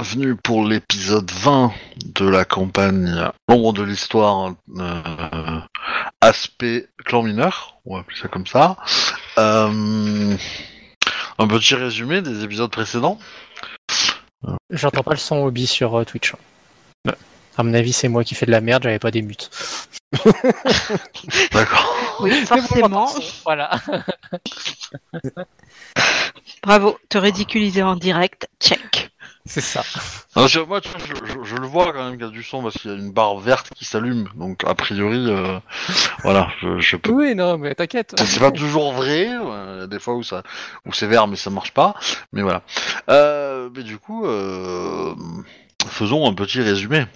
bienvenue pour l'épisode 20 de la campagne L'ombre de l'histoire, euh, aspect clan mineur, on va appeler ça comme ça. Euh, un petit résumé des épisodes précédents. J'entends pas le son hobby sur euh, Twitch. Ouais. À mon avis, c'est moi qui fais de la merde, j'avais pas des mutes. D'accord. Oui, forcément. Voilà. Bravo, te ridiculiser en direct, check. C'est ça. Je, moi, tu vois, je, je- je le vois quand même qu'il y a du son parce qu'il y a une barre verte qui s'allume. Donc, a priori, euh, voilà, je, je peux. Oui, non, mais t'inquiète. C'est pas toujours vrai. Il y a des fois où ça, où c'est vert mais ça marche pas. Mais voilà. Euh, mais du coup, euh, faisons un petit résumé.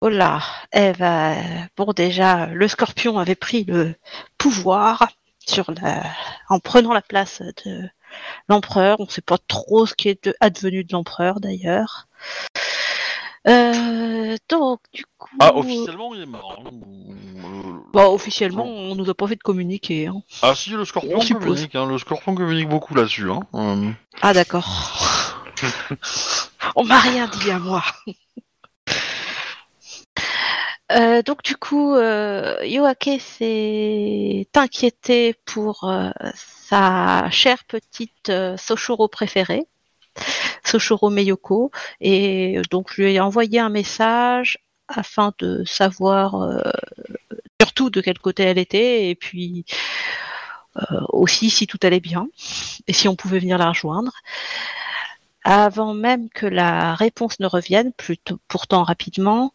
Oh là, eh ben, bon déjà, le scorpion avait pris le pouvoir sur la... en prenant la place de l'empereur. On ne sait pas trop ce qui est advenu de l'empereur d'ailleurs. Euh, donc, du coup... Ah, officiellement, il est mort. hein. Euh, Bah, officiellement, on nous a pas fait de communiquer. hein. Ah si, le scorpion On communique. Hein. Le scorpion communique beaucoup là-dessus. Hein. Euh, Ah d'accord. On m'a rien dit à moi. Euh, donc du coup, euh, Yoake s'est inquiété pour euh, sa chère petite euh, Soshoro préférée, Soshoro Meyoko, et donc lui a envoyé un message afin de savoir surtout de quel côté elle était et puis aussi si tout allait bien et si on pouvait venir la rejoindre. Avant même que la réponse ne revienne, plutôt, pourtant rapidement,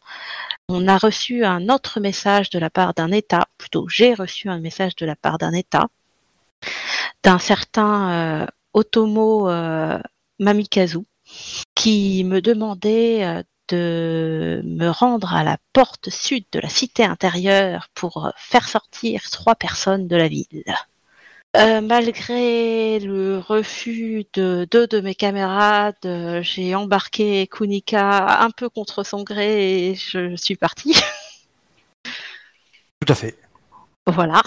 on a reçu un autre message de la part d'un État, plutôt j'ai reçu un message de la part d'un État, d'un certain euh, Otomo euh, Mamikazu, qui me demandait euh, de me rendre à la porte sud de la cité intérieure pour faire sortir trois personnes de la ville. Euh, malgré le refus de deux de mes camarades, euh, j'ai embarqué Kunika un peu contre son gré et je suis partie. Tout à fait. voilà.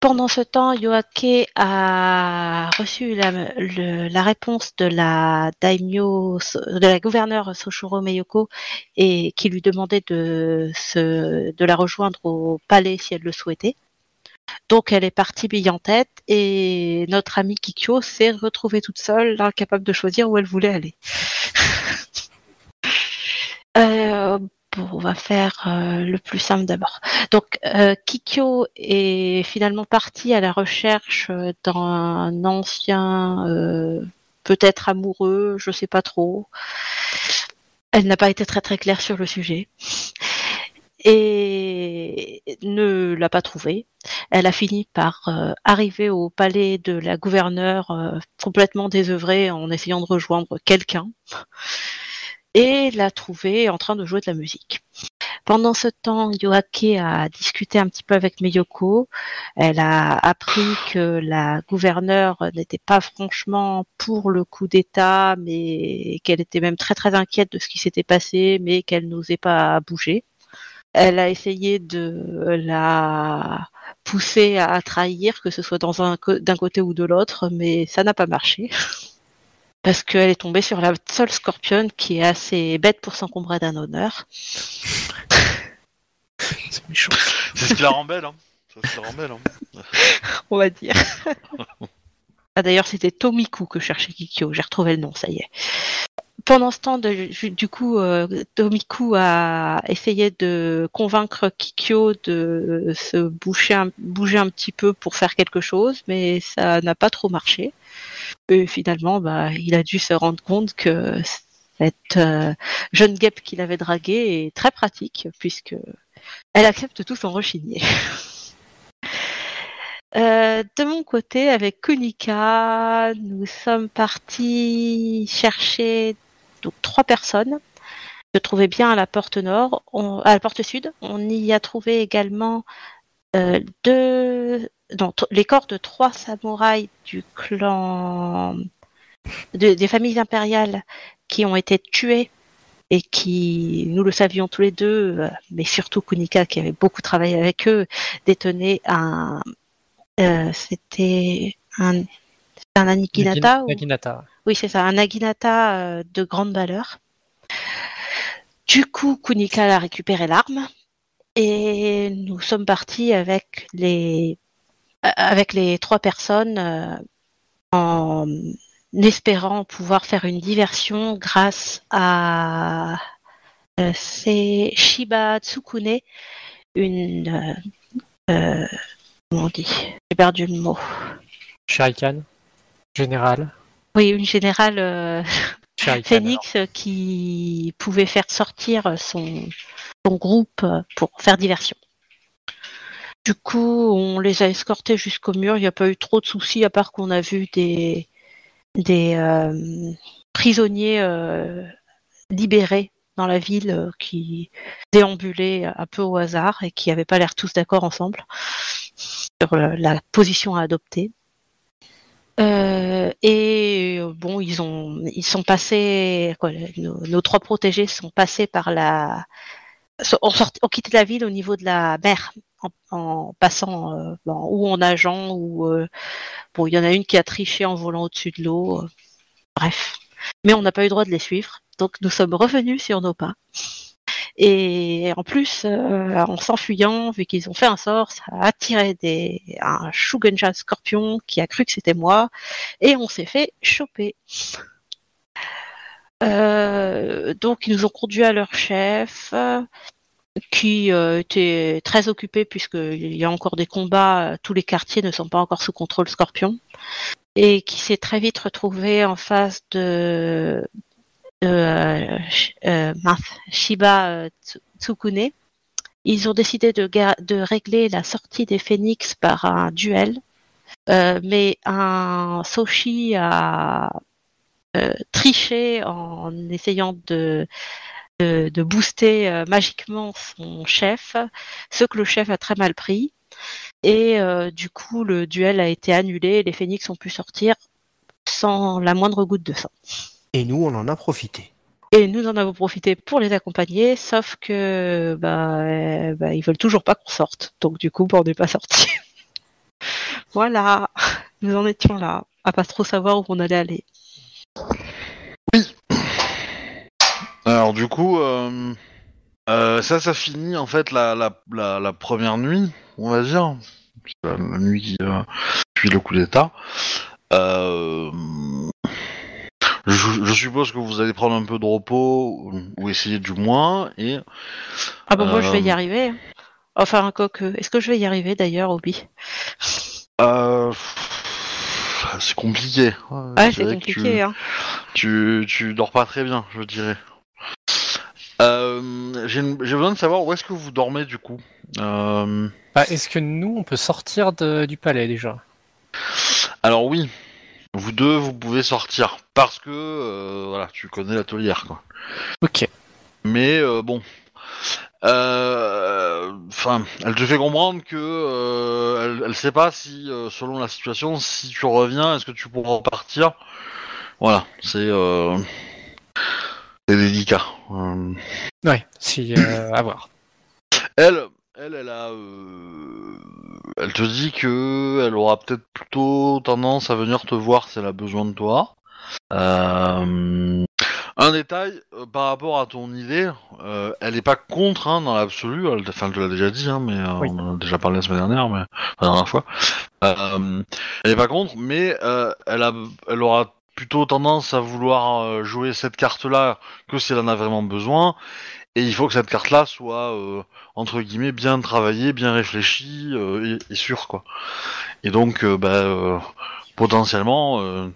Pendant ce temps, Yoake a reçu la, le- la réponse de la daimyo, de la gouverneure Soshiro Meyoko, et qui lui demandait de, se, de la rejoindre au palais si elle le souhaitait. Donc elle est partie bille en tête et notre amie Kikyo s'est retrouvée toute seule, incapable de choisir où elle voulait aller. Euh, bon, on va faire euh, le plus simple d'abord. Donc euh, Kikyo est finalement partie à la recherche euh, d'un ancien, peut-être amoureux, je sais pas trop. Elle n'a pas été très très claire sur le sujet et ne l'a pas trouvé. Elle a fini par euh, arriver au palais de la gouverneure euh, complètement désœuvrée en essayant de rejoindre quelqu'un et l'a trouvée en train de jouer de la musique. Pendant ce temps, Yoake a discuté un petit peu avec Meyoko. Elle a appris que la gouverneure n'était pas franchement pour le coup d'État, mais qu'elle était même très très inquiète de ce qui s'était passé, mais qu'elle n'osait pas bouger. Elle a essayé de la pousser à trahir, que ce soit dans un d'un côté ou de l'autre, mais ça n'a pas marché. Parce qu'elle est tombée sur la seule scorpionne qui est assez bête pour s'encombrer d'un honneur. C'est méchant. C'est ce qui la rend belle. Hein. C'est ce qui la rend belle. Hein. on va dire. ah, D'ailleurs, c'était Tomiku que cherchait Kikyo. J'ai retrouvé le nom, ça y est. Pendant ce temps, de- du coup, euh, Tomiku a essayé de convaincre Kikyo de se bouger un, bouger un petit peu pour faire quelque chose, mais ça n'a pas trop marché. Et finalement, bah, il a dû se rendre compte que cette euh, jeune guêpe qu'il avait draguée est très pratique, puisque elle accepte tout sans rechigner. Euh, de mon côté, avec Kunika, nous sommes partis chercher donc trois personnes. Je trouvais bien à la porte nord, à la porte sud. On y a trouvé également euh, deux, les corps de trois samouraïs du clan de- des familles impériales qui ont été tués et qui, nous le savions tous les deux, euh, mais surtout Kunika qui avait beaucoup travaillé avec eux, détenait un, euh, c'était un, un Anikinata ou... Oui, c'est ça, un Naginata euh, de grande valeur. Du coup, Kunika a récupéré l'arme et nous sommes partis avec les avec les trois personnes euh, en espérant pouvoir faire une diversion grâce à euh, Shiba Tsukune, une euh, comment on dit J'ai perdu le mot. Shuriken, général. Oui, une générale euh, Phoenix euh, qui pouvait faire sortir son, son groupe euh, pour faire diversion. Du coup, on les a escortés jusqu'au mur. Il n'y a pas eu trop de soucis, à part qu'on a vu des, des euh, prisonniers euh, libérés dans la ville euh, qui déambulaient un peu au hasard et qui n'avaient pas l'air tous d'accord ensemble sur la position à adopter. Euh, et euh, bon, ils ont, ils sont passés, quoi, nos, trois protégés sont passés par la, ont, sorti- quitté la ville au niveau de la mer en, passant euh, bon, ou en nageant ou euh, bon, il y en a une qui a triché en volant au-dessus de l'eau. bref, mais on n'a pas eu le droit de les suivre, donc nous sommes revenus sur nos pas. Et en plus, euh, en s'enfuyant, vu qu'ils ont fait un sort, ça a attiré des, un Shugenja scorpion qui a cru que c'était moi, et on s'est fait choper. Euh, donc ils nous ont conduits à leur chef, qui euh, était très occupé puisqu'il y a encore des combats, tous les quartiers ne sont pas encore sous contrôle scorpion, et qui s'est très vite retrouvé en face de, Shiba euh, Tsu- Tsukune. Ils ont décidé de, régler la sortie des phénix par un duel, euh, mais un Soshi a euh, triché en essayant de, booster euh, magiquement son chef, ce que le chef a très mal pris. Et euh, du coup, le duel a été annulé et les phénix ont pu sortir sans la moindre goutte de sang. Et nous, on en a profité. Et nous en avons profité pour les accompagner, sauf que bah, euh, bah, ils veulent toujours pas qu'on sorte. Donc du coup, bah, on n'est pas sorti. voilà, nous en étions là, à pas trop savoir où on allait aller. Alors du coup, euh, euh, ça, ça finit en fait la, la, la, la première nuit, on va dire, la, la nuit qui euh, suit le coup d'état. Euh, je, je suppose que vous allez prendre un peu de repos ou, ou essayer du moins et Ah bon, moi je vais y Euh. arriver. Enfin, un coq. Est-ce que je vais y arriver d'ailleurs, Obi euh, c'est compliqué. Ouais, Je c'est que tu- compliqué. Hein. Tu, tu dors pas très bien, je dirais. Euh, J'ai besoin de savoir où est-ce que vous dormez du coup. Euh, Bah, Est-ce que nous, on peut sortir de- du palais déjà? alors oui, vous deux, vous pouvez sortir parce que euh, voilà, tu connais l'atelier quoi. Ok. Mais euh, bon, euh, enfin, elle te fait comprendre que euh, elle, elle sait pas si, euh, selon la situation, si tu reviens, est-ce que tu pourras repartir. Voilà, c'est euh, c'est délicat. Ouais, si, euh, à voir. Elle, elle, elle a, euh, elle te dit que elle aura peut-être plutôt tendance à venir te voir si elle a besoin de toi. Euh, un détail euh, par rapport à ton idée, euh, elle n'est pas contre hein, dans l'absolu. Elle, enfin, elle te l'a déjà dit, hein, mais euh, Oui. on en a déjà parlé la semaine dernière, mais la dernière fois. Elle n'est pas contre, mais elle a, elle aura plutôt tendance à vouloir jouer cette carte-là que si elle en a vraiment besoin. Et il faut que cette carte-là soit euh, entre guillemets bien travaillée, bien réfléchie euh, et, et sûre quoi. Et donc euh, bah, potentiellement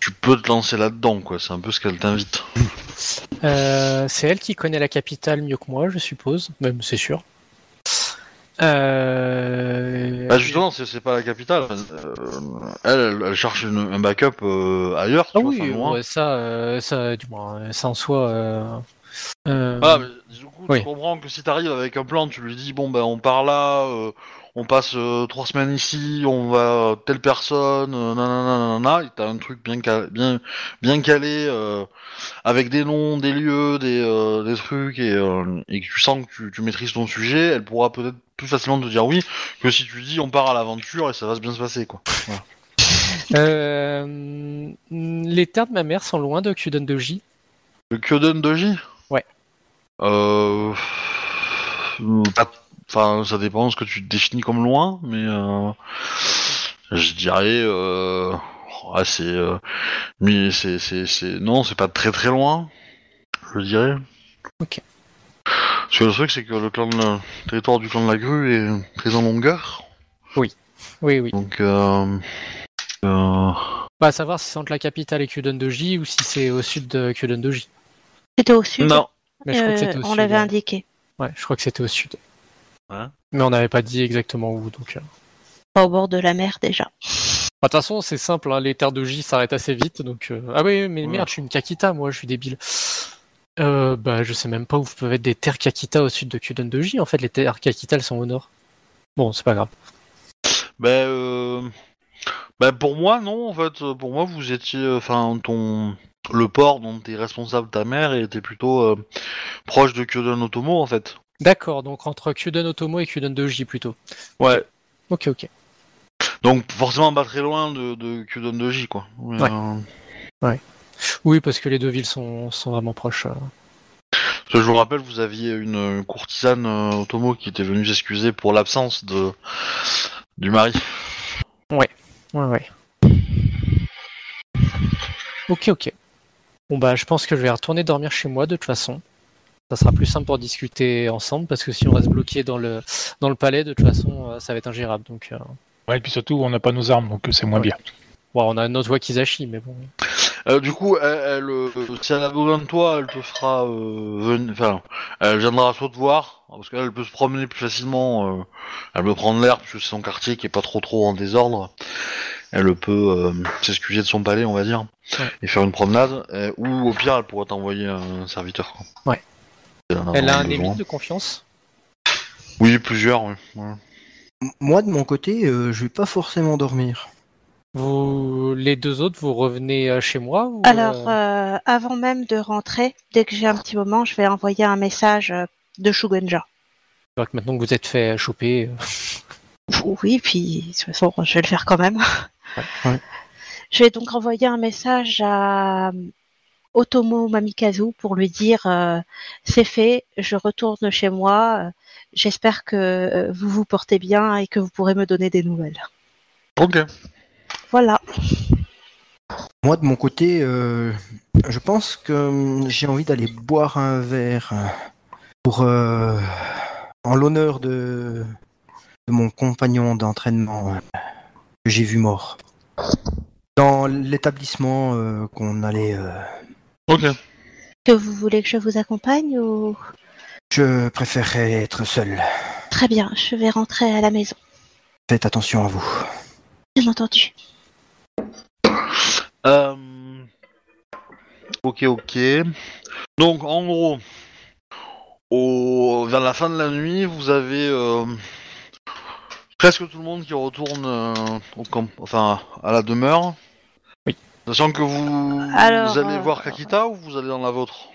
tu peux te lancer là-dedans quoi. C'est un peu ce qu'elle t'invite. C'est elle qui connaît la capitale mieux que moi, je suppose. Même, c'est sûr. Bah justement c'est pas la capitale. Elle, elle, cherche une- un backup ailleurs. Tu Ah vois, oui, ouais, ça, ça, du moins, ça en soi. Euh... Voilà, mais du coup, Oui. tu comprends que si t'arrives avec un plan, tu lui dis bon ben on part là, euh, on passe euh, trois semaines ici, on va euh, telle personne, euh, nanana, nanana, et t'as un truc bien calé, bien, bien calé, avec des noms, des lieux, des, des trucs, et, et que tu sens que tu, tu maîtrises ton sujet, elle pourra peut-être plus facilement te dire oui que si tu dis on part à l'aventure et ça va se bien se passer quoi. Voilà. Euh, les terres de ma mère sont loin de Kuden Doji. Le Doji. Euh... pas- Enfin, ça dépend de ce que tu définis comme loin, mais euh, je dirais, euh... ah, c'est, euh, mais c'est, c'est, c'est, non, c'est pas très très loin, je dirais. Ok. Parce que le truc, c'est que le clan de la- le territoire du clan de la grue est très en longueur, Oui, oui. donc. Euh... euh, Bah, à savoir si c'est entre la capitale et Kuden Doji ou si c'est au sud de Kuden Doji. C'était au sud? Non. Mais je crois que Euh, c'était au on sud. l'avait ouais. indiqué. Ouais, je crois que c'était au sud. Ouais. Mais on n'avait pas dit exactement où, donc. euh. Pas au bord de la mer déjà. Bah, De toute façon, c'est simple, hein, les terres de J s'arrêtent assez vite, donc... euh, Ah oui, mais Ouais. merde, je suis une Kakita, moi, je suis débile. Euh, bah, je sais même pas où peuvent être des terres Kakita au sud de Kuden de J, en fait, les terres Kakita, elles sont au nord. Bon, c'est pas grave. Ben, euh... ben, pour moi, non, en fait. Pour moi, vous étiez. Enfin, ton. Le port dont est responsable ta mère était plutôt euh, proche de Kyoden Otomo, en fait. D'accord, donc entre Kuden Otomo et Kuden de J, plutôt. Ouais. Ok, ok. Donc, forcément, pas très loin de, de Kyoden Doji, quoi. Mais, Ouais. euh, Oui, parce que les deux villes sont, sont vraiment proches. euh. je vous rappelle, vous aviez une courtisane euh, Otomo qui était venue s'excuser pour l'absence de du mari. Ouais, ouais. Ok, ok. Bon bah je pense que je vais retourner dormir chez moi de toute façon. Ça sera plus simple pour discuter ensemble parce que si on reste bloqué dans le dans le palais, de toute façon euh, ça va être ingérable. Donc euh, Ouais, et puis surtout, on n'a pas nos armes, donc euh, c'est moins Ouais. bien. bon, on a notre Wakizashi, mais bon. Euh, du coup, elle, elle, euh, si elle a besoin de toi, elle te fera euh, venir. Enfin, elle viendra soit te voir, parce qu'elle peut se promener plus facilement. euh, elle peut prendre l'air, parce que c'est son quartier qui est pas trop trop en désordre. Elle peut euh, s'excuser de son palais, on va dire, Ouais. et faire une promenade. euh, ou au pire, elle pourra t'envoyer un serviteur. quoi. Ouais. Elle a un émile de confiance? Oui, plusieurs. Oui. Ouais. M- Moi, de mon côté, euh, je vais pas forcément dormir. Vous les deux autres, vous revenez chez moi ou, Alors, avant même de rentrer, dès que j'ai un petit moment, je vais envoyer un message de Shugenja. maintenant que vous êtes fait choper, Oui, puis de toute façon, je vais le faire quand même. Ouais. Je vais donc envoyer un message à euh, Otomo Mamikazu pour lui dire euh, c'est fait, je retourne chez moi. euh, J'espère que vous vous portez bien et que vous pourrez me donner des nouvelles. Ok. Voilà. Moi, de mon côté, euh, je pense que hum, j'ai envie d'aller boire un verre pour euh, en l'honneur de, de mon compagnon d'entraînement que j'ai vu mort dans l'établissement euh, qu'on allait. euh, Ok. Que vous voulez que je vous accompagne ou? Je préférerais être seul. Très bien, je vais rentrer à la maison. Faites attention à vous. Bien entendu. Euh, Ok, ok. Donc, en gros, au... vers la fin de la nuit, vous avez euh, presque tout le monde qui retourne euh, au camp... enfin, à la demeure. Oui. Sachant que vous, Alors, vous allez euh, voir Kakita ou vous allez dans la vôtre?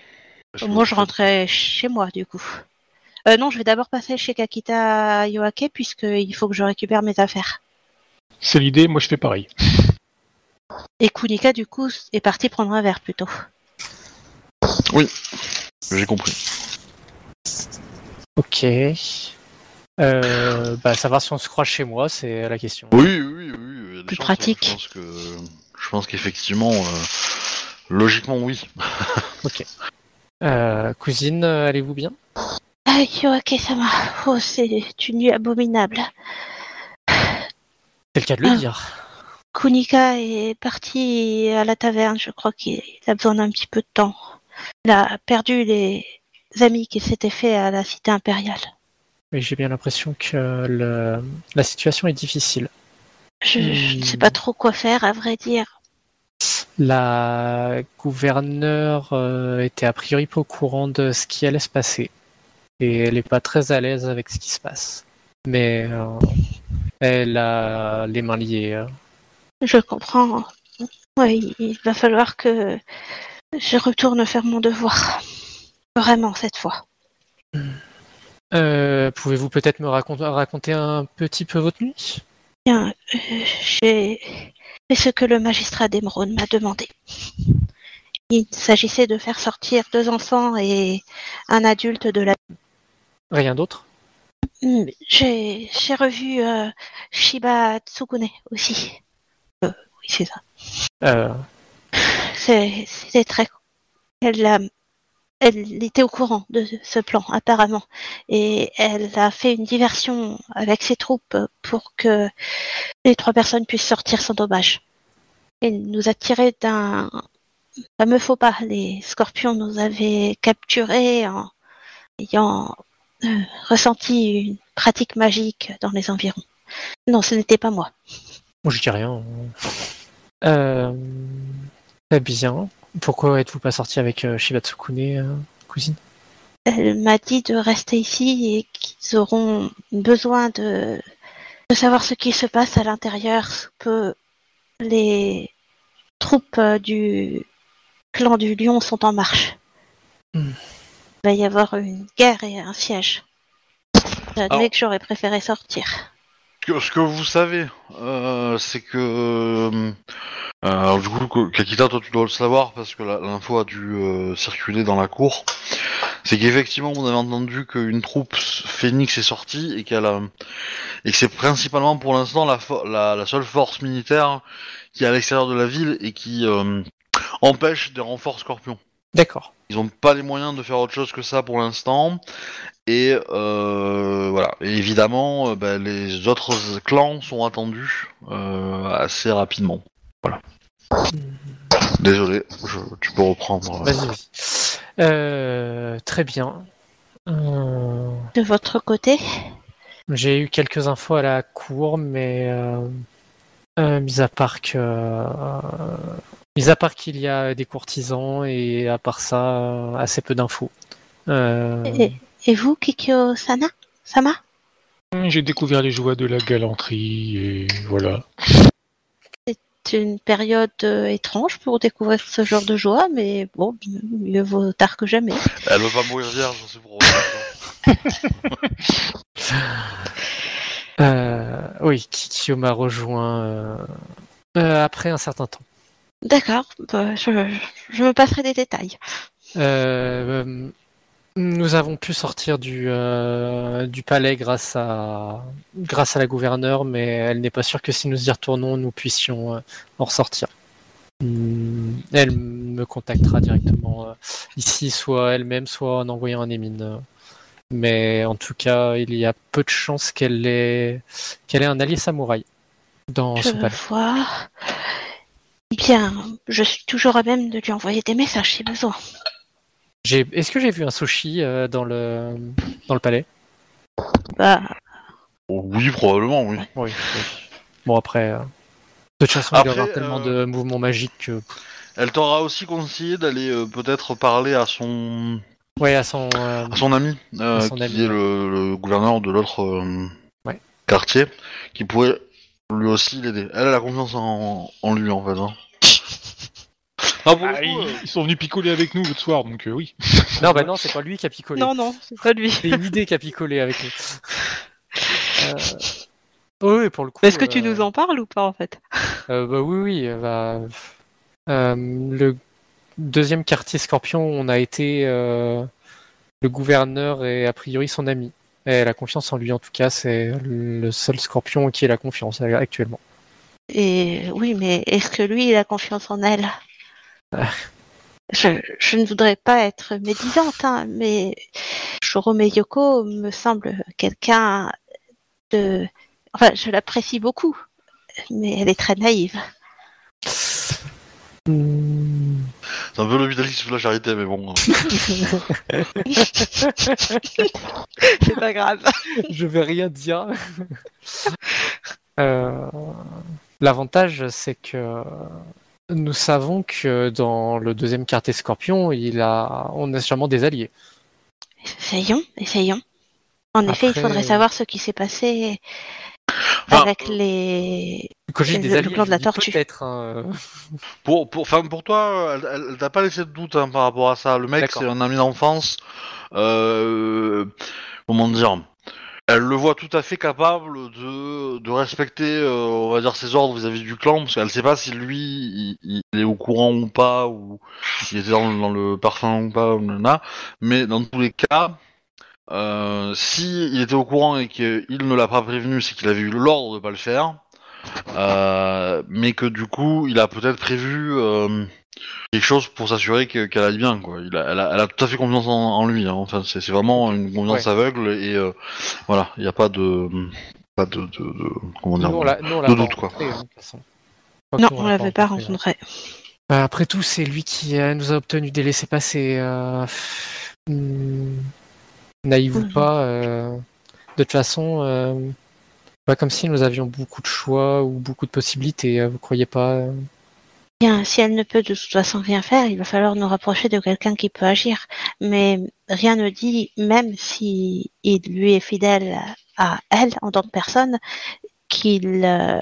Moi, je rentrais chez moi, du coup. Euh, non, je vais d'abord passer chez Kakita Yoake, puisqu'il faut que je récupère mes affaires. C'est l'idée, moi je fais pareil. Et Kunika, du coup, est parti prendre un verre plutôt. J'ai compris. ok. Euh, bah savoir si on se croise chez moi, c'est la question. Oui, oui, oui. oui, il y a des Plus chances, pratique. Je pense que, je pense qu'effectivement, euh, logiquement, oui. Euh, cousine, allez-vous bien? Ah, Yoake sama. Oh, c'est une nuit abominable. C'est le cas de le Ah. dire. Kunika est parti à la taverne. Je crois qu'il a besoin d'un petit peu de temps. Il a perdu les amis qu'il s'était fait à la cité impériale. Mais j'ai bien l'impression que le- la situation est difficile. Je, ne sais Hmm. pas trop quoi faire, à vrai dire. La gouverneure euh, était a priori pas au courant de ce qui allait se passer. Et elle n'est pas très à l'aise avec ce qui se passe. Mais euh, elle a les mains liées. euh. Je comprends. Il va falloir que je retourne faire mon devoir. Vraiment, cette fois. Euh, Pouvez-vous peut-être me racon- raconter un petit peu votre nuit? Bien, euh, j'ai fait ce que le magistrat d'Emeraude m'a demandé. Il s'agissait de faire sortir deux enfants et un adulte de la... Rien d'autre? Hmm, J'ai revu euh, Shiba Tsukune aussi. Oui, c'est ça. C'est- C'était très. Elle, elle était au courant de ce plan, apparemment. Et elle a fait une diversion avec ses troupes pour que les trois personnes puissent sortir sans dommage. Elle nous a tiré d'un fameux faux pas. Les scorpions nous avaient capturés en ayant euh, ressenti une pratique magique dans les environs. Non, ce n'était pas moi. Moi, je dis rien. Euh, Très bien. Pourquoi êtes-vous pas sorti avec euh, Shibatsukune, euh, cousine? Elle m'a dit de rester ici et qu'ils auront besoin de, de savoir ce qui se passe à l'intérieur, que les troupes euh, du clan du lion sont en marche. Hmm. Il va y avoir une guerre et un siège. J'admets que j'aurais préféré sortir. Ce que, ce que vous savez, euh, c'est que. Euh, alors, du coup, Kakita, toi tu dois le savoir parce que la- l'info a dû euh, circuler dans la cour. C'est qu'effectivement, on avait entendu qu'une troupe Phoenix est sortie et qu'elle a, et que c'est principalement pour l'instant la, fo- la, la seule force militaire qui est à l'extérieur de la ville et qui euh, empêche des renforts Scorpions. D'accord. Ils n'ont pas les moyens de faire autre chose que ça pour l'instant. Et euh, voilà. Et évidemment, euh, bah, les autres clans sont attendus euh, assez rapidement. Voilà. Désolé, je- tu peux reprendre. euh. Vas-y, vas-y. Euh, très bien. Euh, De votre côté, J'ai eu quelques infos à la cour, mais euh, euh, mis à part que, euh, mis à part qu'il y a des courtisans et à part ça, euh, assez peu d'infos. Euh, et, et vous, Kikyo Sana Sama? J'ai découvert les joies de la galanterie et voilà. C'est une période euh, étrange pour découvrir ce genre de joie, mais bon, mieux vaut tard que jamais. Elle veut pas mourir vierge, c'est pour. euh, oui, Kikyo m'a rejoint euh, euh, après un certain temps. D'accord, bah, je, je me passerai des détails. Euh, nous avons pu sortir du, euh, du palais grâce à, grâce à la gouverneure, mais elle n'est pas sûre que si nous y retournons, nous puissions euh, en ressortir. Hmm, Elle me contactera directement euh, ici, soit elle-même, soit en envoyant un émine. Mais en tout cas, il y a peu de chances qu'elle ait, qu'elle ait un allié samouraï dans Je ce palais. vois. Bien, je suis toujours à même de lui envoyer des messages si besoin. J'ai- Est-ce que j'ai vu un sushi euh, dans, le, dans le palais? Bah, oui, probablement, oui. Oui, oui. Bon, après, euh, de toute façon, il doit y avoir tellement euh, de mouvements magiques que. Elle t'aura aussi conseillé d'aller euh, peut-être parler à son Ouais, à son. euh, à son ami, euh, À son qui ami, est le, le gouverneur de l'autre euh, Ouais. quartier, qui pourrait lui aussi l'aider. Elle a la confiance en, en lui, en fait. hein. Ah, Ah, coup, ils, euh, ils sont venus picoler avec nous l'autre soir, donc euh, oui. Non, bah non, c'est pas lui qui a picolé. non, c'est pas lui. C'est une idée qui a picolé avec nous. Euh, Oui, oui, pour le coup. Est-ce que tu nous en parles ou pas en fait? Euh, bah oui, oui. Bah, euh, le deuxième quartier Scorpion, on a été. euh, le gouverneur et a priori son ami. Et elle a confiance en lui, en tout cas, c'est le seul Scorpion qui ait la confiance actuellement. Et oui, mais est-ce que lui, il a confiance en elle? Je, je ne voudrais pas être médisante, hein, mais Shorome Yoko me semble quelqu'un de... Enfin, je l'apprécie beaucoup, mais elle est très naïve. C'est un peu le vitalisme de la charité, mais bon. C'est pas grave. je vais rien dire. Euh, L'avantage, c'est que nous savons que dans le deuxième quartier Scorpion, il a, on a sûrement des alliés. Essayons, essayons. En effet, il faudrait savoir ce qui s'est passé Enfin, avec les... Quand j'ai des le alliés, de la tortue. peut-être. hein, Pour, pour, enfin, pour toi, elle, elle- t'a pas laissé de doute hein, par rapport à ça. Le mec, c'est un ami d'enfance. Euh, comment dire? Elle le voit tout à fait capable de, de respecter, euh, on va dire, ses ordres vis-à-vis du clan, parce qu'elle sait pas si lui, il, est au courant ou pas, ou s'il était dans, dans le parfum ou pas, mais dans tous les cas, euh, si il était au courant et qu'il ne l'a pas prévenu, c'est qu'il avait eu l'ordre de pas le faire, euh, mais que du coup, il a peut-être prévu euh, quelque chose pour s'assurer que- qu'elle aille bien, quoi. Il a, elle, a, elle a tout à fait confiance en, en lui, hein. enfin, c'est vraiment une confiance Ouais. aveugle, et euh, voilà, il n'y a pas de... Pas de, de, de- comment dire Nous, on l'a nous, on l'a de pas doute, quoi. rencontré, hein, de Non, on l'avait pas rencontré, hein. Euh, Après tout, c'est lui qui euh, nous a obtenu des laissés-passer. Euh... hmm, Naïf ou Mhm. pas, euh, de toute façon, euh, pas comme si nous avions beaucoup de choix ou beaucoup de possibilités. euh, Vous croyez pas euh Bien, si elle ne peut de toute façon rien faire, il va falloir nous rapprocher de quelqu'un qui peut agir. Mais rien ne dit, même si il lui est fidèle à elle en tant que personne, qu'il euh,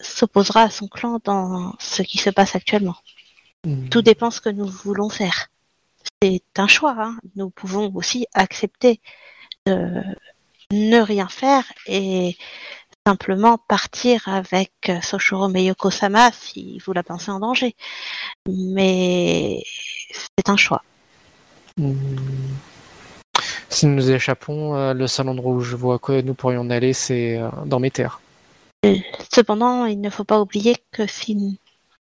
s'opposera à son clan dans ce qui se passe actuellement. Hmm. Tout dépend de ce que nous voulons faire. C'est un choix. hein. Nous pouvons aussi accepter de ne rien faire et simplement partir avec euh, Soshiro Meyoko-sama si vous la pensez en danger. Mais c'est un choix. Hmm. Si nous échappons, euh, le seul endroit où je vois que nous pourrions aller, c'est euh, dans mes terres. Cependant, il ne faut pas oublier que si,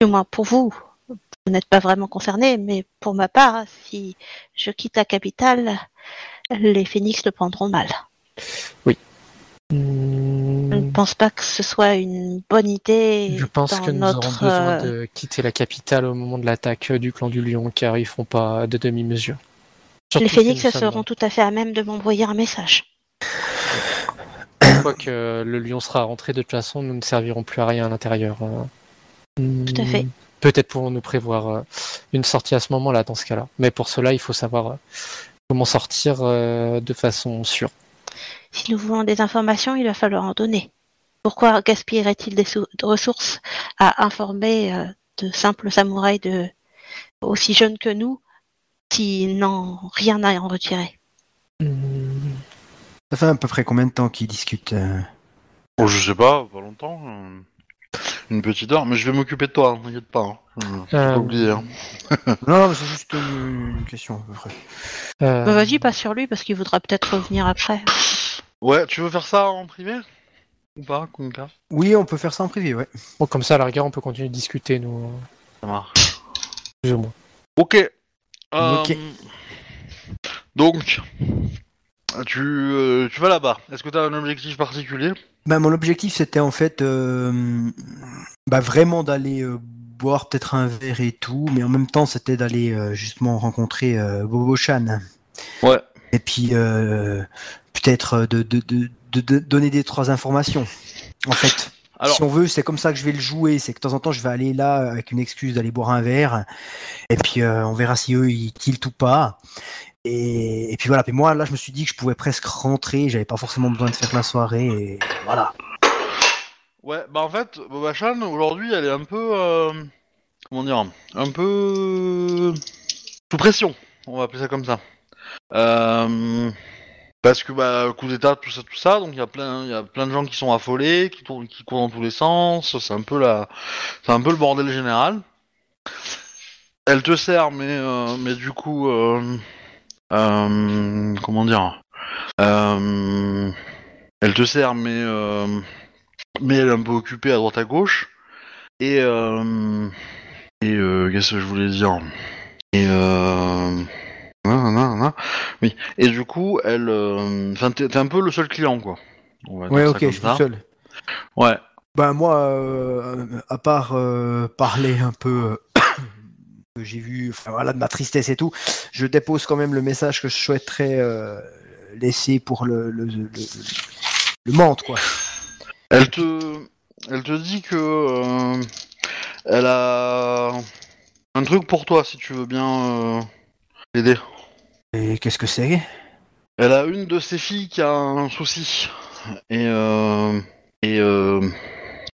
du moins pour vous, vous n'êtes pas vraiment concerné, mais pour ma part, si je quitte la capitale, les phénix le prendront mal. Je ne Hmm. pense pas que ce soit une bonne idée. Je pense dans que nous notre, aurons besoin euh, de quitter la capitale au moment de l'attaque euh, du clan du Lion, car ils font pas de demi-mesure. Les phénix seront tout à fait à même de m'envoyer un message. Une fois que le lion sera rentré, de toute façon, nous ne servirons plus à rien à l'intérieur. Tout à fait. Hmm, Peut-être pourrons-nous prévoir euh, une sortie à ce moment-là, dans ce cas-là. Mais pour cela, il faut savoir comment sortir de façon sûre. Si nous voulons des informations, il va falloir en donner. Pourquoi gaspillerait-il des sou- de ressources à informer euh, de simples samouraïs de aussi jeunes que nous s'ils n'ont rien à en retirer Hmm, Ça fait à peu près combien de temps qu'ils discutent euh? Oh, je sais pas, pas longtemps. euh, Une petite heure, mais je vais m'occuper de toi, hein, t'inquiète pas. Hein. Euh, pas oublié. Hein. Non, mais c'est juste une, question à peu près. euh, Bah, Vas-y, pas sur lui parce qu'il voudra peut-être revenir après. Ouais, tu veux faire ça en privé Ou pas, Kunka Oui, on peut faire ça en privé, ouais. Bon, comme ça, à la rigueur, on peut continuer de discuter, nous, Ça marche. plus ou moins. Ok. Euh, Ok. Donc, tu, euh, tu vas là-bas. Est-ce que tu as un objectif particulier Ben, mon objectif, c'était en fait euh, bah, vraiment d'aller euh, boire peut-être un verre et tout, mais en même temps, c'était d'aller euh, justement rencontrer euh, Bobo Chan. Ouais. Et puis, euh, peut-être euh, de, de, de, de- de donner des trois informations. En fait, Alors, si on veut, c'est comme ça que je vais le jouer. C'est que de temps en temps, je vais aller là avec une excuse d'aller boire un verre. Et puis, euh, on verra si eux, ils tiltent ou pas. Et, et puis voilà. Puis moi, là, je me suis dit que je pouvais presque rentrer. J'avais pas forcément besoin de faire la soirée. Et voilà. ouais, bah en fait, Boba Chan, aujourd'hui, elle est un peu. euh, comment dire Un peu. sous pression, on va appeler ça comme ça. Euh, parce que, bah, coup d'état, tout ça, tout ça, donc il y, a plein- il y a plein de gens qui sont affolés, qui, qui courent dans tous les sens, c'est un peu la. C'est un peu le bordel général. Elle te sert, mais, euh, mais du coup. euh, euh, comment dire Elle te sert, mais. mais elle est un peu occupée à droite à gauche. Et et qu'est-ce que je voulais dire? Et non, non, non, oui. Et du coup, elle, euh, enfin, t'es t'es un peu le seul client, quoi. On va Ouais, dire ça ok, comme je suis ça. seul. Ouais. Ben moi, euh, à part euh, parler un peu euh, que j'ai vu, enfin, voilà, de ma tristesse et tout, je dépose quand même le message que je souhaiterais euh, laisser pour le, le, le, le menthe, quoi. Elle te, elle te dit que euh, elle a un truc pour toi si tu veux bien euh, l'aider. Et qu'est-ce que c'est? Elle a une de ses filles qui a un souci. Et, euh, et euh,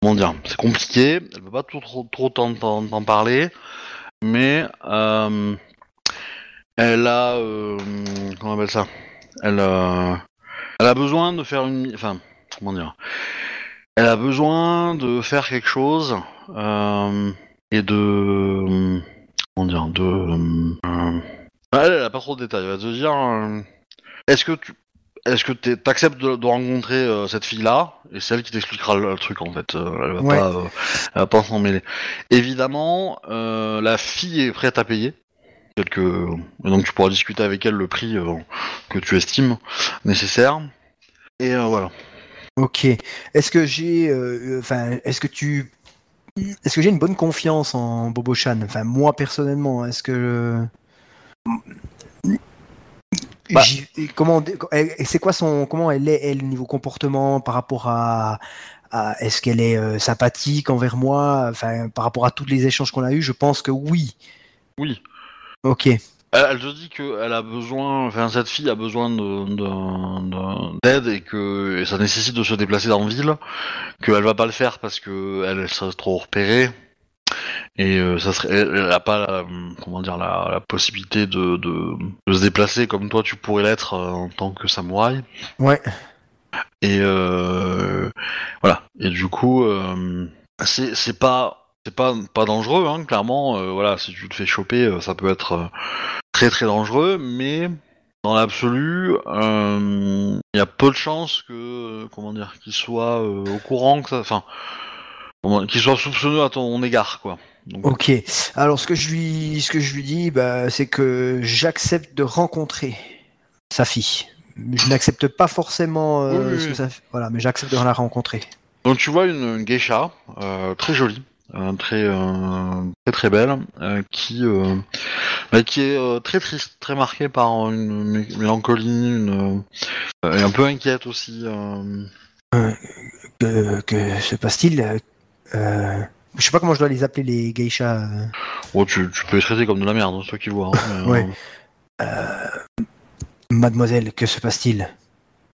comment dire, c'est compliqué. Elle peut pas trop trop, trop t'en, parler. Mais euh, elle a, euh, comment on appelle ça? Elle, euh, Elle a besoin de faire une, enfin, comment dire? Elle a besoin de faire quelque chose et de, comment dire, de. Euh, elle, elle a pas trop de détails. Elle va te dire, euh, est-ce que tu, est-ce que tu acceptes de, de rencontrer euh, cette fille-là et c'est elle qui t'expliquera le, le truc en fait. Euh, elle va Ouais. pas, euh, elle va pas s'en mêler. Évidemment, euh, la fille est prête à payer. Quelques... et Donc tu pourras discuter avec elle le prix euh, que tu estimes nécessaire. Et euh, voilà. Ok. Est-ce que j'ai, euh, enfin, est-ce que tu, est-ce que j'ai une bonne confiance en Bobo Chan Enfin, moi personnellement, est-ce que Bah. Comment, c'est quoi son, comment elle est elle niveau comportement par rapport à, à- est-ce qu'elle est euh, sympathique envers moi Enfin, par rapport à tous les échanges qu'on a eus, je pense que oui. Oui. Ok. Elle, elle te dit qu'elle a besoin, enfin cette fille a besoin de- de- de- d'aide et que et ça nécessite de se déplacer dans la ville, qu'elle va pas le faire parce que elle, elle serait trop repérée et euh, ça serait, elle, elle a pas la, comment dire la, la possibilité de, de, de se déplacer comme toi tu pourrais l'être euh, en tant que samouraï. Ouais. Et euh, voilà. Et du coup, euh, c'est pas c'est pas pas dangereux, hein, clairement. euh, voilà, si tu te fais choper, euh, ça peut être euh, très très dangereux, mais dans l'absolu, euh, il y a peu de chances que euh, comment dire qu'il soit euh, au courant que ça, enfin, qu'il soit soupçonneux à ton égard, quoi. Donc, Ok. Alors ce que je lui, ce que je lui dis, bah, c'est que j'accepte de rencontrer sa fille. Je n'accepte pas forcément euh, Oui, oui, ce que ça fait. Voilà, mais j'accepte de la rencontrer. Donc tu vois une, une geisha euh, très jolie, euh, très très très belle, qui bah, qui est très triste, très marquée par une mé- mélancolie, une et un peu inquiète aussi. Que, que se passe-t-il? Euh, Je sais pas comment je dois les appeler les geishas. euh. Bon, tu, tu peux les traiter comme de la merde, c'est toi qui vois. hein, Ouais. euh, Mademoiselle, que se passe-t-il?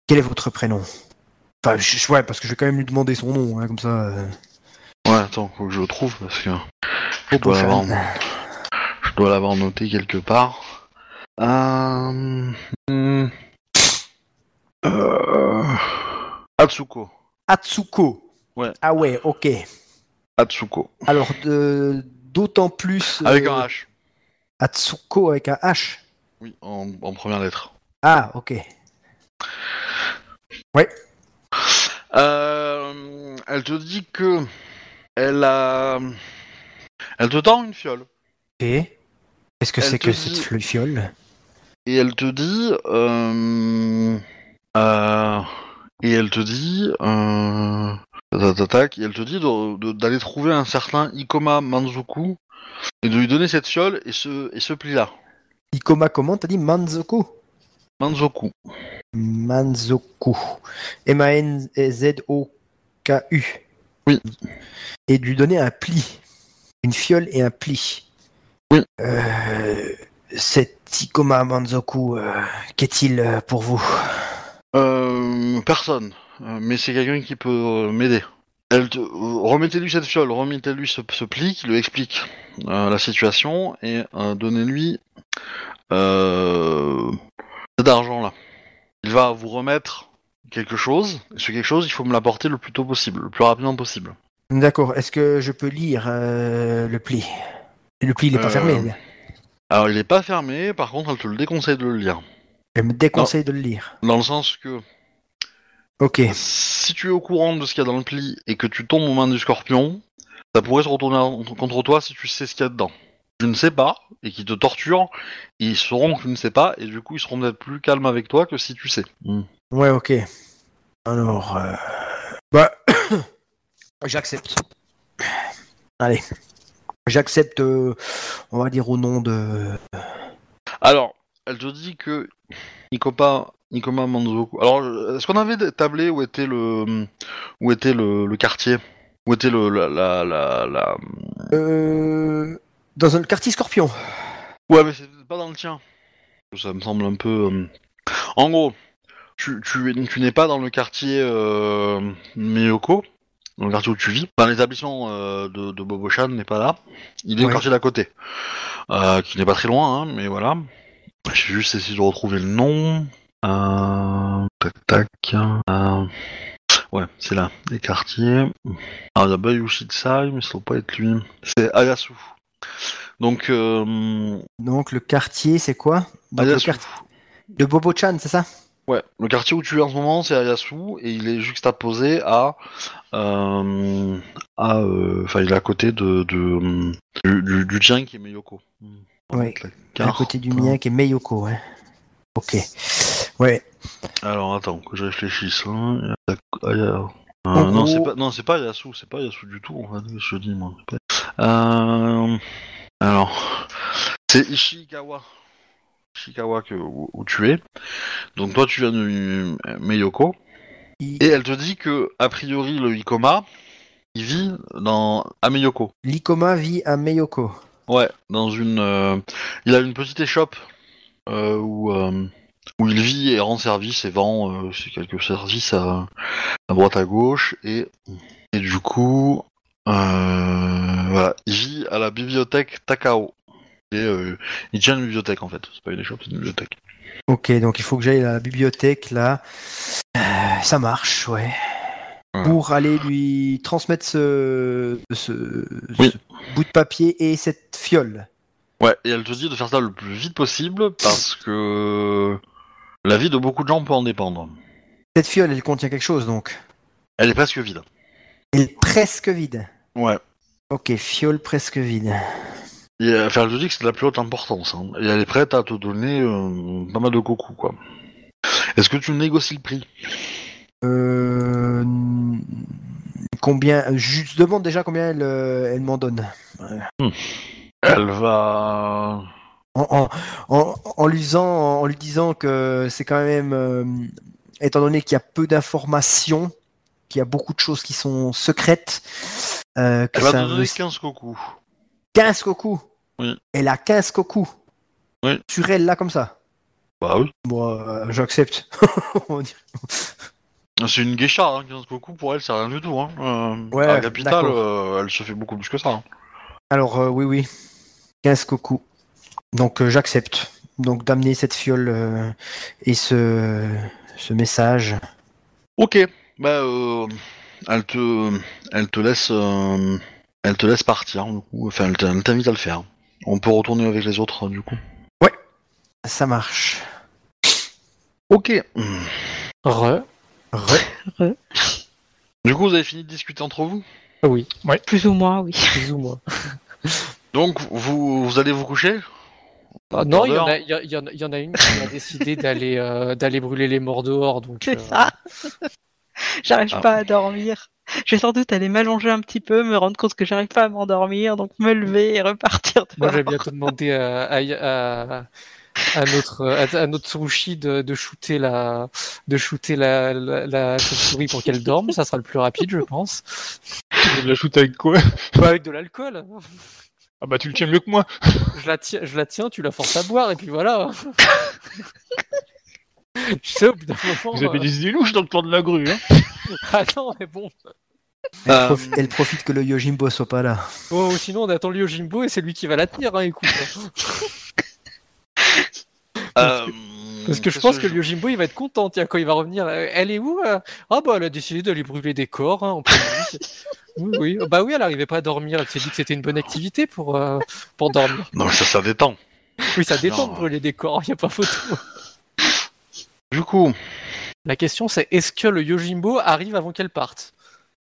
Quel est votre prénom? Enfin, je, ouais, parce que je vais quand même lui demander son nom, hein, comme ça. euh. ouais, attends, faut que je le trouve parce que je dois l'avoir, je dois l'avoir noté quelque part. Euh... hmm, euh, Atsuko. Atsuko. Ouais. Ah ouais, ok. Atsuko. Alors, de- d'autant plus. Avec euh, un H. Atsuko avec un H. Oui, en, en première lettre. Ah, ok. Euh, elle te dit que elle a, elle te tend une fiole Ok. Qu'est-ce que Elle c'est que dit- cette fiole? Et elle te dit, euh, euh, et elle te dit, et elle te dit d'aller trouver un certain Ikoma Manzuku et de lui donner cette fiole et ce et ce pli-là. Ikoma comment T'as dit Manzoku? Manzoku. Manzoku. M-A-N-Z-O-K-U. Oui. Et de lui donner un pli. Une fiole et un pli. Oui. Euh, cet Ikoma Manzoku, euh, qu'est-il euh, pour vous? Euh, personne, mais c'est quelqu'un qui peut euh, m'aider. Te... euh, Remettez-lui cette fiole, remettez-lui ce, ce pli qui lui explique euh, la situation et euh, donnez-lui euh, cet argent-là. Il va vous remettre quelque chose, et ce quelque chose, il faut me l'apporter le plus tôt possible, le plus rapidement possible. D'accord. Est-ce que je peux lire euh, le pli? Le pli, il n'est pas Euh, fermé. Alors, il est pas fermé, par contre, elle te le déconseille de le lire. Elle me déconseille de le lire. Dans le sens que Ok. si tu es au courant de ce qu'il y a dans le pli et que tu tombes aux mains du scorpion, ça pourrait se retourner en- contre toi si tu sais ce qu'il y a dedans. Tu ne sais pas et qui te torturent, ils sauront que tu ne sais pas et du coup ils seront peut-être plus calmes avec toi que si tu sais. Ouais, ok. Alors, euh, bah, j'accepte. Allez, j'accepte. euh, on va dire au nom de. Alors, elle te dit que Nikopa, Nikoma Manzoku. Alors, est-ce qu'on avait tablé où était le où était le, le quartier? Où était le la la la, la... Euh, dans un quartier Scorpion. Ouais, mais c'est pas dans le tien. Ça me semble un peu. euh, En gros, tu, tu, es- tu n'es pas dans le quartier euh, Miyoko, dans le quartier où tu vis. Enfin, l'établissement euh, de, de Bobo-chan n'est pas là. Il est au Ouais. quartier d'à côté, qui n'est pas très loin, hein, mais voilà. J'ai juste essayé de retrouver le nom. Euh, tac tac. Euh, ouais, c'est là, les quartiers. Alors il y a Bayushitsai, mais ça doit pas être lui. C'est Ayasu. Donc, euh, Donc le quartier, c'est quoi? Donc, le quartier de Bobo-chan, c'est ça? Ouais, le quartier où tu es en ce moment, c'est Ayasu, et il est juxtaposé à. euh, à euh, Enfin, il est à côté de. de du, du, du tien qui est Meyoko. La À côté du mien qui est Meyoko, ouais. Ok. Ouais. Alors attends, que je réfléchisse. Hein. Euh, non, c'est pas, non, c'est pas Yasu, c'est pas Yasu du tout. En fait, je dis moi. Euh, alors, c'est Ishikawa. Ishikawa que, où, où tu es. Donc toi, tu viens de Meyoko. I- Et elle te dit que, a priori, le Ikoma, il vit dans à Meyoko. L'Ikoma vit à Meyoko. Ouais, dans une. euh, il a une petite échoppe où, où il vit et rend service et vend euh, ses quelques services à, à droite à gauche. Et, et du coup, euh, voilà, il vit à la bibliothèque Takao. Et, euh, il tient une bibliothèque en fait, c'est pas une échoppe, c'est une bibliothèque. Ok, donc il faut que j'aille à la bibliothèque là. Euh, ça marche, ouais. Ouais. Pour aller lui transmettre ce, ce, Oui. ce bout de papier et cette fiole. Ouais, et elle te dit de faire ça le plus vite possible parce que la vie de beaucoup de gens peut en dépendre. Cette fiole, elle contient quelque chose donc. Elle est presque vide. Elle est presque vide. Ouais. Ok, fiole presque vide. Et euh, enfin, elle te dit que c'est de la plus haute importance. hein. Et elle est prête à te donner euh, pas mal de coucou, quoi. Est-ce que tu négocies le prix? Euh, combien Je demande déjà combien elle, euh, elle m'en donne. Elle va... En, en, en, en lui disant, en lui disant que c'est quand même, euh, étant donné qu'il y a peu d'informations, qu'il y a beaucoup de choses qui sont secrètes, euh, que Elle va ça te donner veut- 15 coucous. 15 cocos. Oui. Elle a 15 cocos. Oui. Sur elle, là, comme ça. Bah oui. Moi, euh, j'accepte. C'est une geisha, hein, 15 coucous, pour elle, c'est rien du tout. Hein. Euh, Ouais, à la capitale, euh, elle se fait beaucoup plus que ça. hein. Alors, oui, oui. 15 cocos. Donc, euh, j'accepte. Donc, d'amener cette fiole euh, et ce, ce message. Ok. Bah, euh, elle te... Elle te laisse... euh, Elle te laisse partir, du coup. Enfin, elle t'invite à le faire. On peut retourner avec les autres, du coup. Ça marche. Ok. Re. Re- Du coup, vous avez fini de discuter entre vous? Oui, Plus ou moins, oui. plus ou moins. Donc, vous, vous allez vous coucher? Ah, non, il y, en a- il y, a- il y en a- il y en a une qui a décidé d'aller euh, d'aller brûler les morts dehors. Donc, C'est euh, ça. J'arrive Ah. pas à dormir. Je vais sans doute aller m'allonger un petit peu, me rendre compte que j'arrive pas à m'endormir, donc me lever et repartir Moi, dehors. j'avais bientôt demandé à, à, à, à notre, à, à notre Tsurushi de, de shooter la, de shooter la, la, la chauve-souris pour qu'elle dorme. Ça sera le plus rapide, je pense. Tu veux la shoot avec quoi? Pas avec de l'alcool. Ah bah tu le tiens mieux que moi. Je la tiens, je la tiens, tu la forces à boire et puis voilà. tu sais, au bout d'un moment. Vous avez euh, des idées louches dans le plan de la grue, hein Ah non, mais bon. Elle, Euh, profi- elle profite que le Yojimbo soit pas là. Oh, sinon, on attend le Yojimbo et c'est lui qui va la tenir, hein, écoute. Euh, Parce que je pense que le Yojimbo, il va être content, tiens, quand il va revenir. Elle est où Ah bah, elle a décidé d'aller brûler des corps, hein, en. Oui, oui. Bah oui, elle arrivait pas à dormir. Elle s'est dit que c'était une bonne activité pour, euh, pour dormir. Non, mais ça, ça détend. Oui, ça détend Non. de brûler des corps, il a pas photo. Du coup, La question, c'est est-ce que le Yojimbo arrive avant qu'elle parte?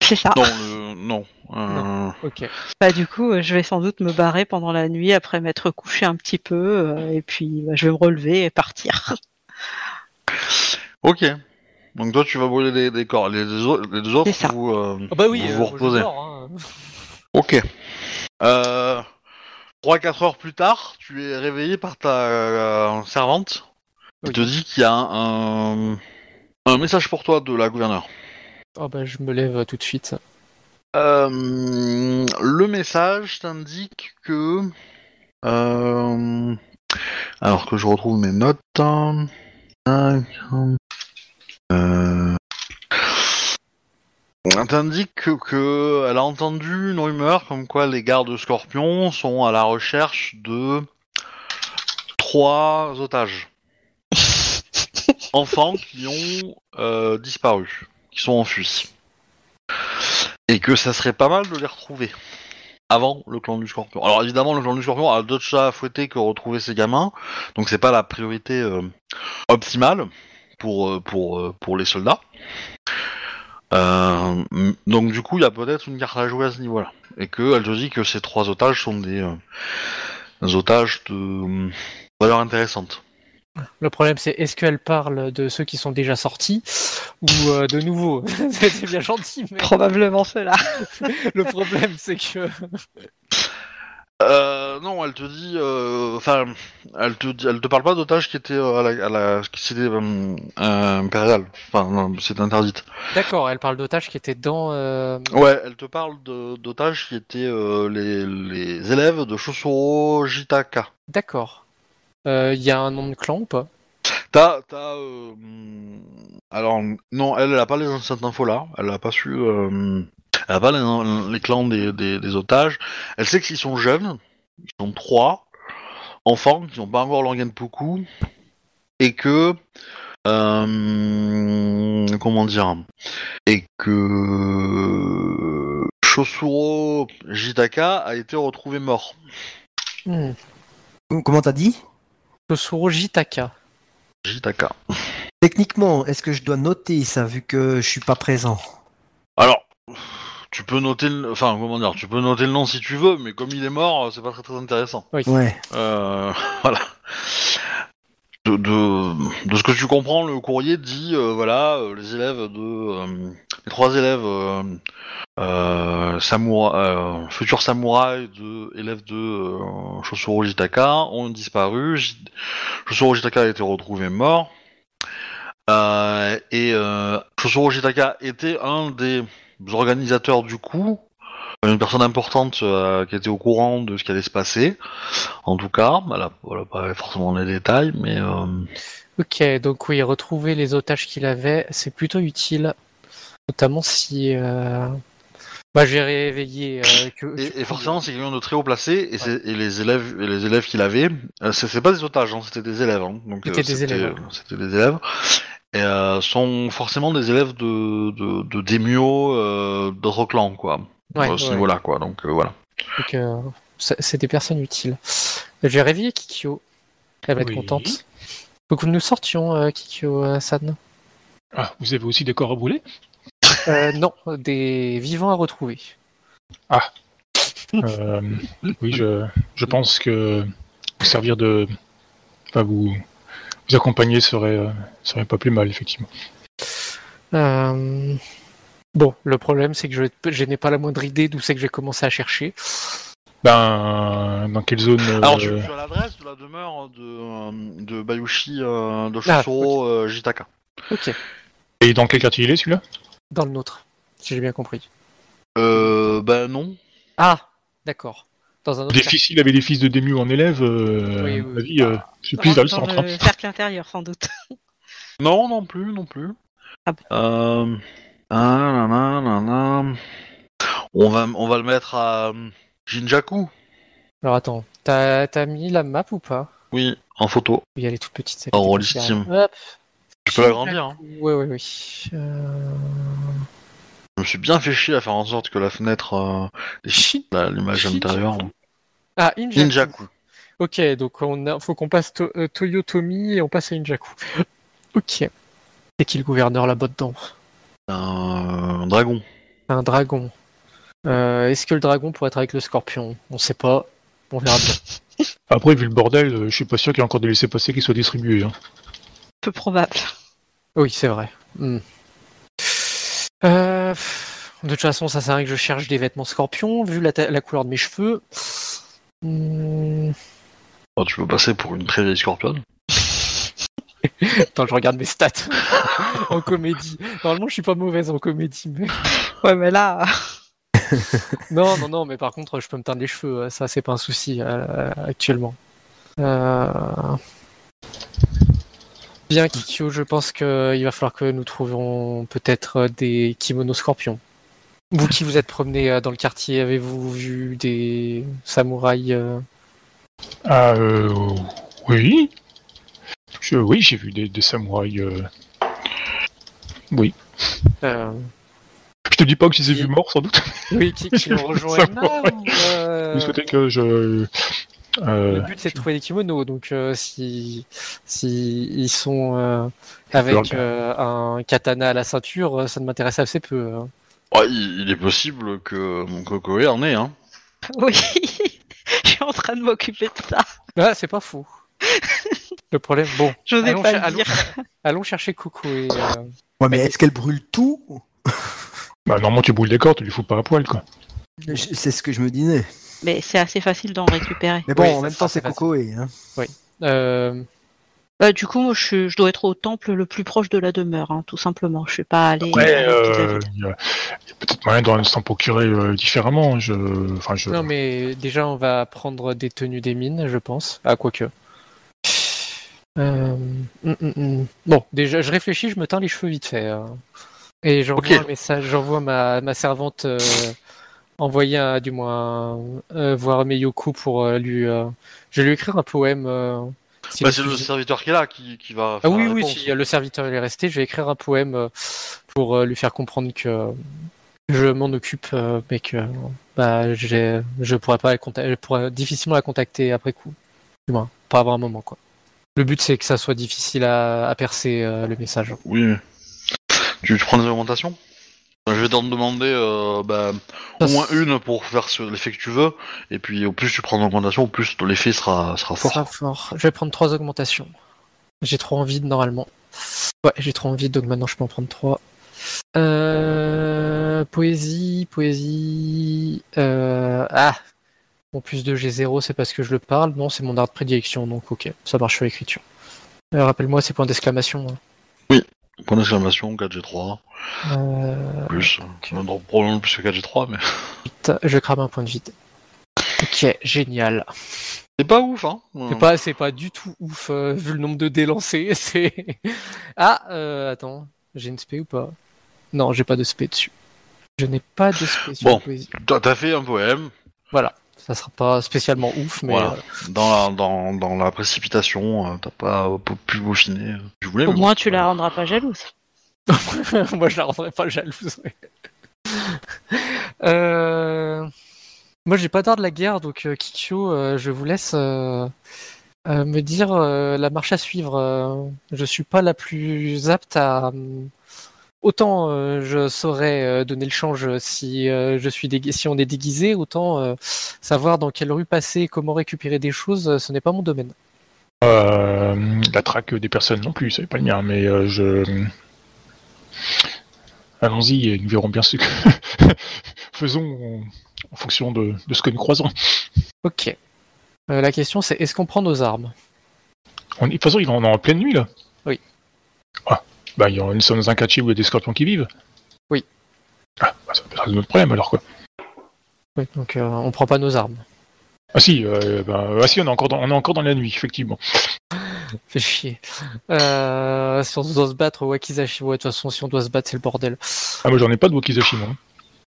C'est ça. non, le... non. Euh, Ok. Bah du coup, euh, je vais sans doute me barrer pendant la nuit après m'être couché un petit peu, euh, et puis bah, je vais me relever et partir. Ok. Donc toi, tu vas brûler des, des corps. Les, les autres, les deux autres, C'est ça. vous, euh, Ah bah oui, vous euh, vous moi, je reposez. dors, hein. Ok. Euh... 3-4 heures plus tard, tu es réveillé par ta euh, servante. Elle Oui. te dit qu'il y a un, un message pour toi de la gouverneure. Ah bah, je me lève tout de suite. Euh, le message t'indique que... euh, alors que je retrouve mes notes. hein. Tac. Euh, elle t'indique que, que elle a entendu une rumeur comme quoi les gardes scorpions sont à la recherche de trois otages. enfants qui ont euh, disparu, qui sont enfuis. Et que ça serait pas mal de les retrouver avant le clan du scorpion. Alors évidemment, le clan du scorpion a d'autres chats à fouetter que retrouver ces gamins, donc c'est pas la priorité euh, optimale pour, euh, pour, euh, pour les soldats. Euh, donc du coup, il y a peut-être une carte à jouer à ce niveau-là. Et qu'elle te dit que ces trois otages sont des, euh, des otages de euh, valeur intéressante. Le problème, c'est est-ce qu'elle parle de ceux qui sont déjà sortis ou euh, de nouveaux? C'est bien gentil, mais Probablement cela. le problème, c'est que. Euh, non, elle te dit, euh, enfin, elle te, dit- elle te parle pas d'otages qui étaient euh, à la, à la qui c'était euh, euh, impérial. Enfin, c'est interdite. D'accord, elle parle d'otages qui étaient dans. Ouais, elle te parle d'otages qui étaient les, les élèves de Shosuro Jitaka. D'accord. Il y a un nom de clan ou pas? T'as, t'as, euh, alors non, elle, elle a pas les cette info là. Elle a pas su, euh, elle a pas les, les clans des, des, des otages. Elle sait qu'ils sont jeunes, ils sont trois enfants qui n'ont pas encore l'organe-poukou et que euh, comment dire? Et que Shosuro Jitaka a été retrouvé mort. hmm. Comment t'as dit? Tosuro Jitaka. Jitaka. Techniquement, est-ce que je dois noter ça vu que je suis pas présent? Alors, tu peux noter, le... enfin comment dire, tu peux noter le nom si tu veux, mais comme il est mort, c'est pas très très intéressant. Ouais. Euh, voilà. De, de, de ce que tu comprends, le courrier dit, euh, voilà, euh, les élèves de, euh, les trois élèves euh, euh, samoura- euh, futurs samouraïs de élèves de euh, Shosuro Jitaka ont disparu. J- Shosuro Jitaka a été retrouvé mort. Euh, et euh, Shosuro Jitaka était un des organisateurs du coup, une personne importante euh, qui était au courant de ce qui allait se passer. En tout cas, elle a, elle a pas forcément les détails, mais euh, Ok, donc oui, retrouver les otages qu'il avait, c'est plutôt utile. Notamment si. Euh... Bah, j'ai réveillé. euh, que, et, et forcément c'est quelqu'un de très haut placé et, les élèves et les élèves qu'il avait, euh, c'est pas des otages, hein, c'était des élèves. Hein, donc C'était euh, des élèves, C'était des élèves. Et euh, sont forcément des élèves de de, de Daimyo, euh, d'autres clans quoi. Ouais, à ce ouais. niveau-là quoi. Donc euh, voilà. Donc, euh, c'est des personnes utiles. J'ai réveillé Kikyo. Elle va être contente. Faut que nous sortions, euh, Kikyo-san. Ah, vous avez aussi des corps à brûler? Euh, non, des vivants à retrouver. Euh, Oui, je, je pense que vous servir de. Enfin, vous, vous accompagner serait, euh, serait pas plus mal, effectivement. Euh, Bon, le problème, c'est que je, je n'ai pas la moindre idée d'où c'est que j'ai commencé à chercher. Ben, dans quelle zone euh, Alors tu, tu as l'adresse de la demeure de euh, de Bayushi euh, de Ah, Shosuro euh, Jitaka. Ok, Et dans quel quartier il est, celui-là? Dans le nôtre, si j'ai bien compris. Euh, ben non. Ah, d'accord. Dans un autre Les fils, il avait des fils de Demu en élève. Euh, Oui, oui, avis, euh, c'est plus vers le Dans centre. hein. le cercle intérieur, sans doute. Non, non plus, non plus. Ah bon. Euh... ah. On va, on va le mettre à euh, Jinjaku. Alors attends, t'as t'as mis la map ou pas? Oui, en photo. Oui, elle est toute petite. En dessus Steam. Tu peux l'agrandir. Hein. Oui, oui, oui. Euh... Je me suis bien fait chier à faire en sorte que la fenêtre, euh, l'image intérieure. Ah, Injaku. Jinjaku. Ok, donc on a, faut qu'on passe to- euh, Toyotomi et on passe à Injaku. Ok. C'est qui le gouverneur là-bas dedans? Un dragon. Un dragon. Euh, Est-ce que le dragon pourrait être avec le scorpion? On sait pas. On verra bien. Après, vu le bordel, euh, je suis pas sûr qu'il y ait encore des laissés-passer qui soient distribués. hein. Peu probable. Oui, c'est vrai. Hmm. Euh, de toute façon, ça sert à rien que je cherche des vêtements scorpions, vu la, ta- la couleur de mes cheveux. Hmm. Oh, tu peux passer pour une très vieille scorpionne? Attends, je regarde mes stats en comédie. Normalement, je suis pas mauvaise en comédie, mais... Ouais, mais là, Non, non, non, mais par contre, je peux me teindre les cheveux, ça, c'est pas un souci euh, actuellement. Euh... Bien, Kikyo, je pense qu'il va falloir que nous trouvions peut-être des kimonos scorpions. Vous qui vous êtes promené euh, dans le quartier, avez-vous vu des samouraïs euh, Ah, euh, oui. Je- oui, j'ai vu des, des samouraïs. euh, Oui. Euh, Je te dis pas que je les ai vus morts, sans doute. oui, qui, qui ou, euh, Vous souhaitez que je. Euh, Le but c'est de trouver des kimonos, donc euh, si, si ils sont euh, avec euh, un katana à la ceinture, ça ne m'intéresse assez peu. hein. Ouais, il, il est possible que mon Kokoe en ait, hein. Oui, je suis en train de m'occuper de ça. Ah, c'est pas faux. Le problème, bon, allons, pas cher- allons- dire. allons chercher Coco et euh, Ouais, mais est-ce qu'elle brûle tout Bah, normalement, tu brûles les cordes, tu les fous pas à poil, quoi. Je- C'est ce que je me disais. Mais c'est assez facile d'en récupérer. Mais bon, Oui, en même temps, c'est assez Cocoé. Hein. euh, Bah, du coup, moi, je, dois être au temple le plus proche de la demeure, hein, tout simplement. Je suis pas la euh, il y a, peut-être moyen de s'en procurer euh, différemment. Je, enfin, je. non mais déjà on va prendre des tenues des mines, je pense. Ah quoique. Euh, hum, hum, hum. Bon, déjà je réfléchis, je me teins les cheveux vite fait. hein. Et j'envoie un message, j'envoie ma, ma servante euh, envoyer un- du moins euh, voir Meyoko pour euh, lui. euh, je vais lui écrire un poème. euh, si Bah, le c'est le serviteur qui est là qui, qui va. Ah oui, la oui, si le serviteur est resté, je vais écrire un poème euh, pour euh, lui faire comprendre que je m'en occupe, euh, mais que bah, je pourrais pas la je pourrais difficilement la contacter après coup. Du moins, pas avant un moment, quoi. Le but, c'est que ça soit difficile à, à percer euh, le message. Oui. mais- Tu, tu prends des augmentations? Je vais t'en demander euh, bah, au moins une pour faire l'effet que tu veux, et puis au plus tu prends d'augmentation, au plus l'effet sera, sera fort. sera fort. Je vais prendre trois augmentations. J'ai trop envie de, normalement. Ouais, j'ai trop envie, donc maintenant je peux en prendre trois. Euh, poésie, poésie. Euh, ah, mon plus 2 G0, c'est parce que je le parle. Non, c'est mon art de prédilection, donc ok, ça marche sur l'écriture. Euh, Rappelle-moi, c'est point d'exclamation. hein. Point d'exclamation, 4G3, Euh, plus. Non, probablement plus que 4G3, mais. vite, je crame un point de vide. Ok, génial. C'est pas ouf, hein C'est pas, c'est pas du tout ouf, euh, vu le nombre de dés lancés. C'est... Ah, euh, attends, j'ai une spé ou pas? Non, j'ai pas de spé dessus. Je n'ai pas de spé sur Bon. la poésie. T'as t'as fait un poème, Voilà, ça sera pas spécialement ouf, mais Voilà. euh, dans la, dans, dans la précipitation, euh, t'as pas euh, pu- peaufiner. Tu voulais, Au mais moins, bon, tu la rendras pas jalouse. moi je la rendrai pas jalouse. euh... Moi j'ai pas d'art de la guerre, donc euh, Kikyo, euh, je vous laisse euh, euh, me dire euh, la marche à suivre. euh, je suis pas la plus apte à. Autant euh, je saurais euh, donner le change si euh, je suis si on est déguisé, autant savoir dans quelle rue passer, comment récupérer des choses, ce n'est pas mon domaine. La traque des personnes non plus, c'est pas le mien, mais je. Allons-y et nous verrons bien ce que. Faisons en fonction de, de ce que nous croisons. Ok. La question c'est est-ce qu'on prend nos armes? On, de toute façon, il en est en pleine nuit là. Ah, bah, il y en- nous sommes dans un quartier où il y a des scorpions qui vivent. Oui. Ah, bah, ça peut être notre problème alors quoi. Oui, donc euh, on prend pas nos armes. Ah si, euh, bah, ah, si on, est encore dans, on est encore dans la nuit, effectivement. Fait chier. Euh, si on doit se battre Wakizashi, ouais, de toute façon, si on doit se battre, c'est le bordel. Ah, moi j'en ai pas de Wakizashi, moi.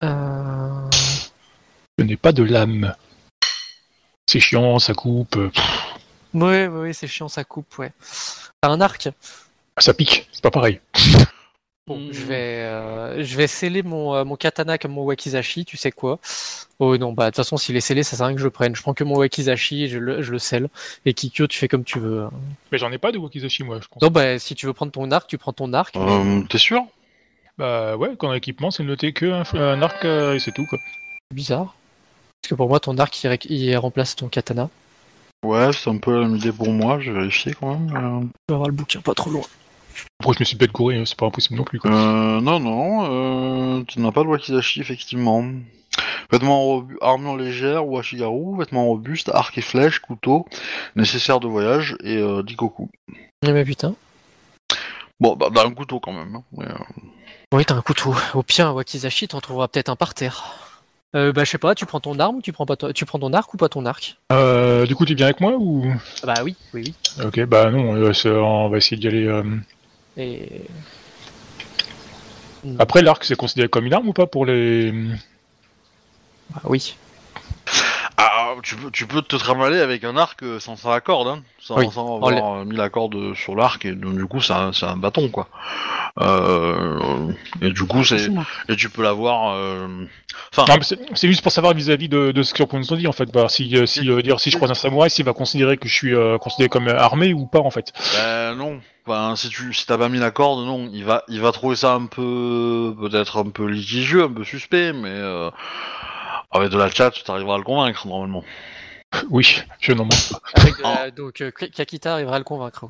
Euh... Je n'ai pas de lame. C'est chiant, ça coupe, pff, Ouais, ouais, ouais, c'est chiant, ça coupe, ouais. T'as un arc? Ça pique, c'est pas pareil. Bon, Hmm. je vais, euh, je vais sceller mon, euh, mon katana comme mon Wakizashi, tu sais quoi Oh non, bah de toute façon, s'il est scellé, ça sert à rien que je le prenne. Je prends que mon Wakizashi et je le, je le scelle. Et Kikyo, tu fais comme tu veux. hein. Mais j'en ai pas de Wakizashi, moi, je pense. Non, bah si tu veux prendre ton arc, tu prends ton arc. Euh, T'es sûr? Bah ouais, quand on a équipement, c'est noté que un, un arc euh, et c'est tout, quoi. C'est bizarre. Parce que pour moi, ton arc, il, remplace ton katana. Ouais, c'est un peu la même idée pour moi, j'ai vérifié quand même. euh. Je vais avoir le bouquin pas trop loin. Après, je me suis peut-être couru, hein, c'est pas impossible non plus, quoi. Euh, non, non, euh, tu n'as pas de wakizashi, effectivement. Vêtements armure légère ou ashigaru, vêtements robustes, arc et flèche, couteau, nécessaire de voyage et euh, dikoku. Eh mais putain. Bon, bah, bah, un couteau quand même. hein, mais, euh, Oui, t'as un couteau. Au pire, un Wakizashi, t'en trouveras peut-être un par terre. Euh, bah, je sais pas, tu prends ton arme ou tu prends, pas ton... tu prends ton arc ou pas ton arc? Euh, du coup, tu viens avec moi ou? Bah oui, oui, oui. Ok, bah non, euh, on va essayer d'y aller. Et... Après, l'arc, c'est considéré comme une arme ou pas pour les. Bah oui. Ah, tu peux, tu peux te trimballer avec un arc euh, sans, sans la corde, hein, sans, Oui. sans avoir euh, mis la corde sur l'arc, et donc, du coup, c'est un, bâton, quoi. Euh, et du coup, c'est, et tu peux l'avoir. euh, Enfin, c'est juste pour savoir vis-à-vis de, de ce qu'on nous dit en fait. Bah, si, euh, si, euh, dire, si je croise un samouraï, s'il va considérer que je suis euh, considéré comme armé ou pas en fait. ben, non. Enfin, si tu, si t'as pas mis la corde, non. Il va, il va trouver ça un peu, peut-être un peu litigieux, un peu suspect, mais euh, avec de la chat, tu arriveras à le convaincre normalement. Oui, je n'en manque pas. Avec de la- Donc euh, Kakita arrivera à le convaincre. quoi.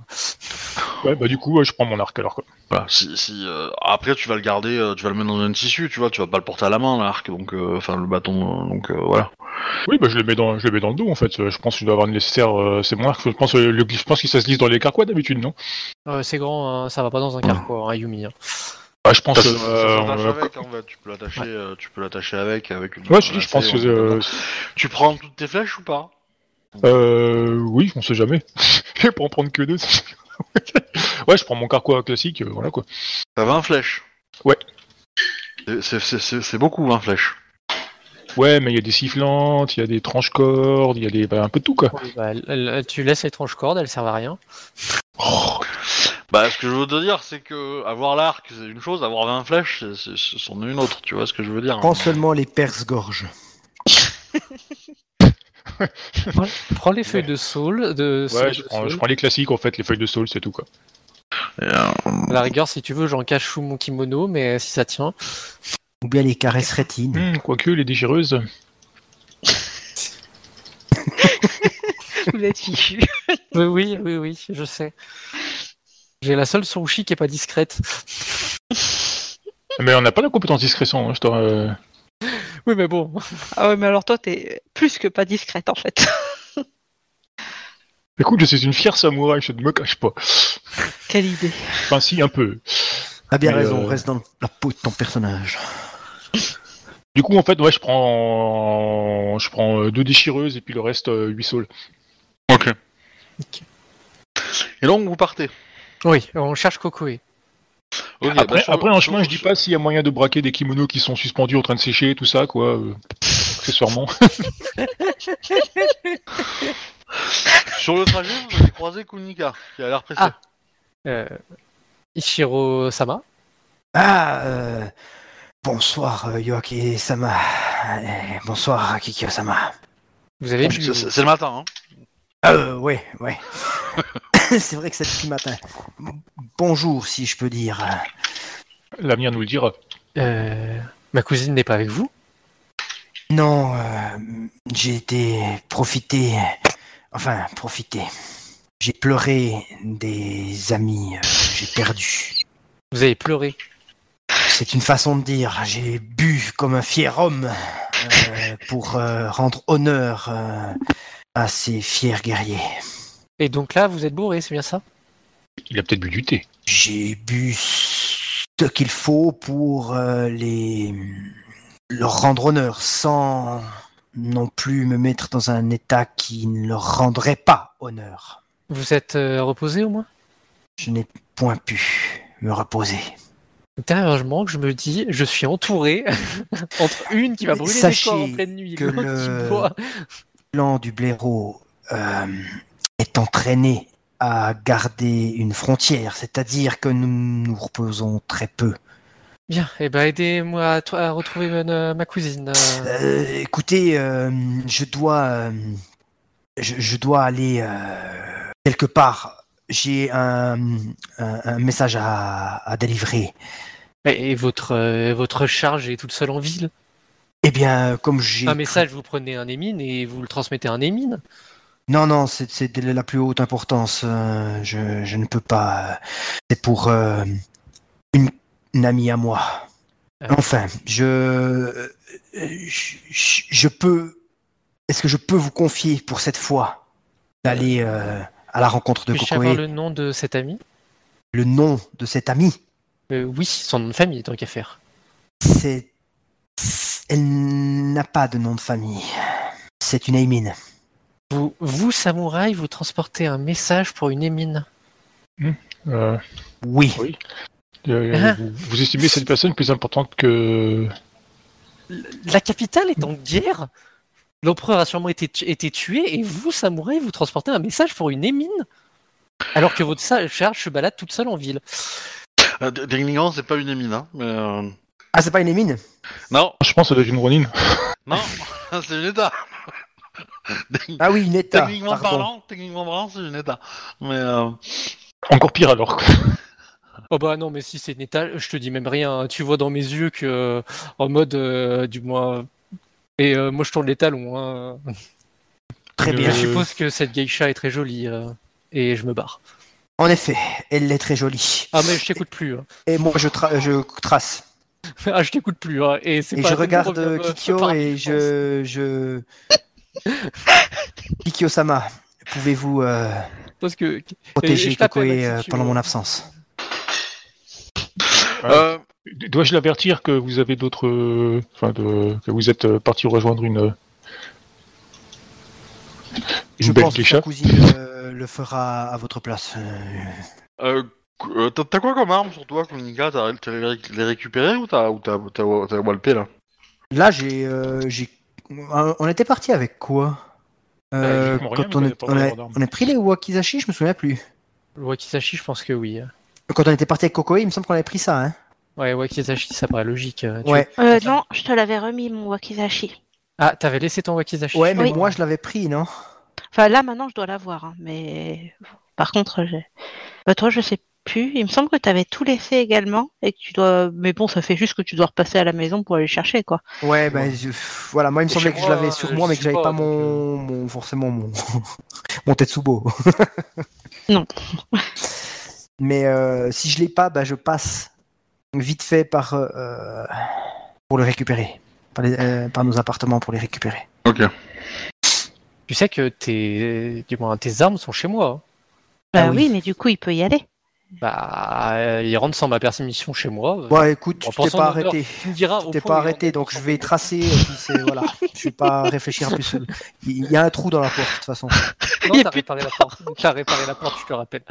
Ouais, bah du coup, euh, je prends mon arc alors quoi. Voilà, si, si euh, après tu vas le garder, euh, tu vas le mettre dans un tissu, tu vois, tu vas pas le porter à la main l'arc, donc euh, enfin le bâton, euh, donc euh, voilà. Oui, bah je le mets dans, je le mets dans le dos en fait. Euh, Je pense que je dois avoir le nécessaire. euh, c'est mon arc. Je pense, euh, le, je pense qu'il ça se lise dans les carquois d'habitude, non? Euh, c'est grand, hein, ça va pas dans un carquois, hein, Yumi. hein. Bah, je pense. Euh, en fait, tu peux l'attacher, euh, tu peux l'attacher avec, avec. Une Ouais, je dis, je pense que. euh. Tu prends toutes tes flèches ou pas? Euh, oui, on sait jamais. je vais pas en prendre que deux. ouais, je prends mon carquois classique, euh, voilà quoi. T'as 20 flèches. Ouais. C'est- beaucoup 20 flèches. Ouais, mais il y a des sifflantes, il y a des tranches cordes, il y a des, bah, un peu de tout quoi. Bah, tu laisses les tranches cordes, elles servent à rien. Oh, Bah, ce que je veux te dire, c'est que avoir l'arc, c'est une chose, avoir 20 flèches, c'est- c'est- c'en est une autre, tu vois ce que je veux dire Prends seulement les perce-gorges. Prends les feuilles de saule, de, ouais, je prends, saule. je prends les classiques en fait, les feuilles de saule, c'est tout quoi. Et, euh, À la rigueur, si tu veux, j'en cache sous mon kimono, mais si ça tient. Ou bien les caresses rétines. Hmm, quoique, les déchireuses. Vous êtes fichu. Oui, oui, oui, je sais. J'ai la seule sushi qui est pas discrète. Mais on n'a pas la compétence discrétion, hein, je t'aurais- euh, Oui, mais bon. Ah ouais, mais alors toi, t'es plus que pas discrète en fait. Écoute, je suis une fière samouraï, je ne me cache pas. Quelle idée. Enfin, si, un peu. Ah bien Mais, raison, euh, reste dans la peau de ton personnage. Du coup, en fait, ouais, je prends, je prends euh, deux déchireuses et puis le reste, euh, huit saules. Ok. Ok. Et donc vous partez. Oui, on cherche Kokoe. Ok, après, bah, sur- après, en chemin, sur- je dis pas s'il y a moyen de braquer des kimonos qui sont suspendus en train de sécher, tout ça, quoi. euh, accessoirement. Sur le trajet, vous avez croisé Kunika, qui a l'air pressé. Ah. Euh, Ichiro Sama. Ah, euh, bonsoir euh, Yoaki Sama. Bonsoir Kikyo Sama. Vous avez c'est- c'est le matin, hein. Euh, ouais, ouais. c'est vrai que c'est depuis matin. Bonjour, si je peux dire. L'avenir nous le dira. Euh, ma cousine n'est pas avec vous? Non, euh, j'ai été profité. Enfin, profité. J'ai pleuré des amis euh, que j'ai perdus. Vous avez pleuré? C'est une façon de dire. J'ai bu comme un fier homme euh, pour euh, rendre honneur euh, à ces fiers guerriers. Et donc là, vous êtes bourré, c'est bien ça? Il a peut-être bu du thé. J'ai bu ce qu'il faut pour euh, les leur rendre honneur sans non plus me mettre dans un état qui ne leur rendrait pas honneur. Vous êtes euh, reposé au moins? Je n'ai point pu me reposer. Intérieurement, je me dis, je suis entouré entre une qui va brûler Sachez des corps en pleine nuit, que le- qui boit. Le clan du blaireau euh, est entraîné à garder une frontière, c'est-à-dire que nous nous reposons très peu. Bien, et ben aidez-moi à, retrouver euh, ma cousine. euh. Écoutez, euh, je dois, je, je dois aller quelque part. J'ai un, un, un message à, à délivrer. Et, et votre, votre charge est toute seule en ville? Eh bien, comme j'ai Un message, vous prenez un émine et vous le transmettez à un émine Non, non, c'est de la plus haute importance. euh, je, je ne peux pas. euh, C'est pour euh, une, une amie à moi. Ah. Enfin, je, euh, je, peux. Est-ce que je peux vous confier pour cette fois d'aller euh, à la rencontre de Kokoe avoir le... le nom de cette amie? Nom de cet ami Euh, Oui, son nom de famille, tant qu'à faire. C'est. Elle n'a pas de nom de famille. C'est une Aimine. Vous, vous, samouraï, vous transportez un message pour une émine. Euh, Oui. euh, Ah. vous, vous estimez cette personne plus importante que. La capitale est en guerre L'empereur a sûrement été, tu- été tué et vous, samouraï, vous transportez un message pour une émine alors que votre charge se balade toute seule en ville. Euh, t- Techniquement, c'est pas une émine, hein, mais... euh, Ah, c'est pas une émine? Non, Je pense que être une Ronin. non, c'est une état. Ah oui, une état. techniquement pardon. parlant, techniquement parlant, c'est une état. Mais euh, Encore pire alors. quoi. Oh bah non, mais si c'est une état, je te dis même rien. Tu vois dans mes yeux que, euh, en mode, euh, du moins. Et euh, moi, je tourne les talons. hein. Très bien. Je suppose que cette geisha est très jolie. euh, et je me barre. En effet, elle est très jolie. Ah, mais je t'écoute plus. hein. Et moi, je, tra- je trace. ah, je t'écoute plus. hein. Et, c'est Et pas je regarde euh, Kikyo et je. Kikyo-sama, pouvez-vous euh, que. protéger Kokoe euh, pendant mon absence euh, Dois-je l'avertir que vous avez d'autres. euh, Enfin, de... que vous êtes euh, parti rejoindre une. euh, Une Je belle pense que sa cousine euh, le fera à votre place. Euh, t'as t'as quoi comme arme sur toi, Konika T'as t'as les, réc- les récupéré ou t'as ou t'as t'as t'as walpé là? Là, j'ai... euh, j'ai- on était parti avec quoi? Euh, rien, quand on, est, pas on, a, vraiment d'armes. on a pris les wakizashi, je me souviens plus. Le Wakizashi, je pense que oui. Quand on était parti avec Kokoe, il me semble qu'on avait pris ça. Hein Ouais, Wakizashi, ça paraît logique. euh, tu- ouais. Euh, non, je te l'avais remis, mon wakizashi. Ah, t'avais laissé ton Wakizashi? Ouais, mais Oui. moi je l'avais pris, non? Enfin, là, maintenant, je dois l'avoir. hein, mais par contre, j'ai... Bah, toi, je sais plus. Il me semble que tu avais tout laissé également. Et que tu dois... Mais bon, ça fait juste que tu dois repasser à la maison pour aller chercher, quoi. Ouais, ben je- voilà, moi il me semblait que je l'avais euh, sur je moi, mais que j'avais pas, pas, donc, mon, mon forcément mon mon Tetsubo. Non. mais euh, si je l'ai pas, bah je passe vite fait par euh, pour le récupérer, par, les- euh, par nos appartements pour les récupérer. Ok. Tu sais que tes, du moins, tes armes sont chez moi. hein. Bah Ah oui. oui. mais du coup, il peut y aller. Bah, euh, ils rentrent sans ma permission chez moi. euh. Bon, écoute, En tu t'es pas arrêté. Tu me diras. Tu au t'es pas il arrêté, donc je vais tracer. Et puis c'est voilà, je vais pas réfléchir plus. Il y a un trou dans la porte de toute façon. Non, Il t'as plus- réparé la porte. T'as réparé la porte, je te rappelle.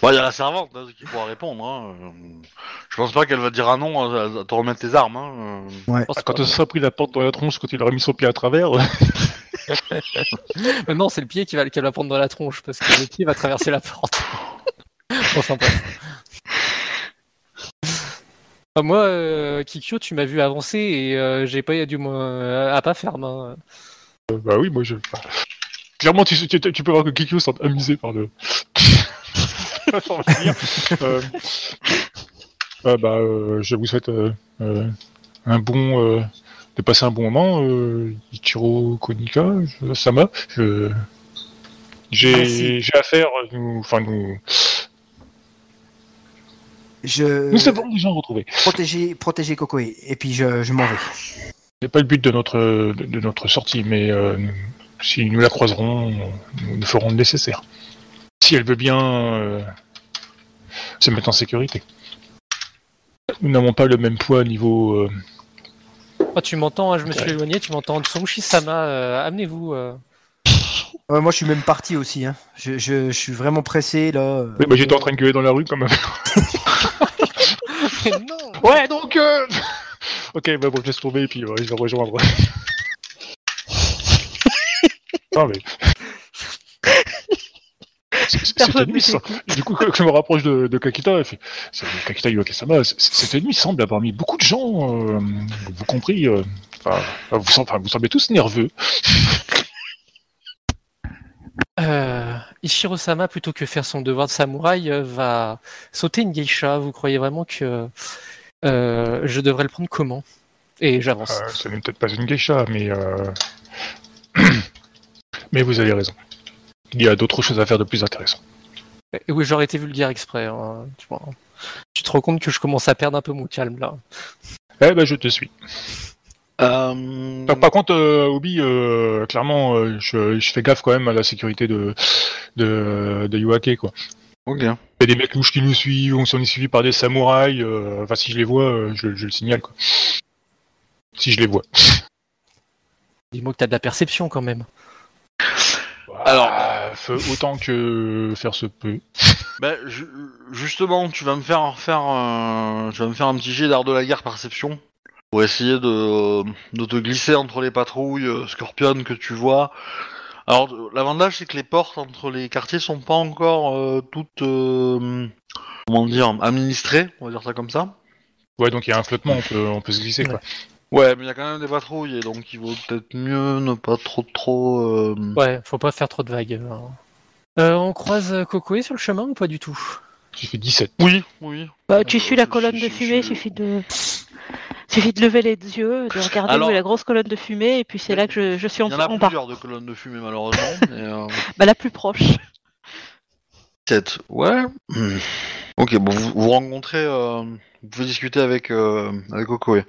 Bon, il y a la servante hein, qui pourra répondre. Hein. Je pense pas qu'elle va dire un non à, à te remettre tes armes. Hein. pense Ah, Quand se sera pris la porte dans la tronche, quand il aura mis son pied à travers. Mais non, c'est le pied qui va, qu'elle va prendre dans la tronche parce que le pied va traverser la porte. Ah, moi, euh, Kikyo, tu m'as vu avancer et euh, j'ai pas du moins euh, à pas faire main. bah oui, moi je. Clairement, tu, tu, tu peux voir que Kikyo s'est amusé par le. Euh... bah, euh, je vous souhaite euh, euh, un bon. euh, de passer un bon moment, euh, Ichiro Konika, Sama. J'ai affaire, nous, enfin nous, Je nous savons déjà retrouver. protéger protéger Kokoe et puis je, je m'en vais. C'est pas le but de notre de, notre sortie, mais euh, si nous la croiserons, nous, nous ferons le nécessaire. Si elle veut bien euh, se mettre en sécurité. Nous n'avons pas le même poids niveau. euh, Oh, tu m'entends, hein, je me suis Ouais. éloigné, tu m'entends. Tsumushi-sama, euh, amenez-vous. euh. Ouais, moi je suis même parti aussi. Hein. Je, je, je suis vraiment pressé là. euh. Oui, bah, j'étais en train de gueuler dans la rue quand même. Non Ouais, donc. euh, ok, bah bon, je laisse tomber et puis euh, je vais rejoindre. non mais. Personne nuit, ça- du coup, quand je me rapproche de, de Kakita, elle fait, Kakita Iwakesama, c- cette nuit semble avoir mis beaucoup de gens, euh, vous compris, euh, enfin, vous, sem- enfin, vous semblez tous nerveux. Euh, Ichiro-sama, plutôt que faire son devoir de samouraï, euh, va sauter une geisha. Vous croyez vraiment que euh, je devrais le prendre comment? Et j'avance. Euh, ce n'est peut-être pas une geisha, mais euh, mais vous avez raison. Il y a d'autres choses à faire de plus intéressant. Et oui, j'aurais été vulgaire exprès. hein, tu, vois. Tu te rends compte que je commence à perdre un peu mon calme là. Eh ben, je te suis. Euh, Par, par contre, euh, Obi, euh, clairement, euh, je, je fais gaffe quand même à la sécurité de de, de Yuake, quoi. Ok. Il y a des mecs louches qui nous suivent, on s'en est suivi par des samouraïs. euh, enfin, si je les vois, euh, je, je le signale, quoi. Si je les vois. Dis-moi que t'as de la perception quand même. Alors- Ah, feu autant que faire se peut. Bah, ju- justement, tu vas me faire faire, euh, tu vas me faire un petit jet d'art de la guerre perception. Pour essayer de, de te glisser entre les patrouilles euh, Scorpion que tu vois. Alors, l'avantage, c'est que les portes entre les quartiers sont pas encore euh, toutes, euh, comment dire, administrées, on va dire ça comme ça. Ouais, donc il y a un flottement, on peut, on peut se glisser, quoi. Ouais, mais il y a quand même des patrouilles, et donc il vaut peut-être mieux ne pas trop trop... euh, Ouais, faut pas faire trop de vagues. hein. Euh, on croise Cocoé sur le chemin ou pas du tout? J'ai fait 17. Oui, oui. Bah, tu Euh, suis la colonne je- de fumée, je- suffit de suffit de lever les yeux, de regarder Alors- où est la grosse colonne de fumée, et puis c'est là que je, je suis en, Il y en a plusieurs de colonnes de fumée, malheureusement. mais, euh, Bah, la plus proche. 7, ouais. Hmm. Ok, bon, vous, vous rencontrez, euh, vous pouvez discuter avec, euh, avec Okoe.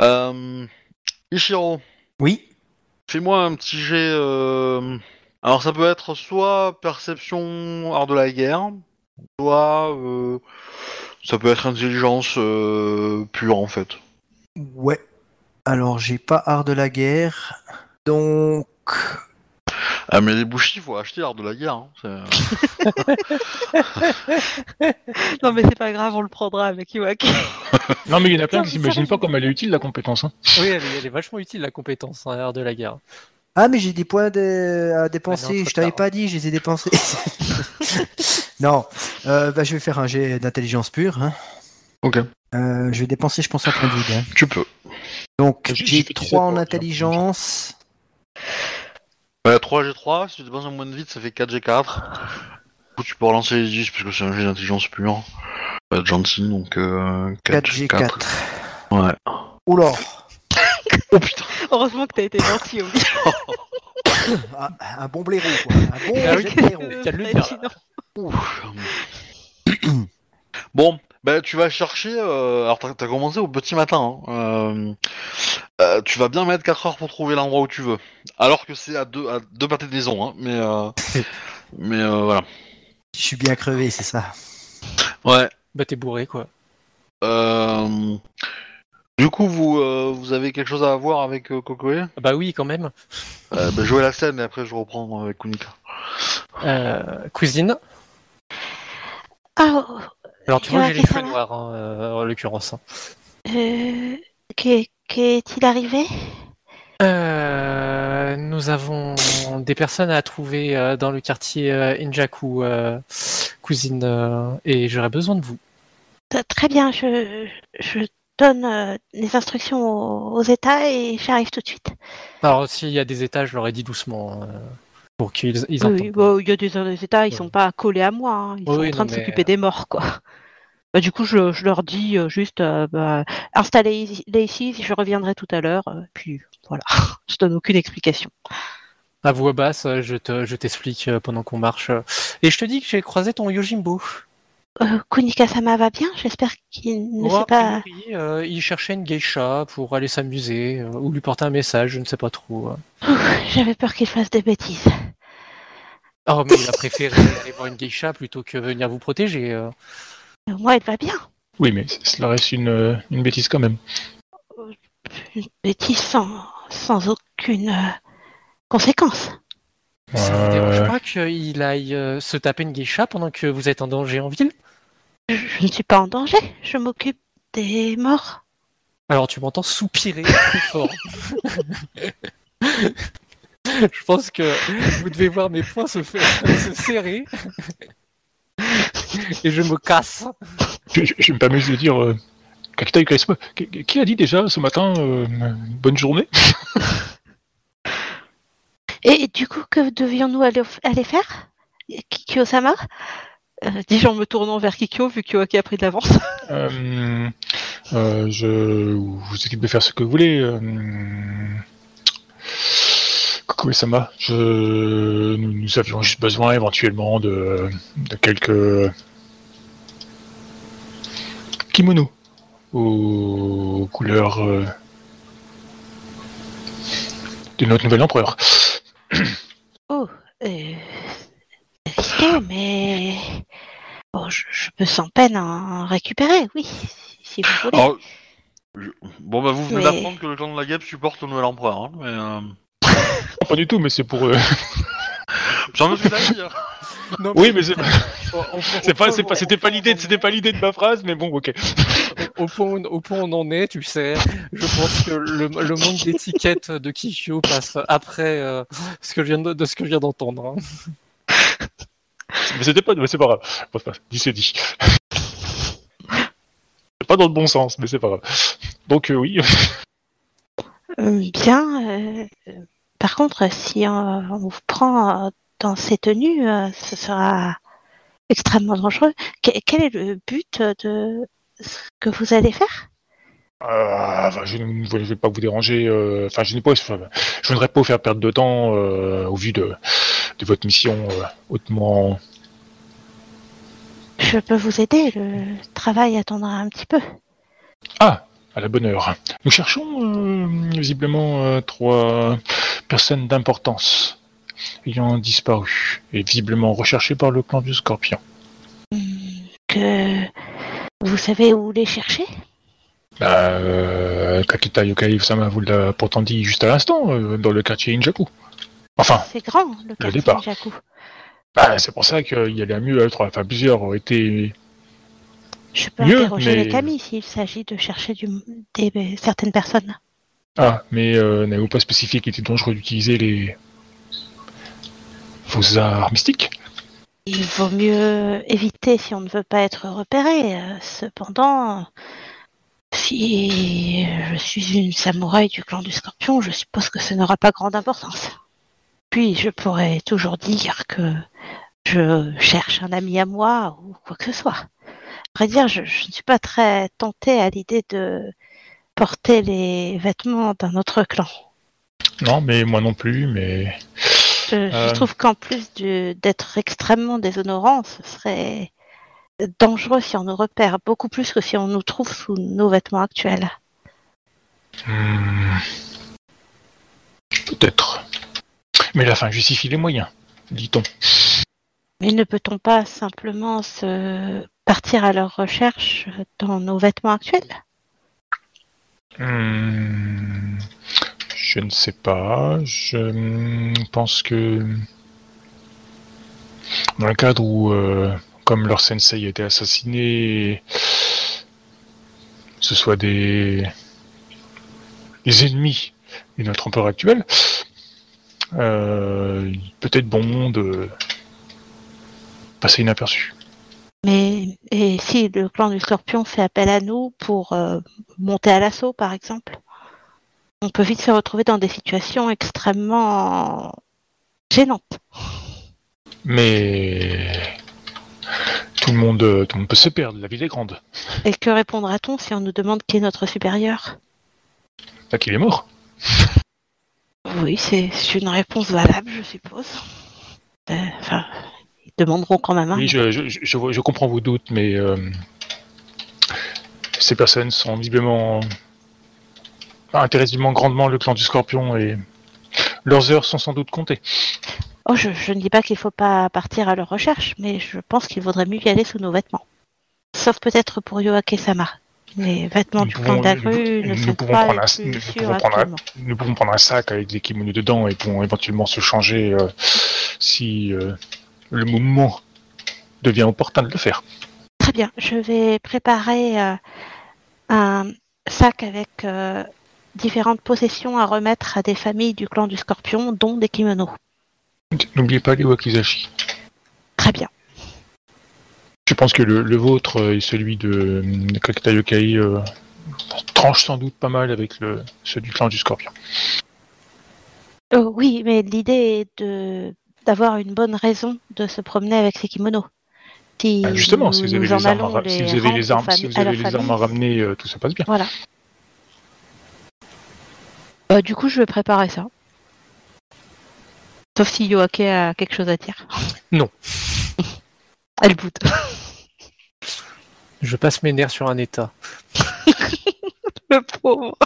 Euh, Ishiro, Oui. fais-moi un petit jet. euh, Alors, ça peut être soit perception art de la guerre, soit euh, ça peut être intelligence euh, pure en fait. Ouais. Alors, j'ai pas art de la guerre. Donc. Ah, mais les bouchis, faut acheter art de la guerre. hein, Non, mais c'est pas grave, on le prendra avec Iwak. Non, mais il y en a plein qui s'imaginent va. pas comme elle est utile, la compétence. Hein. Oui, elle est, elle est vachement utile la compétence en l'air de la guerre. Ah, mais j'ai des points de- à dépenser. trop je t'avais pas dit, je les ai dépensés. non. Euh, bah, je vais faire un jet d'intelligence pure. hein. Ok, Euh, je vais dépenser, je pense, un point de vide. hein. tu peux. Donc, J'ai- j'ai j'ai fait 3 en 17 pour- intelligence. Ouais, 3 G3, si tu dépenses un moins de vite, ça fait 4 G4. Du coup, tu peux relancer les 10 parce que c'est un jet d'intelligence pure. Pas gentil, donc euh, 4 4 G4. G4. Ouais. Oula. Oh putain Heureusement que t'as été gentil au Ah, un bon blaireau, quoi. Un bon Ah de blaireau. Ouf. Bon, bah tu vas chercher. euh, alors t'as commencé au petit matin. hein, euh, euh, tu vas bien mettre 4 heures pour trouver l'endroit où tu veux. Alors que c'est à deux, à deux pâtés de maison. Hein, mais euh, mais euh, voilà. Je suis bien crevé, c'est ça. Ouais. Bah t'es bourré quoi. Euh, du coup, vous euh, vous avez quelque chose à voir avec euh, Kokoe Ah Bah oui quand même. euh, bah, Jouez la scène et après je reprends avec Kunika. Euh, cuisine. Ah, Alors tu vois j'ai les cheveux noirs hein, euh, en l'occurrence. euh, qu'est- qu'est-il arrivé? Euh, nous avons des personnes à trouver euh, dans le quartier euh, Injaku, euh, cousine, euh, et j'aurais besoin de vous. Très bien, je, je donne euh, les instructions aux, aux États et j'arrive tout de suite. Alors s'il y a des étages, je leur ai dit doucement euh, pour qu'ils ils Oui, bah, il y a des, des États, ils Ouais. sont pas collés à moi, hein, ils sont oui, en train non, de mais- s'occuper des morts, quoi. Bah, du coup, je, je leur dis euh, juste, euh, bah, installez-les ici, je reviendrai tout à l'heure, euh, puis voilà, je donne aucune explication. À voix basse, euh, je te, je t'explique euh, pendant qu'on marche. euh. Et je te dis que j'ai croisé ton Yojimbo. Euh, Kunika-sama va bien, j'espère qu'il ne sait a pas... priori, euh, il cherchait une geisha pour aller s'amuser euh, ou lui porter un message, je ne sais pas trop. Ouf, J'avais peur qu'il fasse des bêtises. Oh, mais il a préféré aller voir une geisha plutôt que venir vous protéger. euh. Euh, Moi, elle va bien. Oui, mais cela reste une, une bêtise quand même. Une bêtise sans, sans aucune conséquence. Ça vous dérange pas qu'il aille se taper une geisha pendant que vous êtes en danger en ville? Je, je ne suis pas en danger, je m'occupe des morts. Alors tu m'entends soupirer très fort. Je pense que vous devez voir mes poings se, faire, se serrer. Et je me casse. je, je- je me permets de dire, euh, Yukaisma, qui, qui a dit déjà ce matin euh, bonne journée? Et, du coup, que devions-nous aller, aller faire? Kikyo-sama euh, Dis-je en me tournant vers Kikyo, vu que Yoaki a pris de l'avance. Euh, euh, Je vous occupe de faire ce que vous voulez. Euh, Kokoe-sama, je... nous, nous avions juste besoin éventuellement de, de quelques kimonos aux couleurs euh, de notre nouvel empereur. Oh, euh, c'est risqué, mais... Bon, je, je peux sans peine en récupérer, oui, si, si vous voulez. Alors, je- Bon bah vous venez Mais- d'apprendre que le clan de la guêpe supporte le nouvel empereur. Hein, mais, euh, Pas du tout, mais c'est pour... euh, Parce J'en ai d'avis. Hein. Non, Oui, mais c'est pas, c'est pas, c'était pas l'idée, c'était pas l'idée de ma phrase, mais bon, ok. au point, au point où on en est, tu sais, je pense que le, le manque d'étiquette de Kishio passe après euh, ce que je viens de, de ce que je viens d'entendre. hein. Mais c'était pas, c'est pas grave. C'est dit c'est dit. Pas dans le bon sens, mais c'est pas grave. Donc euh, oui. Euh, bien. euh, par contre, si on vous prend dans ces tenues, ce sera extrêmement dangereux. Que- quel est le but de ce que vous allez faire? Euh, enfin, je ne je vais pas vous déranger. euh, Enfin, je n'ai pas, enfin, je voudrais pas vous faire perdre de temps euh, au vu de, de votre mission euh, hautement. Je peux vous aider. Le travail attendra un petit peu. Ah, à la bonne heure. Nous cherchons visiblement trois personnes d'importance ayant disparu et visiblement recherchées par le clan du Scorpion. Que vous savez où les chercher? Bah, euh, Kakita Yokai Sama vous l'a pourtant dit juste à l'instant, euh, dans le quartier Injaku. Enfin, C'est grand le quartier départ. Jaku. bah, c'est pour ça qu'il y allait mieux à trois. Enfin, plusieurs ont été. Je peux Mieux, interroger mais- les Camille s'il s'agit de chercher du, des, certaines personnes. Ah, mais euh, n'avez-vous pas spécifié qu'il était dangereux d'utiliser les. vos arts mystiques Il vaut mieux éviter si on ne veut pas être repéré. Euh, Cependant, si je suis une samouraï du clan du scorpion, je suppose que ça n'aura pas grande importance. Puis je pourrais toujours dire que je cherche un ami à moi ou quoi que ce soit. À vrai dire, je, je ne suis pas très tentée à l'idée de porter les vêtements d'un autre clan. Non, mais moi non plus, mais. Je, je Euh. trouve qu'en plus d'être extrêmement déshonorant, ce serait dangereux si on nous repère beaucoup plus que si on nous trouve sous nos vêtements actuels. Hmm, Peut-être. Mais la fin justifie les moyens, dit-on. Mais ne peut-on pas simplement se partir à leur recherche dans nos vêtements actuels? Hmm, Je ne sais pas. Je pense que dans le cadre où, euh, comme leur sensei a été assassiné, ce soit des, des ennemis de notre empereur actuel, euh, peut-être bon de passer inaperçu. Mais et si le clan du Scorpion fait appel à nous pour euh, monter à l'assaut, par exemple, on peut vite se retrouver dans des situations extrêmement gênantes. Mais tout le monde, tout le monde peut se perdre. La ville est grande. Et que répondra-t-on si on nous demande qui est notre supérieur? Là qu'il est mort. Oui, c'est une réponse valable, je suppose. Euh, Enfin, ils demanderont quand même. hein. Oui, je, je, je, vois- je comprends vos doutes, mais euh, ces personnes sont visiblement intéressent grandement le clan du Scorpion et leurs heures sont sans doute comptées. Oh, je, je ne dis pas qu'il faut pas partir à leur recherche, mais je pense qu'il vaudrait mieux y aller sous nos vêtements. Sauf peut-être pour Yoake-sama. Les vêtements Nous du pouvons- nous- ne nous sont pouvons pas prendre un- nous pouvons prendre un- actuellement. Nous pouvons prendre un sac avec des kimonos dedans et pourrons éventuellement se changer euh, si euh, le moment devient opportun de le faire. Très bien, je vais préparer euh, un sac avec différentes possessions à remettre à des familles du clan du Scorpion, dont des kimonos. N'oubliez pas les wakizashi. Très bien. Je pense que le, le vôtre euh, et celui de, de Kakita Yokai euh, tranchent sans doute pas mal avec le, ceux du clan du Scorpion. Euh, oui, mais l'idée est de d'avoir une bonne raison de se promener avec ces kimonos. Si Ah, justement, nous, si vous avez les armes, si vous avez les armes, si vous avez les armes à ramener, euh, tout ça passe bien. Voilà. Bah, du coup, je vais préparer ça. Sauf si Yoake a quelque chose à dire. Non. Elle boude. Je passe mes nerfs sur un état. Le pauvre.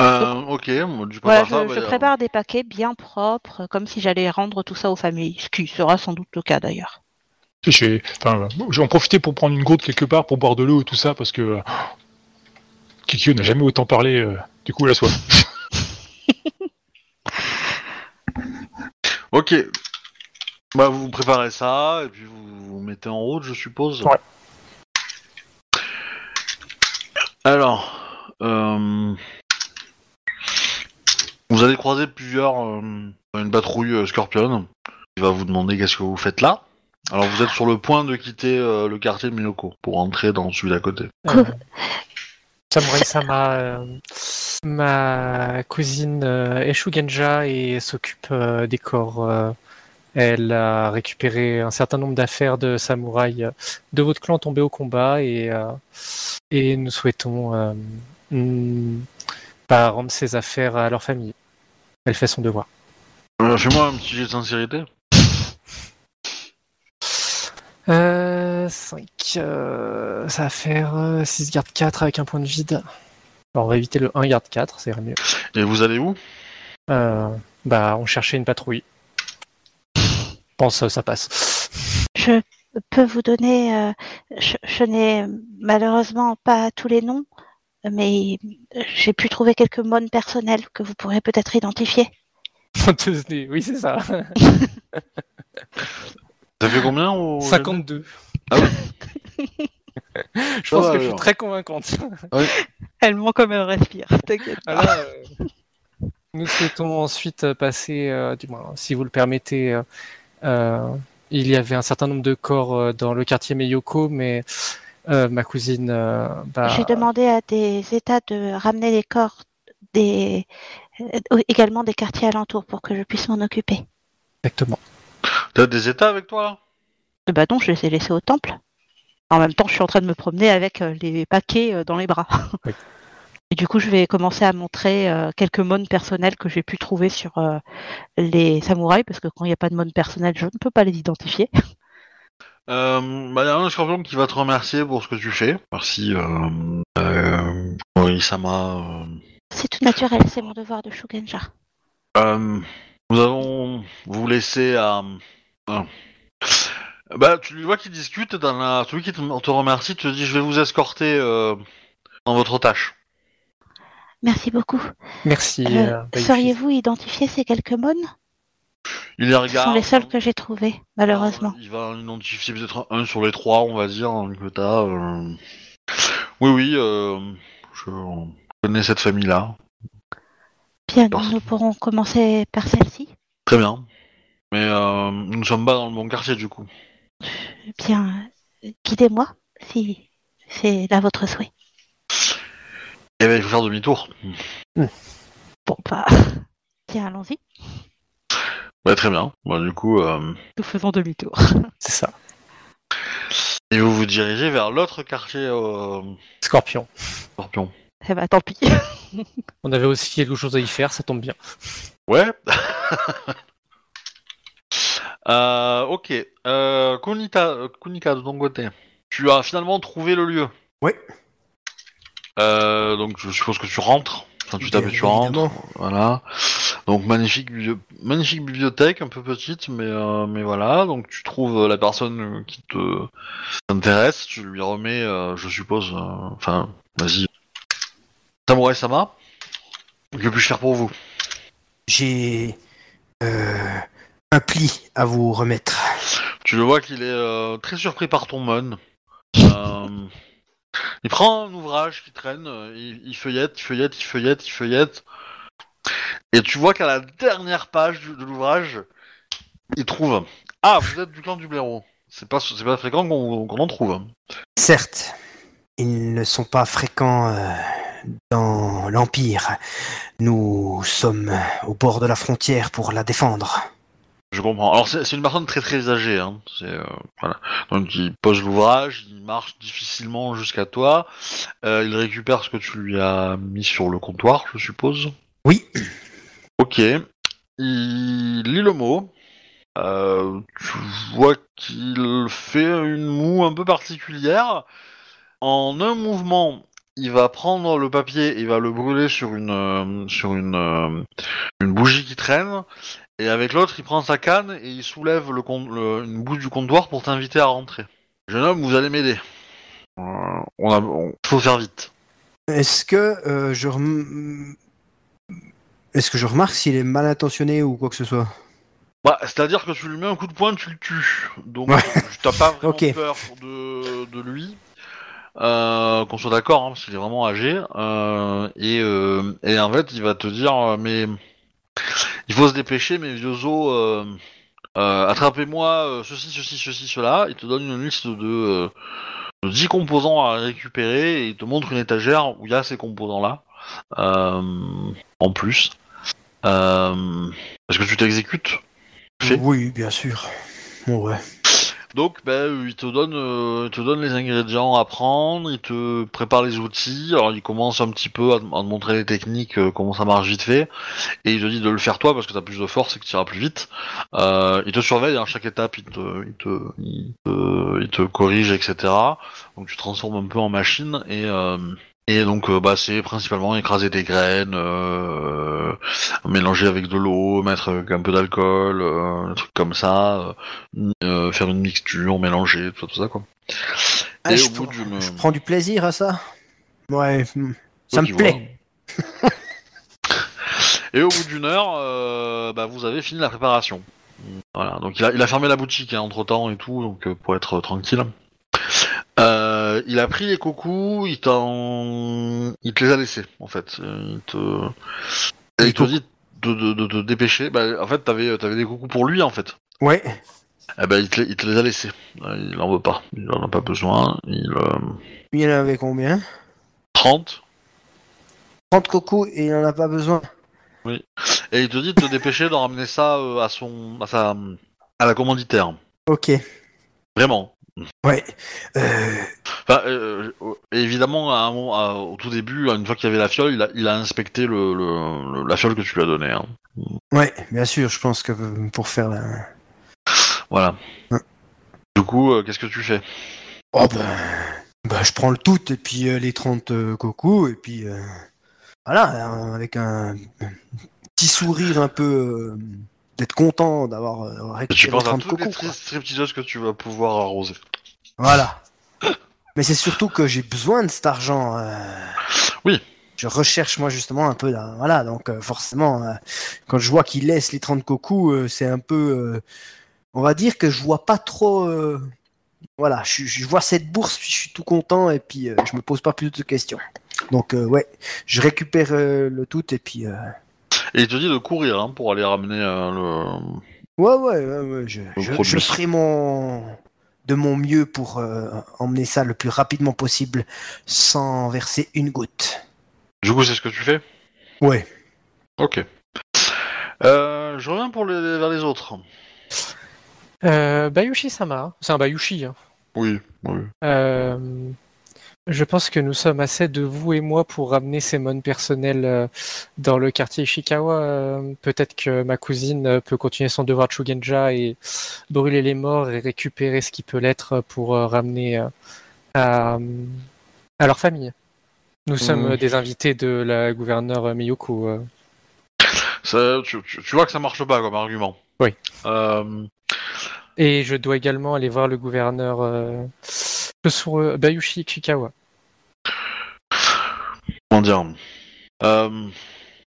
Euh, ok, moi, du Voilà, je, ça, je bah, prépare des paquets bien propres, comme si j'allais rendre tout ça aux familles, ce qui sera sans doute le cas d'ailleurs. Je vais, enfin, je vais en profiter pour prendre une goutte quelque part pour boire de l'eau et tout ça parce que euh, Kikyo n'a jamais autant parlé. euh, du coup, la soif. Ok, Bah, vous préparez ça, et puis vous vous mettez en route, je suppose Ouais. Alors, euh, vous allez croiser plusieurs... euh, une patrouille euh, Scorpion, qui va vous demander qu'est-ce que vous faites là. Alors, vous êtes sur le point de quitter euh, le quartier de Minoko, pour entrer dans celui d'à côté. Euh, Samurai Sama, euh, ma cousine euh, est Shugenja et s'occupe euh, des corps. euh, elle a récupéré un certain nombre d'affaires de samouraïs de votre clan tombés au combat et, euh, et nous souhaitons euh, mm, bah, rendre ces affaires à leur famille. Elle fait son devoir. Euh, Fais-moi un petit jet de sincérité. Euh, 5, euh, ça va faire 6 garde 4 avec un point de vide. Alors, on va éviter le 1 garde 4, c'est mieux. Et vous allez où? Euh, bah, on cherchait une patrouille. Je pense que ça passe. Je peux vous donner, euh, je, je n'ai malheureusement pas tous les noms, mais j'ai pu trouver quelques mônes personnels que vous pourrez peut-être identifier. oui, c'est ça. T'as fait combien au... 52. Ah Je pense va, que je suis très convaincante. Elle ment comme elle respire, t'inquiète là, euh, nous souhaitons ensuite euh, passer, euh, du moins, si vous le permettez, euh, euh, il y avait un certain nombre de corps euh, dans le quartier Meyoko, mais euh, ma cousine, euh, bah, J'ai demandé à des États de ramener les corps des euh, également des quartiers alentours pour que je puisse m'en occuper. exactement. T'as des états avec toi? Là Eh Bah non, je les ai laissés au temple. En même temps, je suis en train de me promener avec euh, les paquets euh, dans les bras. Oui. Et du coup, je vais commencer à montrer euh, quelques mônes personnels que j'ai pu trouver sur euh, les samouraïs, parce que quand il n'y a pas de mônes personnels, je ne peux pas les identifier. Euh, bah, y a un scorpion qui va te remercier pour ce que tu fais. Merci, euh, euh, euh. C'est tout naturel, c'est mon devoir de Shugenja. Euh, nous allons vous laisser à. Bah, tu vois qu'ils discutent, et dans la... celui qui te, te remercie te dit Je vais vous escorter euh, dans votre tâche. Merci beaucoup. Merci. Euh, euh, Bayushi. Sauriez-vous identifier ces quelques mônes Il les Ce regarde. sont les seuls que j'ai trouvés, malheureusement. Il va en identifier peut-être un sur les trois, on va dire, hein, que t'as. euh. Oui, oui, euh, je connais cette famille-là. Bien, Parfait. nous pourrons commencer par celle-ci. Très bien. Mais euh, nous ne sommes pas dans le bon quartier du coup. Bien, guidez-moi, si c'est là votre souhait. Eh ben, il faut faire demi-tour. Bon, bah, bien, allons-y. Ouais, très bien. Bon, du coup, euh, Nous faisons demi-tour. C'est ça. et vous vous dirigez vers l'autre quartier euh, Scorpion. Scorpion. Eh bah, tant pis. On avait aussi quelque chose à y faire, ça tombe bien. Ouais. euh, ok. Euh, Kunita, euh, Kunika, de ton côté, tu as finalement trouvé le lieu. Ouais. Euh, donc je suppose que tu rentres. Enfin, tu tapes et tu rentres. évidemment. Voilà. Donc magnifique, biblio- magnifique bibliothèque, un peu petite, mais euh, mais voilà. Donc tu trouves la personne qui te t'intéresse, tu lui remets, euh, je suppose. euh, Enfin, vas-y. Samurai Sama. Que puis-je faire pour vous? J'ai euh, un pli à vous remettre. Tu le vois qu'il est euh, très surpris par ton mon. Euh, il prend un ouvrage qui traîne, euh, il, il feuillette, il feuillette, il feuillette, il feuillette. Et tu vois qu'à la dernière page de l'ouvrage, il trouve Ah, vous êtes du clan du blaireau. C'est pas, c'est pas fréquent qu'on qu'on en trouve. Certes, ils ne sont pas fréquents euh, dans l'Empire. Nous sommes au bord de la frontière pour la défendre. Je comprends. Alors c'est une personne très très âgée. Hein. Euh, voilà. Donc il pose l'ouvrage, il marche difficilement jusqu'à toi, euh, il récupère ce que tu lui as mis sur le comptoir, je suppose. Oui, Ok. Il lit le mot. Euh, tu vois qu'il fait une moue un peu particulière. En un mouvement, il va prendre le papier et il va le brûler sur une euh, sur une euh, une bougie qui traîne. Et avec l'autre, il prend sa canne et il soulève le, con- le- une bout du comptoir pour t'inviter à rentrer. Jeune homme, vous allez m'aider. Euh, on a, on- faut faire vite. Est-ce que euh, je rem- est-ce que je remarque s'il est mal intentionné ou quoi que ce soit? Bah, c'est-à-dire que tu lui mets un coup de poing, tu le tues. Donc, Ouais. t'as pas vraiment Ok. peur de, de lui. Euh, qu'on soit d'accord, hein, parce qu'il est vraiment âgé. Euh, et, euh, et en fait, il va te dire, euh, mais il faut se dépêcher, mes vieux os. Euh, attrapez-moi euh, ceci, ceci, ceci, cela. Il te donne une liste de, euh, de 10 composants à récupérer et il te montre une étagère où il y a ces composants-là. En plus. Est-ce que tu t'exécutes? Oui, bien sûr. Ouais. Donc, ben, il te donne, euh, il te donne les ingrédients à prendre, il te prépare les outils. Alors, il commence un petit peu à, te- montrer les techniques, euh, comment ça marche vite fait, et il te dit de le faire toi parce que t'as plus de force et que tu iras plus vite. Euh, il te surveille à chaque étape, il te, il te, il te, il te corrige, etc. Donc, tu transformes un peu en machine et euh, et donc, euh, bah, c'est principalement écraser des graines, euh, mélanger avec de l'eau, mettre avec un peu d'alcool, euh, un truc comme ça, euh, euh, faire une mixture, mélanger, tout ça, tout ça quoi. Ah, Et je, au bout prends- je prends du plaisir à ça. Ouais, ça Toi me plaît. Et au bout d'une heure, euh, bah, vous avez fini la préparation. Voilà, donc il a, il a fermé la boutique entre temps et tout, donc euh, pour être tranquille. Euh, il a pris les coucous, il t'en, il te les a laissés en fait. Euh, Il te, et Les il te dit de, de, de te dépêcher. Bah, en fait, t'avais, t'avais des coucous pour lui en fait. Ouais. Eh ben, il te, les- il te les a laissés. Euh, Il en veut pas. Il en a pas besoin. Il euh, Il en avait combien 30. 30 cocos et il en a pas besoin. Et il te dit de te dépêcher de ramener ça euh, à son, à sa, à la commanditaire. Ok. Vraiment. Ouais. Euh, Enfin, euh, euh, évidemment, à un moment, à- au tout début, une fois qu'il y avait la fiole, il a, il a inspecté le, le- le- la fiole que tu lui as donnée. hein. ouais, bien sûr, je pense que pour faire la. Voilà. Ouais. Du coup, euh, qu'est-ce que tu fais? Oh ben. ben, je prends le tout et puis les 30 euh, cocos et puis. voilà, euh, avec un, un petit sourire un peu. D'être content d'avoir euh, Tu récupéré penses à 30 toutes les stripteaseuses que tu vas pouvoir arroser. Voilà. Mais c'est surtout que j'ai besoin de cet argent. euh. Oui. Je recherche moi justement un peu là. Voilà, donc euh, forcément, euh, quand je vois qu'il laisse les 30 cocos, c'est un peu. on va dire que je vois pas trop. voilà, je, je vois cette bourse, puis je suis tout content et puis je me pose pas plus de questions. Donc ouais, je récupère le tout et puis. Et il te dit de courir hein, pour aller ramener euh, le. Ouais, ouais, ouais, ouais, je, Le je, ferai mon de mon mieux pour euh, emmener ça le plus rapidement possible sans verser une goutte. Du coup, c'est ce que tu fais? Ouais. Ok. Euh, je reviens pour les, vers les autres. Euh, Bayushi-sama, c'est un Bayushi. hein. Oui, oui. Euh, je pense que nous sommes assez de vous et moi pour ramener ces mônes personnels euh, dans le quartier Ishikawa. Euh, Peut-être que ma cousine euh, peut continuer son devoir de Shugenja et brûler les morts et récupérer ce qui peut l'être pour ramener à, à leur famille. Nous sommes euh, des invités de la gouverneure Miyoko. Ça, tu, tu- tu vois que ça marche pas comme argument. Oui. Euh, Et je dois également aller voir le gouverneur euh, Tosuro- Bayushi Ichikawa. comment dire euh,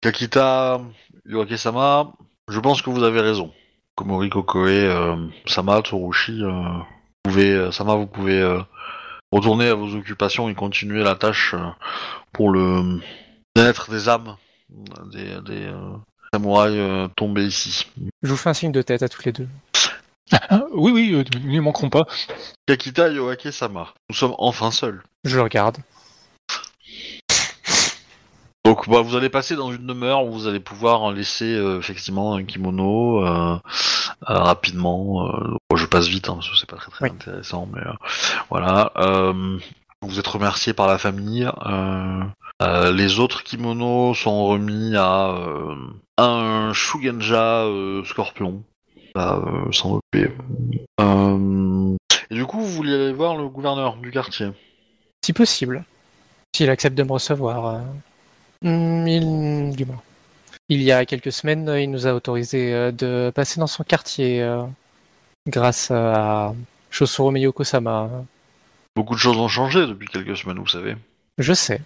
Kakita Yoake-sama, je pense que vous avez raison. Komori Kokoe, euh, Sama, Tsurushi, euh, vous pouvez, euh, Sama, vous pouvez euh, retourner à vos occupations et continuer la tâche euh, pour le bien-être des âmes des, des euh, samouraïs euh, tombés ici. Je vous fais un signe de tête à toutes les deux. Oui, oui, euh, nous n'y manquerons pas. Kakita Yoake-sama, nous sommes enfin seuls. Je le regarde. Donc bah, vous allez passer dans une demeure où vous allez pouvoir laisser euh, effectivement un kimono euh, euh, rapidement. euh, bon, je passe vite hein, parce que c'est pas très très Oui. intéressant, mais euh, voilà. euh, vous êtes remercié par la famille. euh, euh, les autres kimonos sont remis à euh, un Shugenja euh, Scorpion. À euh, s'en occuper. Euh, et du coup, vous vouliez aller voir le gouverneur du quartier? Si possible. S'il accepte de me recevoir. euh. Hmm, il... du moins. Il y a quelques semaines, il nous a autorisé de passer dans son quartier grâce à Shosuro Miyoko-sama. Beaucoup de choses ont changé depuis quelques semaines, vous savez. Je sais.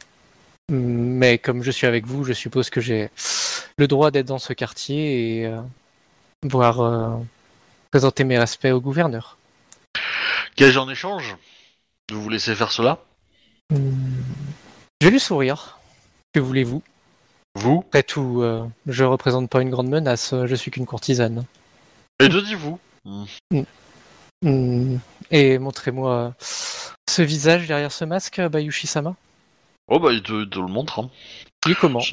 Mais comme je suis avec vous, je suppose que j'ai le droit d'être dans ce quartier et euh, voir euh, présenter mes respects au gouverneur. Qu'ai-je en échange de vous laisser faire cela? Hmm. Je vais lui sourire. Que voulez-vous? Vous? Après tout, euh, je représente pas une grande menace, je suis qu'une courtisane. Et de dites-vous Hmm. Et montrez-moi ce visage derrière ce masque, Bayushi-sama? Oh bah il te, il te le montre. Hein. Il est comment?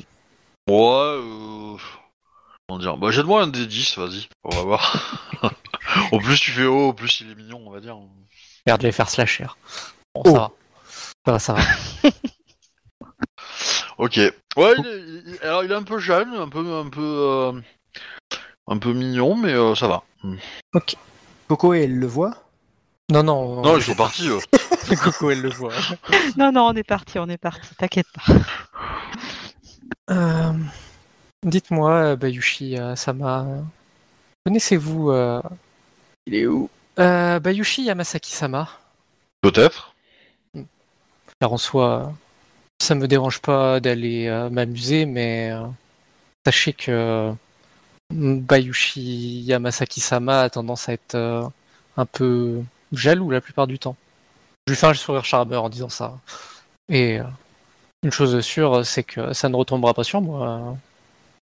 Ouais, euh... Comment dire Bah jette-moi un des 10, vas-y, on va voir. au plus tu fais haut, au plus il est mignon, on va dire. Merde, je vais faire slasher. Bon, Oh. ça va. Ça va, ça va. Ok. Ouais, il est, il- alors il est un peu jeune, un peu, un peu, euh, un peu mignon, mais euh, ça va. Hmm. Coco, elle le voit? Non, non, Non, ils sont partis. eux. Coco, elle le voit. Non, non, on est parti, on est parti, t'inquiète pas. Euh, Dites-moi, euh, Bayushi euh, Sama, connaissez-vous. euh, Il est où? euh, Bayushi Yamasaki Sama. Peut-être. Car en soi, ça me dérange pas d'aller euh, m'amuser, mais euh, sachez que mm, Bayushi Yamasaki Sama a tendance à être euh, un peu jaloux la plupart du temps. Je lui fais un sourire charmeur en disant ça. Et euh, une chose sûre, c'est que ça ne retombera pas sur moi.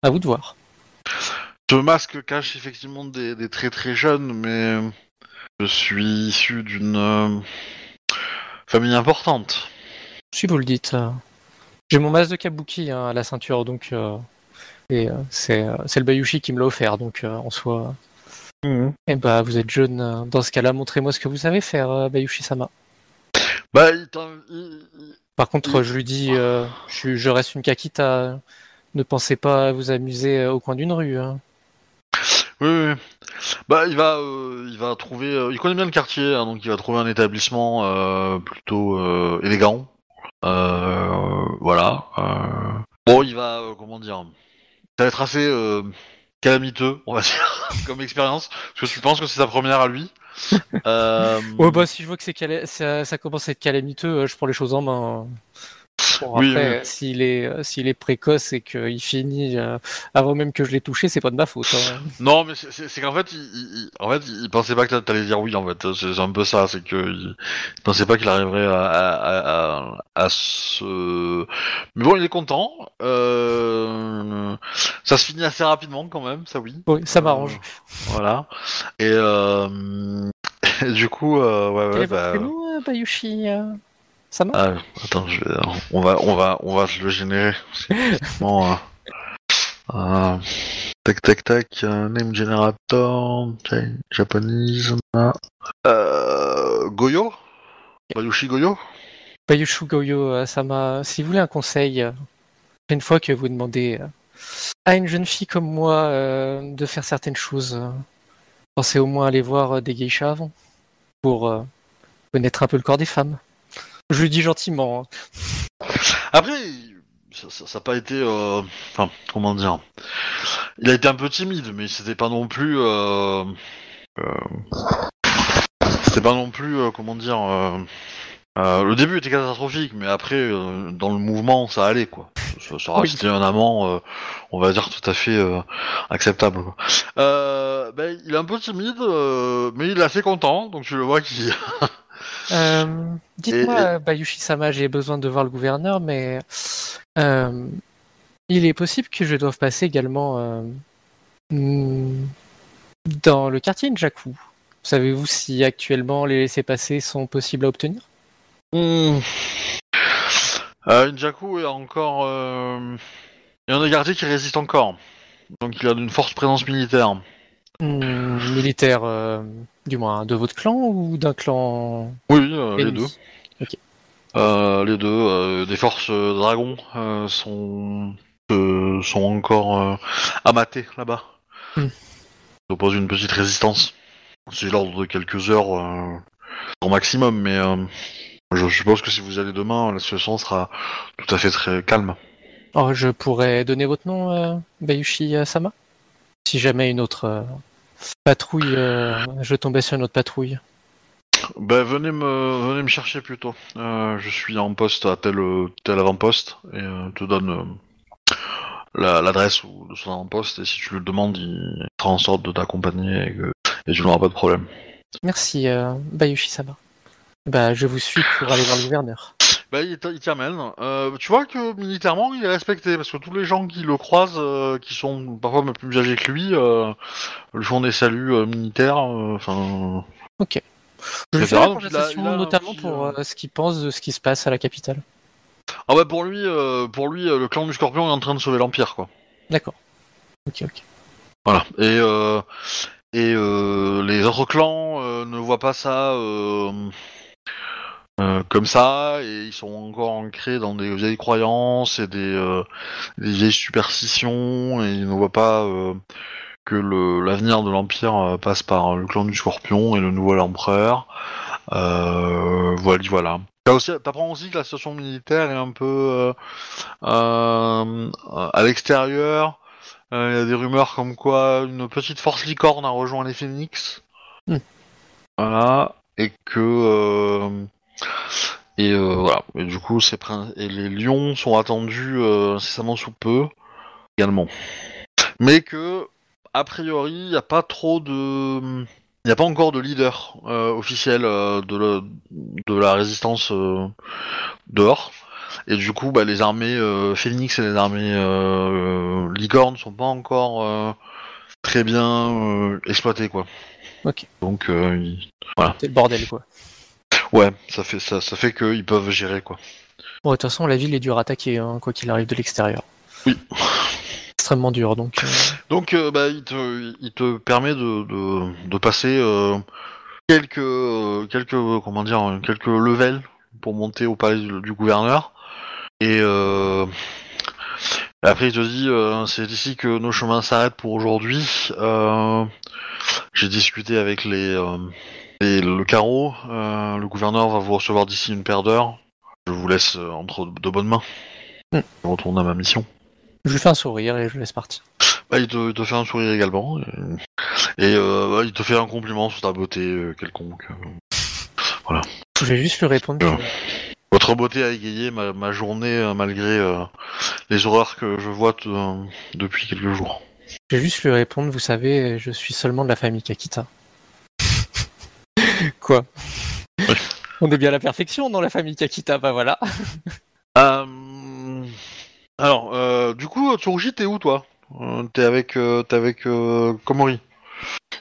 À vous de voir. Ce masque cache effectivement des, des traits très jeunes, mais je suis issu d'une euh, famille importante. Si vous le dites. euh, J'ai mon masque de kabuki hein, à la ceinture, donc. euh, et euh, c'est euh, c'est le Bayushi qui me l'a offert, donc euh, en soi. Eh bah, vous êtes jeune. euh, Dans ce cas-là, montrez-moi ce que vous savez faire, euh, Bayushi-sama. Bah, il t'in- il- il- Par contre, je lui dis, euh, je, je reste une Kakita. Ne pensez pas à vous amuser euh, au coin d'une rue. hein. Oui, oui. Bah, il va, euh, il va trouver. euh, il connaît bien le quartier, hein, donc il va trouver un établissement euh, plutôt euh, élégant. Euh, voilà. euh. Bon, il va, euh, comment dire, ça va être assez euh, calamiteux, on va dire, comme expérience, parce que tu penses que c'est ta première à lui. Euh, Ouais, bah, si je vois que c'est cala- ça, ça commence à être calamiteux, euh, je prends les choses en main. Bon, Oui, après, oui. euh, s'il est, euh, s'il est précoce et qu'il finit euh, avant même que je l'ai touché, c'est pas de ma faute. hein. Non, mais c'est- qu'en fait, il, il- en fait, il pensait pas que t'a- t'allais dire oui. En fait, c'est un peu ça. C'est que il, il pensait pas qu'il arriverait à, à, à. Mais bon, il est content. Euh, ça se finit assez rapidement quand même, ça oui. Oui, ça m'arrange. Euh, voilà. Et, euh, et du coup, ouais, ouais, bah. Bayushi euh, Sama Ah, attends, je vais, on va, on va, on va se le générer. Effectivement, euh, euh, tac, tac, tac, euh, name generator, Japanese, euh, Goyo, Bayushi Goyo? Bayushu Goyo euh, Sama, si vous voulez un conseil, euh, une fois que vous demandez euh, à une jeune fille comme moi euh, de faire certaines choses, euh, pensez au moins aller voir euh, des geishas avant, pour euh, connaître un peu le corps des femmes. Je le dis gentiment. hein. Après, ça n'a pas été, euh, enfin, comment dire, il a été un peu timide, mais c'était pas non plus, euh, euh, c'était pas non plus, euh, comment dire. euh, euh, le début était catastrophique, mais après, euh, dans le mouvement, ça allait, quoi. Ça, ça Oui. restait un amant, euh, on va dire, tout à fait euh, acceptable. quoi. Euh, ben, il est un peu timide, euh, mais il est assez content, donc tu le vois qu'il... Euh, Dites-moi, Et- euh, Bayushi Sama, j'ai besoin de voir le gouverneur, mais euh, il est possible que je doive passer également euh, hmm, dans le quartier Njaku. Savez-vous si actuellement les laissés-passer sont possibles à obtenir? Euh, Njaku est encore... Il y en a des quartiers qui résistent encore. Donc il a une forte présence militaire. Hmm, Militaire, euh, du moins, de votre clan ou d'un clan Oui, euh, les ennemi deux. Euh, les deux. euh, des forces euh, dragons euh, sont... euh, sont encore euh, amatées là-bas. Hmm. Ils opposent une petite résistance. C'est l'ordre de quelques heures euh, au maximum, mais euh, je suppose que si vous allez demain, la situation sera tout à fait très calme. Oh, je pourrais donner votre nom, euh, Bayushi euh, Sama Si jamais une autre euh, patrouille, euh, je tombais sur une autre patrouille. Ben venez me venez me chercher plutôt. Euh, je suis en poste à tel tel avant-poste et euh, te donne euh, la- l'adresse ou de son poste et si tu le demandes, il fera en sorte de t'accompagner et, que- et tu n'auras pas de problème. Merci, euh, Bayushi-sama. Bah, je vous suis pour aller voir le gouverneur. Bah, il t- il t'y amène. Euh, tu vois que militairement, il est respecté parce que tous les gens qui le croisent, euh, qui sont parfois même plus âgés que lui, euh, lui font des saluts euh, militaires. euh, Enfin, Je lui fais la conversation un notamment pour euh, ce qu'il pense de ce qui se passe à la capitale. ah ouais, pour lui, euh, pour lui, le clan du Scorpion est en train de sauver l'Empire, quoi. D'accord. Ok, ok. Voilà. Et euh, et euh, les autres clans ne voient pas ça euh, comme ça et ils sont encore ancrés dans des vieilles croyances et des, euh, des vieilles superstitions et ils ne voient pas euh, que le l'avenir de l'empire passe par le clan du Scorpion et le nouvel empereur. Voilà, voilà. Aussi, t'apprends aussi que la situation militaire est un peu à l'extérieur. Il y a des rumeurs comme quoi une petite force licorne a rejoint les Phoenix. Hmm. Voilà. Et que. Et euh, voilà. Et du coup, c'est prin- et les lions sont attendus euh, incessamment sous peu également. Mais que, a priori, il n'y a pas trop de. Il n'y a pas encore de leader euh, officiel euh, de, le- de la résistance euh, dehors. Et du coup, bah, les armées euh, Phoenix et les armées euh, Licorne sont pas encore euh, très bien euh, exploitées, quoi. Ok. Donc, euh, C'est le bordel, quoi. Ouais, ça fait ça, ça fait qu'ils peuvent gérer, quoi. Bon, de toute façon, la ville est dure à attaquer, hein, quoi qu'il arrive de l'extérieur. Oui. Extrêmement dur, donc. euh, Donc, euh, bah, il te, il te permet de, de, de passer euh, quelques, quelques, comment dire, quelques levels pour monter au palais du, du gouverneur. Et après, il te dit, c'est ici que nos chemins s'arrêtent pour aujourd'hui. J'ai discuté avec les, euh, les- le carreau. Euh, le gouverneur va vous recevoir d'ici une paire d'heures. Je vous laisse euh, entre de bonnes mains. Hmm. Je retourne à ma mission. Je lui fais un sourire et je le laisse partir. Bah, il, te, il te fait un sourire également. Et, et, euh, bah, il te fait un compliment sur ta beauté euh, quelconque. Je vais juste lui répondre que Votre beauté a égayé ma, ma journée euh, malgré euh, les horreurs que je vois euh, depuis quelques jours. Je vais juste lui répondre, vous savez, je suis seulement de la famille Kakita. Quoi On est bien à la perfection dans la famille Kakita, bah voilà. Euh, alors, euh, du coup, Tsurushi, t'es où toi? Euh, T'es avec, euh, t'es avec euh, Komori.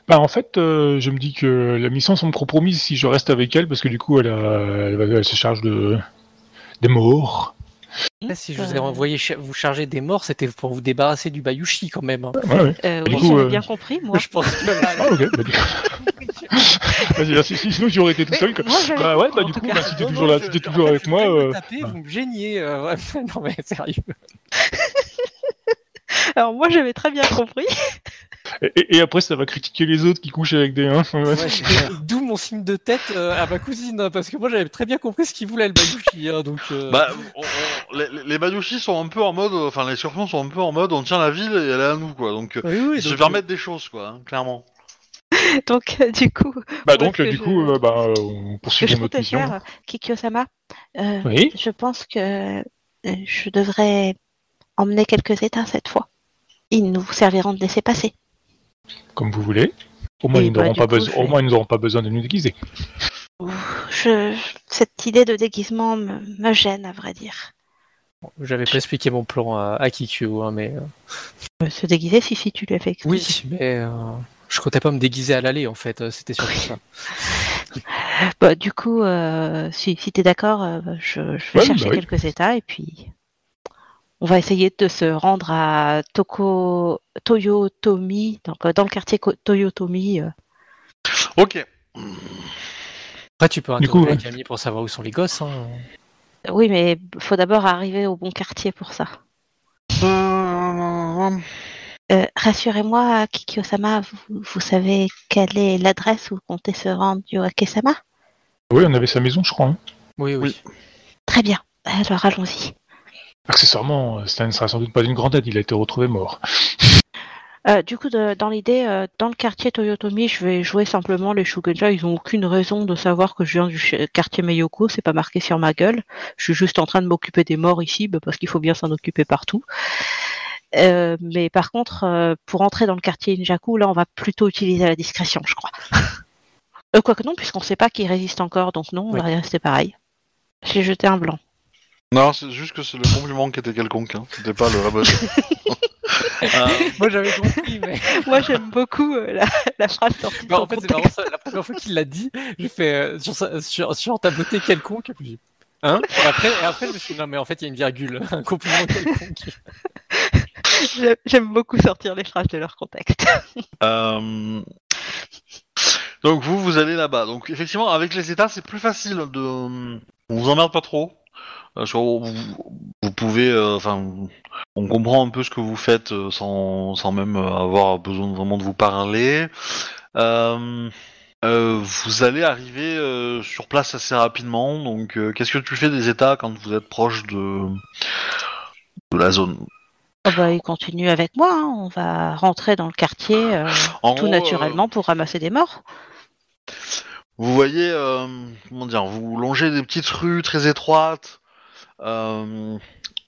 Bah, en fait, euh, je me dis que la mission semble compromise si je reste avec elle, parce que du coup, elle, a- elle, elle se charge de des morts. Là, si je vous ai envoyé cha- vous charger des morts, c'était pour vous débarrasser du Bayushi quand même. hein. Ouais, ouais. Euh, Du oui, coup, euh, bien compris, moi. Je pense que Ah. Bah, Vas-y. Si- Sinon, j'aurais été tout seul. quoi. Moi, j'avais Bah ouais, bah du coup, cas. bah, si t'es toujours non, là, je- si t'es en toujours fait, avec moi. euh, taper, vous me gêniez. euh, non mais sérieux. Alors, moi, j'avais très bien compris. Et, et- et après, ça va critiquer les autres qui couchent avec des. Hein, ouais. D'où mon signe de tête euh, à ma cousine, hein, parce que moi j'avais très bien compris ce qu'il voulait le Bayushi. hein, donc, euh, Bah, on- on- les, les Bayushi sont un peu en mode, enfin les Scorpions sont un peu en mode, on tient la ville et elle est à nous, quoi. Donc, oui, oui, ils se des choses, quoi, hein, clairement. Donc, euh, du coup, Bah donc, du je- coup, euh, bah, euh, on poursuit je notre mission. faire, Kikyo-sama, euh, Oui. je pense que je devrais emmener quelques états cette fois. Ils nous serviront de laisser passer. Comme vous voulez. Au moins, Et ils bah, n'auront pas coup, besoin. je Au vais- moins, ils n'auront pas besoin de nous déguiser. Je... Cette idée de déguisement me, me gêne, à vrai dire. J'avais pas expliqué mon plan à, à Kikyo, hein, mais Se déguiser, si, si, tu fait expliquer. oui, mais euh, je comptais pas me déguiser à l'aller en fait. euh, C'était surtout ça. Bah, du coup, euh, si, si tu es d'accord, euh, je, je vais Ouais, chercher bah oui. quelques états et puis on va essayer de se rendre à Toko Toyotomi, donc euh, dans le quartier Ko- Toyotomi. euh. Ok. Après, tu peux interroger ouais. Camille pour savoir où sont les gosses. Hein. Oui, mais faut d'abord arriver au bon quartier pour ça. Euh, Euh, Rassurez-moi, Kikyo-sama, vous, vous savez quelle est l'adresse où comptez se rendre Yoake-sama Oui, on avait sa maison, je crois. hein. Oui, oui. Très bien, alors allons-y. Accessoirement, Stan ne sera sans doute pas d'une grande aide. Il a été retrouvé mort. Euh, du coup, de- dans l'idée, euh, dans le quartier Toyotomi, je vais jouer simplement les Shugenja. Ils ont aucune raison de savoir que je viens du ch- quartier Meiyoko. C'est pas marqué sur ma gueule. Je suis juste en train de m'occuper des morts ici, bah, parce qu'il faut bien s'en occuper partout. Euh, mais par contre, euh, pour entrer dans le quartier Injaku, là, on va plutôt utiliser la discrétion, je crois. euh, Quoique non, puisqu'on ne sait pas qu'il résiste encore, donc non, on Oui. va rester pareil. J'ai jeté un blanc. Non, c'est juste que c'est le compliment qui était quelconque, hein. c'était pas le rabat. Euh, Moi j'avais compris, mais. Moi, j'aime beaucoup euh, la, la phrase sortie Bah, en fait, c'est contexte. marrant, ça, la première fois qu'il l'a dit, j'ai fait euh, sur, sa- sur, sur ta beauté quelconque. Et puis, j'ai- hein? Et après, et après, je me suis dit, non, mais en fait, il y a une virgule, un compliment quelconque. J'aime- beaucoup sortir les phrases de leur contexte. Euh, Donc vous, vous allez là-bas. Donc effectivement, avec les états, c'est plus facile de... On vous emmerde pas trop. Euh, vous, vous pouvez... euh, Enfin, on comprend un peu ce que vous faites euh, sans, sans même avoir besoin vraiment de vous parler. Vous allez arriver sur place assez rapidement. Donc qu'est-ce que tu fais des états quand vous êtes proche de la zone? Oh bah, il continue avec moi. hein. On va rentrer dans le quartier euh, En tout gros, euh, naturellement pour ramasser des morts. Vous voyez, euh, comment dire, vous longez des petites rues très étroites, euh,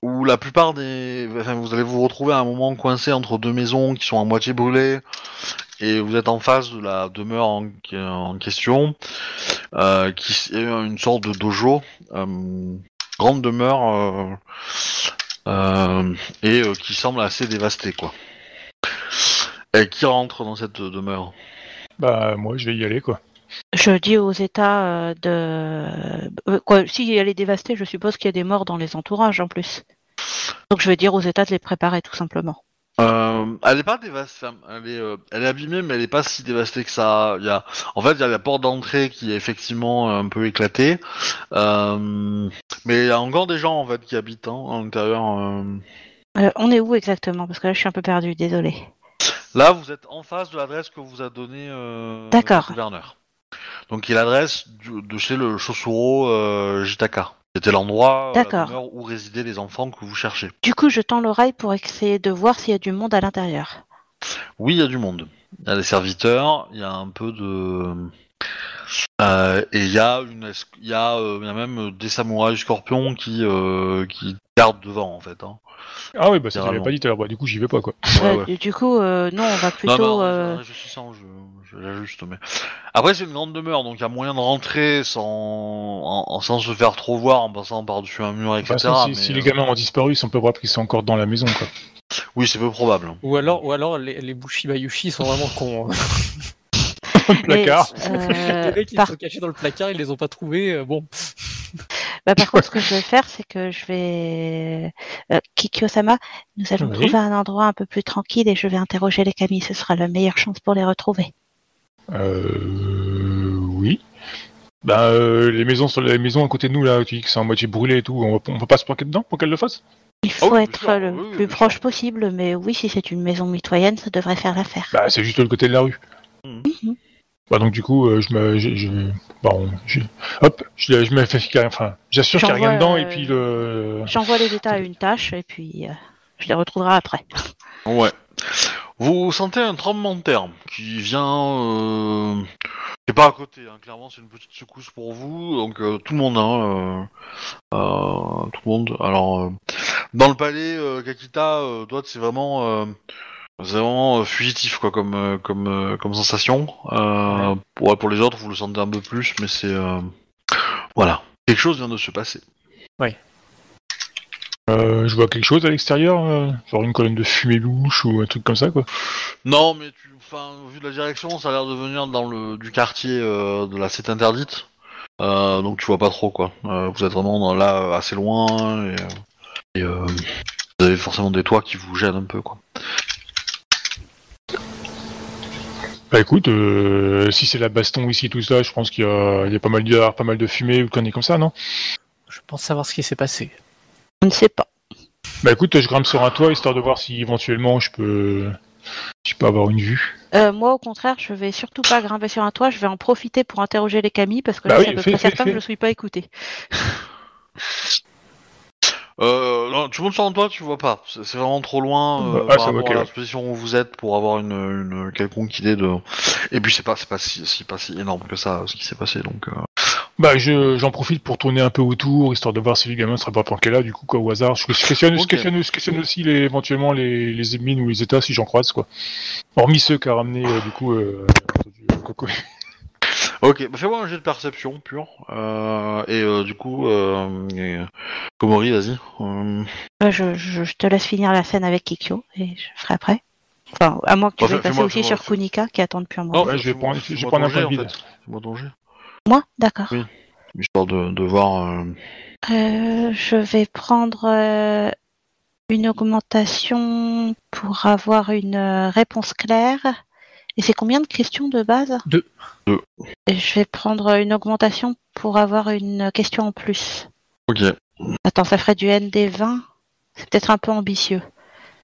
où la plupart des, enfin, vous allez vous retrouver à un moment coincé entre deux maisons qui sont à moitié brûlées, et vous êtes en face de la demeure en, en question, euh, qui est une sorte de dojo, euh, grande demeure, euh, et euh, qui semble assez dévastée, quoi. Et qui rentre dans cette demeure Bah, moi, je vais y aller, quoi. Je dis aux États euh, de. euh, quoi, si elle est dévastée, je suppose qu'il y a des morts dans les entourages en plus. Donc je vais dire aux États de les préparer tout simplement. Euh, elle est pas dévastée, enfin, elle est, euh, elle est abîmée, mais elle est pas si dévastée que ça. Il y a, en fait, il y a la porte d'entrée qui est effectivement un peu éclatée, euh, mais il y a encore des gens en fait qui habitent hein, à l'intérieur. euh. Euh, on est où exactement? Parce que là je suis un peu perdue, désolé. Là, vous êtes en face de l'adresse que vous a donnée euh, le gouverneur. Donc, l'adresse du- de chez le Chosuro euh, Jitaka. C'était l'endroit, euh, D'accord. où résidaient les enfants que vous cherchez. Du coup, je tends l'oreille pour essayer de voir s'il y a du monde à l'intérieur. Oui, il y a du monde. Il y a des serviteurs, il y a un peu de. Euh, et il y a une, es- il y a, euh, il y a même des samouraïs scorpions qui euh, qui gardent devant en fait. Hein. Ah oui, bah ça, je Littéralement. pas dit tout à l'heure. Bah, du coup, j'y vais pas, quoi. Ouais, ouais. du- Du coup, euh, non, on va plutôt. non, non, euh, en réfléchissant, je, je l'ajuste. Mais après, c'est une grande demeure, donc il y a moyen de rentrer sans, en- sans se faire trop voir en passant par-dessus un mur, toute etc. façon, si, mais, si euh, les gamins ont disparu, ils sont peu probable qu'ils sont encore dans la maison, quoi. Oui, c'est peu probable. Ou alors, ou alors les, les Bushibayushi sont vraiment cons. hein. mais, Placard. euh, les mecs, ils par sont cachés dans le placard, ils les ont pas trouvés. euh, bon, Bah, par contre, ce que je vais faire, c'est que je vais. Euh, Kikyo-sama, nous allons Oui. trouver un endroit un peu plus tranquille et je vais interroger les Camille. Ce sera la meilleure chance pour les retrouver. Euh. Oui. Bah, euh, les maisons sur les maisons à côté de nous, là, tu dis que c'est en moitié brûlé et tout, on, va- on peut pas se planquer dedans pour qu'elles le fassent? Il Ah faut oui, être le oui, plus proche sûr. possible, mais oui, si c'est une maison mitoyenne, ça devrait faire l'affaire. Bah, c'est juste de le côté de la rue. Mhm. Bah, donc, du coup, euh, je me. Je, je- bon, je- hop, je, je me fais. Enfin, j'assure qu'il n'y a rien dedans et euh, puis le. J'envoie les états à une tâche et puis euh, je les retrouverai après. Ouais. Vous sentez un tremblement de terre qui vient. Euh... C'est pas à côté, hein. clairement c'est une petite secousse pour vous, donc euh, tout le monde, hein, euh, euh, tout le monde. Alors, euh, dans le palais, euh, Kakita, euh, toi c'est vraiment, euh, c'est vraiment euh, fugitif quoi, comme euh, comme euh, comme sensation. Euh, ouais, pour les autres, vous le sentez un peu plus, mais c'est euh, voilà, quelque chose vient de se passer. Euh, je vois quelque chose à l'extérieur, euh, genre une colonne de fumée louche ou un truc comme ça, quoi. Non, mais tu, enfin, vu de la direction, ça a l'air de venir dans le du quartier euh, de la cité interdite. Euh, donc tu vois pas trop quoi. Euh, vous êtes vraiment dans, là assez loin et, euh, et, euh, vous avez forcément des toits qui vous gênent un peu quoi. Bah écoute, euh, si c'est la baston ici, tout ça, je pense qu'il y a, il y a pas mal de pas mal de fumée ou conneries comme ça, non? Je pense savoir ce qui s'est passé. Je ne sais pas. Bah écoute, je grimpe sur un toit histoire de voir si éventuellement je peux, je peux avoir une vue. Euh, moi, au contraire, je vais surtout pas grimper sur un toit. Je vais en profiter pour interroger les Camille parce que Bah je oui, suis à peu fais, près fais, certain fais. que je ne suis pas écoutée. Euh, non, tu montes sur un toit, tu vois pas. C'est vraiment trop loin euh, Bah, ah, par rapport à la ouais. position où vous êtes pour avoir une, une quelconque idée de. Et puis c'est pas c'est pas si, si pas si énorme que ça ce qui s'est passé donc. euh, Bah, je, j'en profite pour tourner un peu autour, histoire de voir si les gamins seraient pas planqués là, du coup, quoi, au hasard. Je questionne, je questionne, je questionne aussi les, éventuellement les, les mines ou les états si j'en croise, quoi. Hormis ceux qu'a ramené, euh, du coup, euh, Coco. Ok, bah fais-moi un jet de perception pur. Euh, et euh, du coup, euh, et, Komori, vas-y. Euh, Euh, Je, je- je te laisse finir la scène avec Kikyo et je ferai après. Enfin, à moins que tu Bon, veuilles passer aussi sur Kunika qui attend depuis un Non, moment. ouais, je vais prendre- je vais prendre un jet, en vide. fait. Ton jet. Moi? D'accord. Oui. Histoire de, de voir. euh, Euh, je vais prendre euh, une augmentation pour avoir une euh, réponse claire. Et c'est combien de questions de base? Deux. Deux. Et je vais prendre une augmentation pour avoir une question en plus. Ok. Attends, ça ferait du ND20. C'est peut-être un peu ambitieux.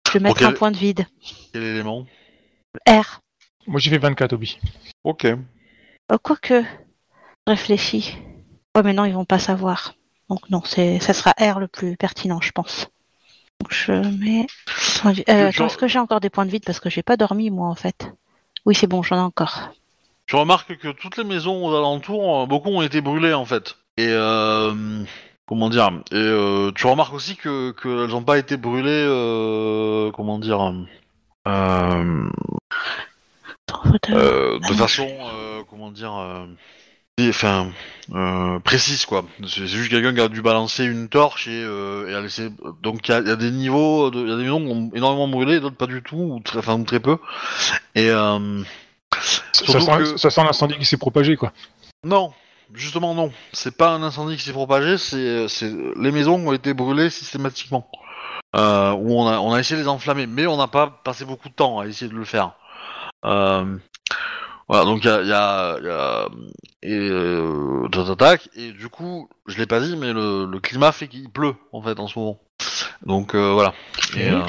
Je vais mettre un point de vide. Quel élément? R. Moi, j'ai fait 24, Obi. Ok. Quoique, réfléchis. Ouais, mais non, ils vont pas savoir. Donc non, c'est, ça sera R le plus pertinent, je pense. Donc je mets. Euh, attends, est-ce que j'ai encore des points de vide parce que j'ai pas dormi moi en fait? Oui, c'est bon, j'en ai encore. Tu remarques que toutes les maisons aux alentours, euh, beaucoup ont été brûlées en fait. Et euh, comment dire Et euh, tu remarques aussi que qu'elles n'ont pas été brûlées. comment dire de façon comment dire enfin euh, précise quoi. C'est juste quelqu'un qui a dû balancer une torche et, euh, et a laissé donc il y a, il y a des niveaux de- il y a des maisons qui ont énormément brûlé d'autres pas du tout ou très enfin ou très peu. Et euh, Ça, sent, que- ça sent l'incendie qui s'est propagé, quoi. non justement non. C'est pas un incendie qui s'est propagé c'est c'est les maisons ont été brûlées systématiquement. Euh, où on a on a essayé de les enflammer mais on n'a pas passé beaucoup de temps à essayer de le faire. Euh, voilà, donc il y a, y a, y a et euh, et du coup, je l'ai pas dit, mais le, le climat fait qu'il pleut en fait en ce moment. Donc euh, voilà. Et, Mhm. euh,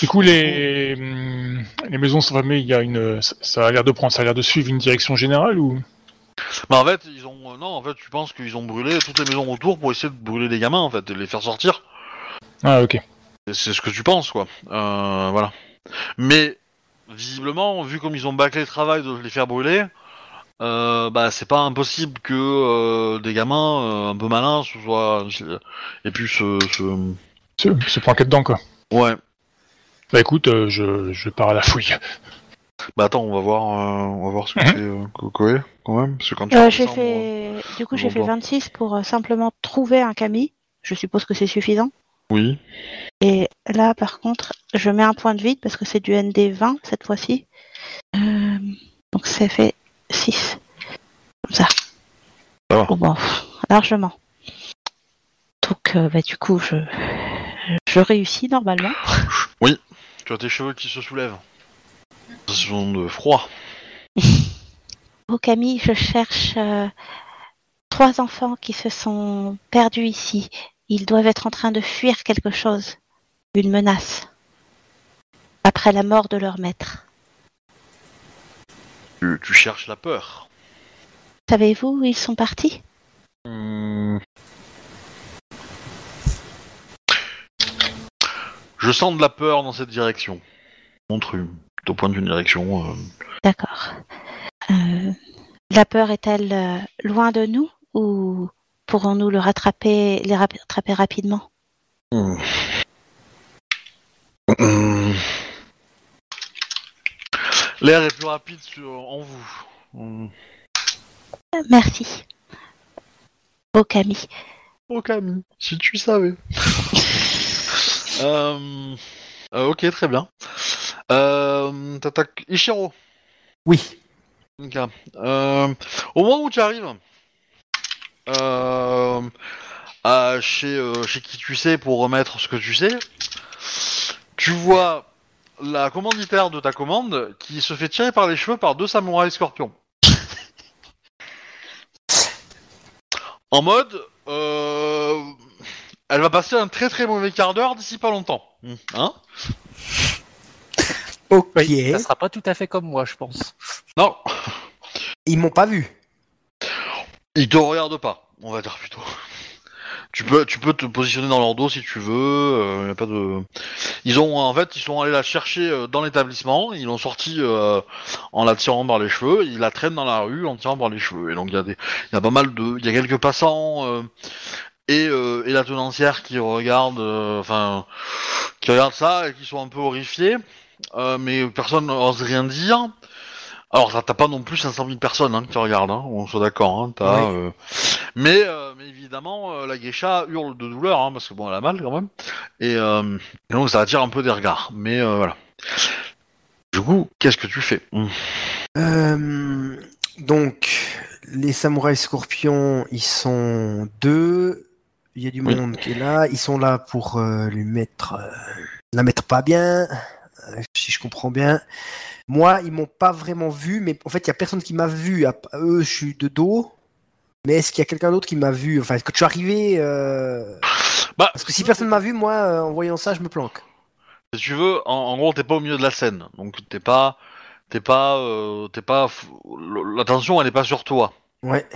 Du coup, les, les maisons sont fermées, il y a une, ça, a l'air de prendre, ça a l'air de suivre une direction générale ou? Bah, en fait, ils ont non, en fait, tu penses qu'ils ont brûlé toutes les maisons autour pour essayer de brûler les gamins en fait et les faire sortir. Ah, ok. C'est ce que tu penses quoi. Euh, voilà. Mais visiblement, vu comme ils ont bâclé le travail de les faire brûler. Euh, bah c'est pas impossible que euh, des gamins euh, un peu malins se soient et puis se, se... Se, se planquer dedans, quoi. ouais Bah écoute, euh, je, je pars à la fouille. Bah attends, on va voir, euh, on va voir ce que Mhm. c'est euh, Kokoe, quand même, parce que quand tu Euh, j'ai fait. Du coup, j'ai fait va voir. 26 pour euh, simplement trouver un Camille. Je suppose que c'est suffisant. Oui. Et là, par contre, je mets un point de vide parce que c'est du ND20 cette fois-ci. Euh, donc ça fait 6. Comme ça. Bon, largement. Donc, euh, bah, du coup, je, je réussis normalement. Tu as tes cheveux qui se soulèvent. Ce sont de froid. Au Camille, je cherche euh, trois enfants qui se sont perdus ici. Ils doivent être en train de fuir quelque chose. Une menace. Après la mort de leur maître. Tu, tu cherches la peur. Savez-vous où ils sont partis? Hmm. Je sens de la peur dans cette direction. Montre au point d'une direction. euh, D'accord. Euh, la peur est-elle euh, loin de nous ou pourrons-nous le rattraper, les rap- rattraper rapidement? Hmm. L'air est plus rapide sur, en vous. Hmm. Merci. Au Camille. Oh Camille, si tu savais. euh, euh, ok, très bien. Euh, t'attaques- Ichiro. Oui. Ok. Euh, au moment où tu arrives à chez, euh, chez qui tu sais pour remettre ce que tu sais, tu vois la commanditaire de ta commande qui se fait tirer par les cheveux par deux samouraïs scorpions. En mode, euh, elle va passer un très très mauvais quart d'heure d'ici pas longtemps. Hein? Ok. Ça sera pas tout à fait comme moi, je pense. Non, Ils m'ont pas vu. Il te regarde pas, on va dire plutôt. tu peux, tu peux te positionner dans leur dos si tu veux. euh, y a pas de. Ils ont, en fait, ils sont allés la chercher euh, dans l'établissement. Ils l'ont sortie euh, en la tirant par les cheveux. Ils la traînent dans la rue en tirant par les cheveux. Et donc il y a il y a pas mal de, il y a quelques passants euh, et et la tenancière qui regardent, euh, enfin, qui regardent ça et qui sont un peu horrifiés. Mais personne n'ose rien dire. Alors, t'as t'as pas non plus 500 000 personnes hein, qui regardent, hein, on soit d'accord. Hein, euh, mais, euh, mais évidemment, euh, la geisha hurle de douleur, parce que bon, elle a mal quand même. Et donc, ça attire un peu des regards. Mais voilà. Du coup, qu'est-ce que tu fais? Euh, donc, les samouraïs scorpions, ils sont deux. Il y a du Oui. monde qui est là. Ils sont là pour lui mettre, la mettre pas bien, si je comprends bien. Moi, ils m'ont pas vraiment vu, mais en fait, il y a personne qui m'a vu. À- eux, je suis de dos. Mais est-ce qu'il y a quelqu'un d'autre qui m'a vu? Enfin, quand je suis arrivé, euh, Bah, parce que si personne m'a vu, moi, euh, en voyant ça, je me planque. si tu veux, en, en gros, t'es pas au milieu de la scène, donc t'es pas, t'es pas, euh, t'es pas, l'attention, elle est pas sur toi. Ouais.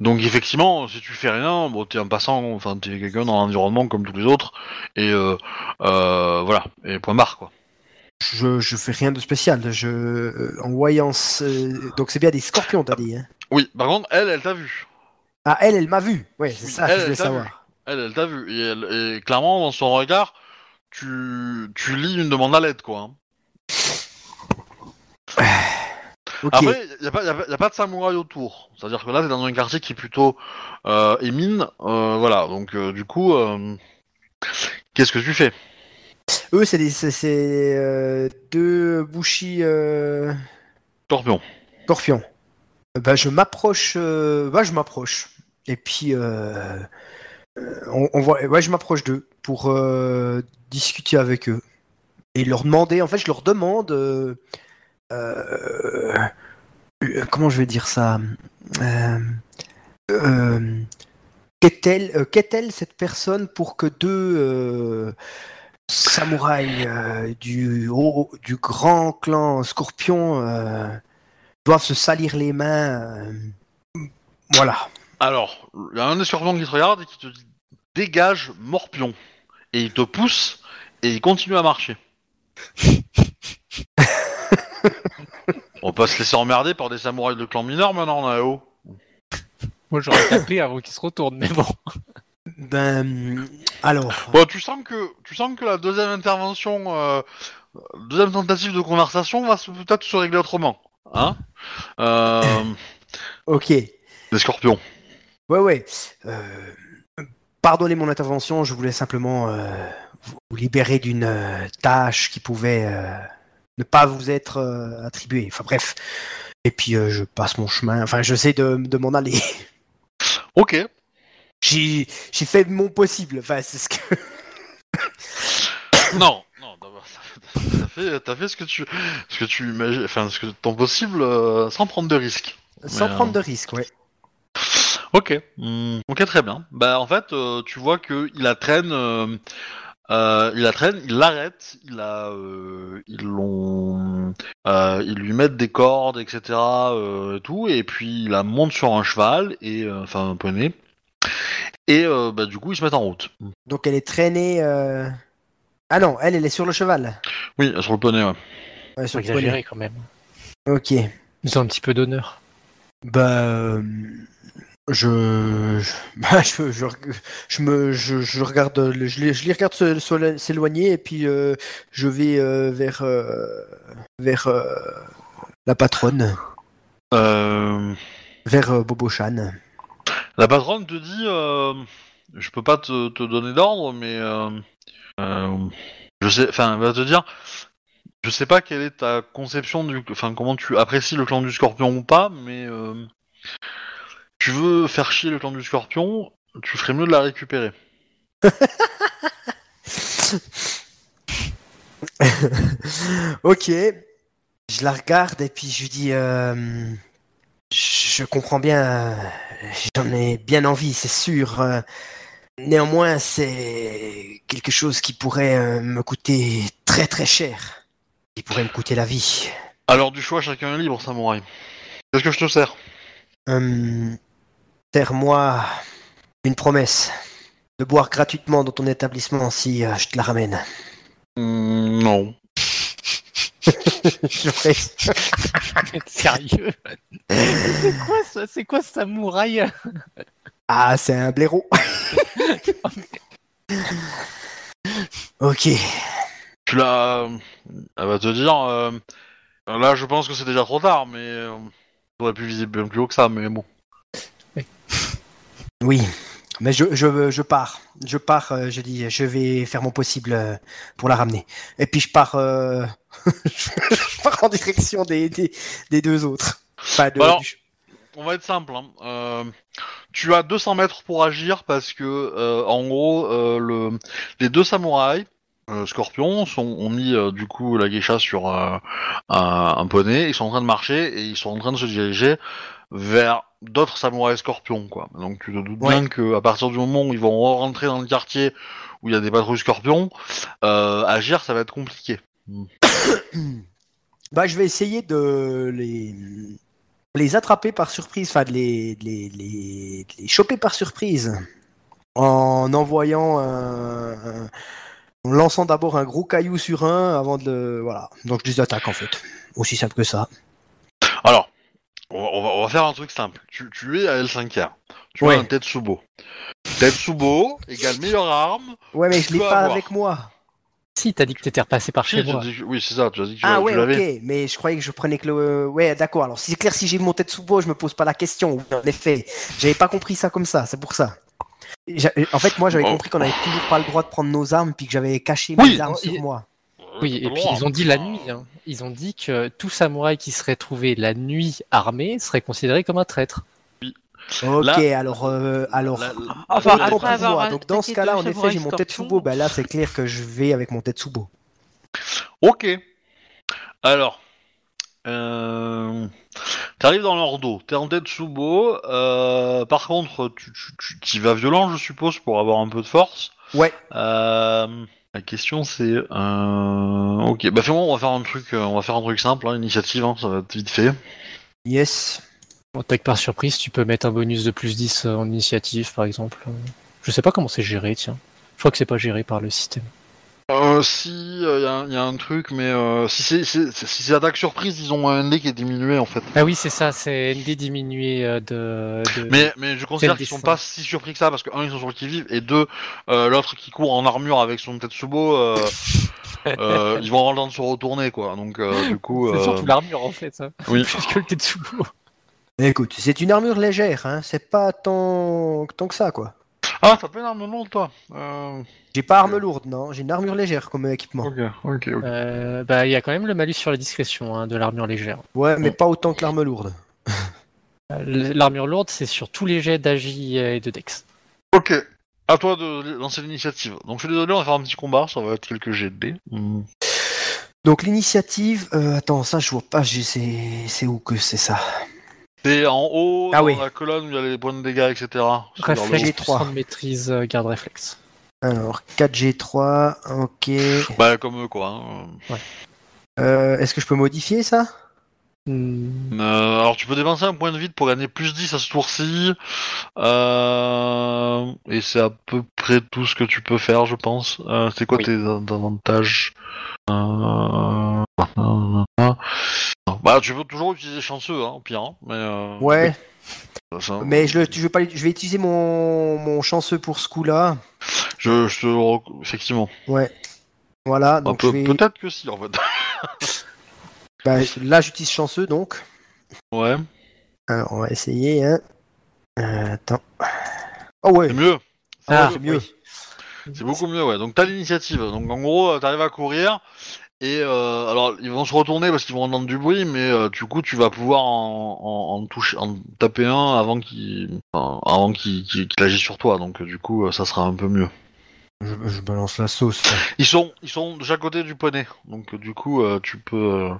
Donc effectivement, si tu fais rien, bon, t'es un passant, enfin, t'es quelqu'un dans l'environnement comme tous les autres, et voilà, et point barre quoi. Je, je fais rien de spécial. Je, euh, en voyant, ce- donc c'est bien des scorpions, t'as dit. Hein? Oui, par contre, elle, elle t'a vu. Ah, elle, elle m'a vu. Ouais, c'est Oui, ça elle, que je voulais savoir. Elle, elle t'a vu, et, elle- et clairement, dans son regard, tu, tu lis une demande à l'aide quoi. hein. Après, il n'y a, pas- a a de samouraï autour. C'est-à-dire que là, t'es dans un quartier qui est plutôt euh, émine. euh, voilà, donc euh, du coup, qu'est-ce que tu fais? Eux, c'est des, c'est, c'est, euh, deux bouchis euh, scorpions. Euh, Bah, je m'approche. euh, bah, je m'approche. Et puis, on, on voit. Ouais, je m'approche d'eux pour discuter avec eux et leur demander. En fait, je leur demande. comment je vais dire ça Qu'est-elle qu'est-elle cette personne pour que deux samouraïs euh, du, haut- du grand clan Scorpion euh, doivent se salir les mains euh, Voilà. Alors, il y a un des scorpions qui te regarde et qui te dit dégage morpion. Et il te pousse et il continue à marcher. On peut se laisser emmerder par des samouraïs de clan mineur maintenant, Nao. Moi, j'aurais tapé avant qu'il se retourne, mais bon. Ben, alors, Bon, tu sens que tu sens que la deuxième intervention, euh, deuxième tentative de conversation va se- peut-être se régler autrement, hein euh, ok. Les scorpions. Ouais, ouais. Euh, pardonnez mon intervention, je voulais simplement euh, vous vous libérer d'une euh, tâche qui pouvait euh, ne pas vous être euh, attribuée. Enfin bref. Et puis euh, je passe mon chemin. Enfin, j'essaie de, de m'en aller. Ok. J'ai j'ai fait mon possible. Enfin, c'est ce que. Non, non, d'abord, t'as fait, t'as fait ce que tu, ce que tu imagines, enfin, ce que ton possible, euh, sans prendre de risques. Sans Mais, prendre euh, de risques, ouais. Ok. Hmm, ok, très bien. Bah, en fait, euh, tu vois que il la traîne, euh, euh, il la traîne, il l'arrête, il a, ils l'ont, ils lui mettent des cordes, etc., et tout, et puis il la monte sur un cheval et, euh, enfin, un poney. Et euh, bah, du coup, ils se mettent en route. Donc elle est traînée. euh, Ah non, elle, elle est sur le cheval. Oui, sur le poney. Ouais. Ouais, sur le poney. quand même. Ok. Ils ont un petit peu d'honneur. Bah, euh, je, je, bah, je, je, je me, je, je regarde, le- je les, je les regarde se- se- s'éloigner et puis euh, je vais euh, vers, euh, vers euh, la patronne, Euh, vers euh, Bobo Chan. La patronne te dit, euh, je peux pas te, donner d'ordre, mais euh, euh, je sais, enfin, va te dire, je sais pas quelle est ta conception du, enfin, comment tu apprécies le clan du Scorpion ou pas, mais euh, tu veux faire chier le clan du Scorpion, tu ferais mieux de la récupérer. ok. Je la regarde et puis je lui dis, euh, je comprends bien, j'en ai bien envie, c'est sûr. euh, Néanmoins, c'est quelque chose qui pourrait euh, me coûter très très cher. Qui pourrait me coûter la vie. Alors du choix, chacun est libre, samouraï. Qu'est-ce que je te sers? Hum, Terre-moi Une promesse. De boire gratuitement dans ton établissement si euh, je te la ramène. Hmm, non. Je fais- Sérieux? C'est quoi ça C'est quoi ce samouraï? Ah, c'est un blaireau. ok. Tu l'as. Elle va te dire. euh, Là, je pense que c'est déjà trop tard, mais. euh, T'aurais pu viser bien plus haut que ça, mais bon. Oui. Mais je, je, je pars. Je pars, euh, je dis, je vais faire mon possible euh, pour la ramener. Et puis je pars, euh, je pars en direction des, des, des deux autres. Enfin, de, Bah alors, du- On va être simple. hein. Tu as 200 mètres pour agir parce que, en gros, le... les deux samouraïs, scorpions, sont... ont mis du coup la geisha sur un... un poney. Ils sont en train de marcher et ils sont en train de se diriger vers d'autres samouraïs scorpions. Quoi. Donc tu te doutes Ouais. bien qu'à partir du moment où ils vont rentrer dans le quartier où il y a des patrouilles scorpions, euh, agir ça va être compliqué. Bah, je vais essayer de les, les attraper par surprise, enfin de les, de les, de les, de les choper par surprise en envoyant un, un- en lançant d'abord un gros caillou sur un avant de le, voilà. Donc je les attaque en fait. Aussi simple que ça. Alors, on va, on va- on va faire un truc simple. Tu, tu es à L5R. Tu Ouais. as un Tetsubo. Tetsubo égale meilleure arme. Ouais, mais je l'ai pas avoir. avec moi. Si, t'as dit que t'étais repassé par chez moi. que- oui, c'est ça. Tu as dit que tu, Ah tu ouais, l'avais. ok. Mais je croyais que je prenais que le. Ouais, d'accord. Alors si c'est clair, si j'ai mon beau, je me pose pas la question. En effet, j'avais pas compris ça comme ça. C'est pour ça. En fait, moi, j'avais Oh. compris qu'on avait toujours pas le droit de prendre nos armes, puis que j'avais caché Oui, mes armes sur il- moi. Oui, et puis ils ont dit la nuit. hein. Ils ont dit que tout samouraï qui serait trouvé la nuit armé serait considéré comme un traître. Ok, Là- alors, euh, alors. Enfin, après avoir moi. Donc dans ce cas-là, en effet, j'ai mon sous Ben là, c'est clair que je vais avec mon tête sous Ok. Alors, euh... t'arrives dans leur dos. T'es en Tetsubo. Euh... Par contre, tu, tu, tu y vas violent, je suppose, pour avoir un peu de force. Ouais. Euh... La question c'est, euh... ok, bah fais-moi, on va faire un truc, euh, on va faire un truc simple, hein, initiative, hein, ça va être vite fait. Yes. En attaque par surprise, tu peux mettre un bonus de plus 10 en initiative, par exemple. Euh, Je sais pas comment c'est géré, tiens. Je crois que c'est pas géré par le système. Euh, si, il y, a- y a un truc, mais euh, si c'est si c'est- si c'est attaque surprise, ils ont un ND qui est diminué en fait. Ah oui, c'est ça, c'est ND diminué euh, de. de- Mais, mais je considère qu'ils sont pas si surpris que ça parce que un ils sont sur le qui vive et deux euh, l'autre qui court en armure avec son Tetsubo, euh, euh, ils vont avoir le temps de se retourner quoi. Donc euh, du coup, C'est euh, surtout l'armure en fait, ça. oui. Plus que le Tetsubo. Écoute, c'est une armure légère, hein. C'est pas tant... tant que ça, quoi. Ah, t'as pas une arme lourde toi. Euh... J'ai pas arme lourde, non. J'ai une armure légère comme équipement. Ok, ok, ok. Euh, bah, il y a quand même le malus sur la discrétion hein, de l'armure légère. Ouais, mais pas autant que l'arme lourde. Euh, L'armure lourde, c'est sur tous les jets d'agi et de dex. Ok. À toi de lancer l'initiative. Donc je suis désolé, on va faire un petit combat, ça va être quelques jets de dés. Hmm. Donc l'initiative, euh, attends, ça je vois pas, c'est où que c'est ça? C'est en haut, Ah dans oui. la colonne où il y a les points de dégâts, etc. C'est vers le Réflexe, haut. J'ai plus trois. 100 de maîtrise, euh, garde réflexe. Alors 4G3, ok. Bah comme eux quoi. hein. Euh, Est-ce que je peux modifier ça? Hmm, Euh, alors tu peux dépenser un point de vide pour gagner plus 10 à ce tour-ci. Euh, et c'est à peu près tout ce que tu peux faire, je pense. Euh, c'est quoi Oui. tes a- avantages? Euh, Bah tu peux toujours utiliser chanceux, hein, au pire. hein, mais euh, Ouais, ça- mais je, le, je, vais pas, je vais utiliser mon, mon chanceux pour ce coup-là. je, je te effectivement. Ouais. Voilà, donc vais... Peut-être que si en fait. bah, là j'utilise chanceux donc. ouais, Alors on va essayer, hein. Euh, attends. Oh ouais, c'est mieux. Ah, c'est mieux. C'est beaucoup mieux, ouais. Donc t'as l'initiative. Donc en gros, euh, t'arrives à courir. Et euh, alors ils vont se retourner parce qu'ils vont entendre du bruit, mais euh, du coup tu vas pouvoir en, en, en toucher, en taper un avant qu'il, enfin, avant qu'il, agisse sur toi. Donc du coup ça sera un peu mieux. Je, je balance la sauce. là. Ils sont, ils sont de chaque côté du poney. Donc euh, du coup euh, tu peux, euh,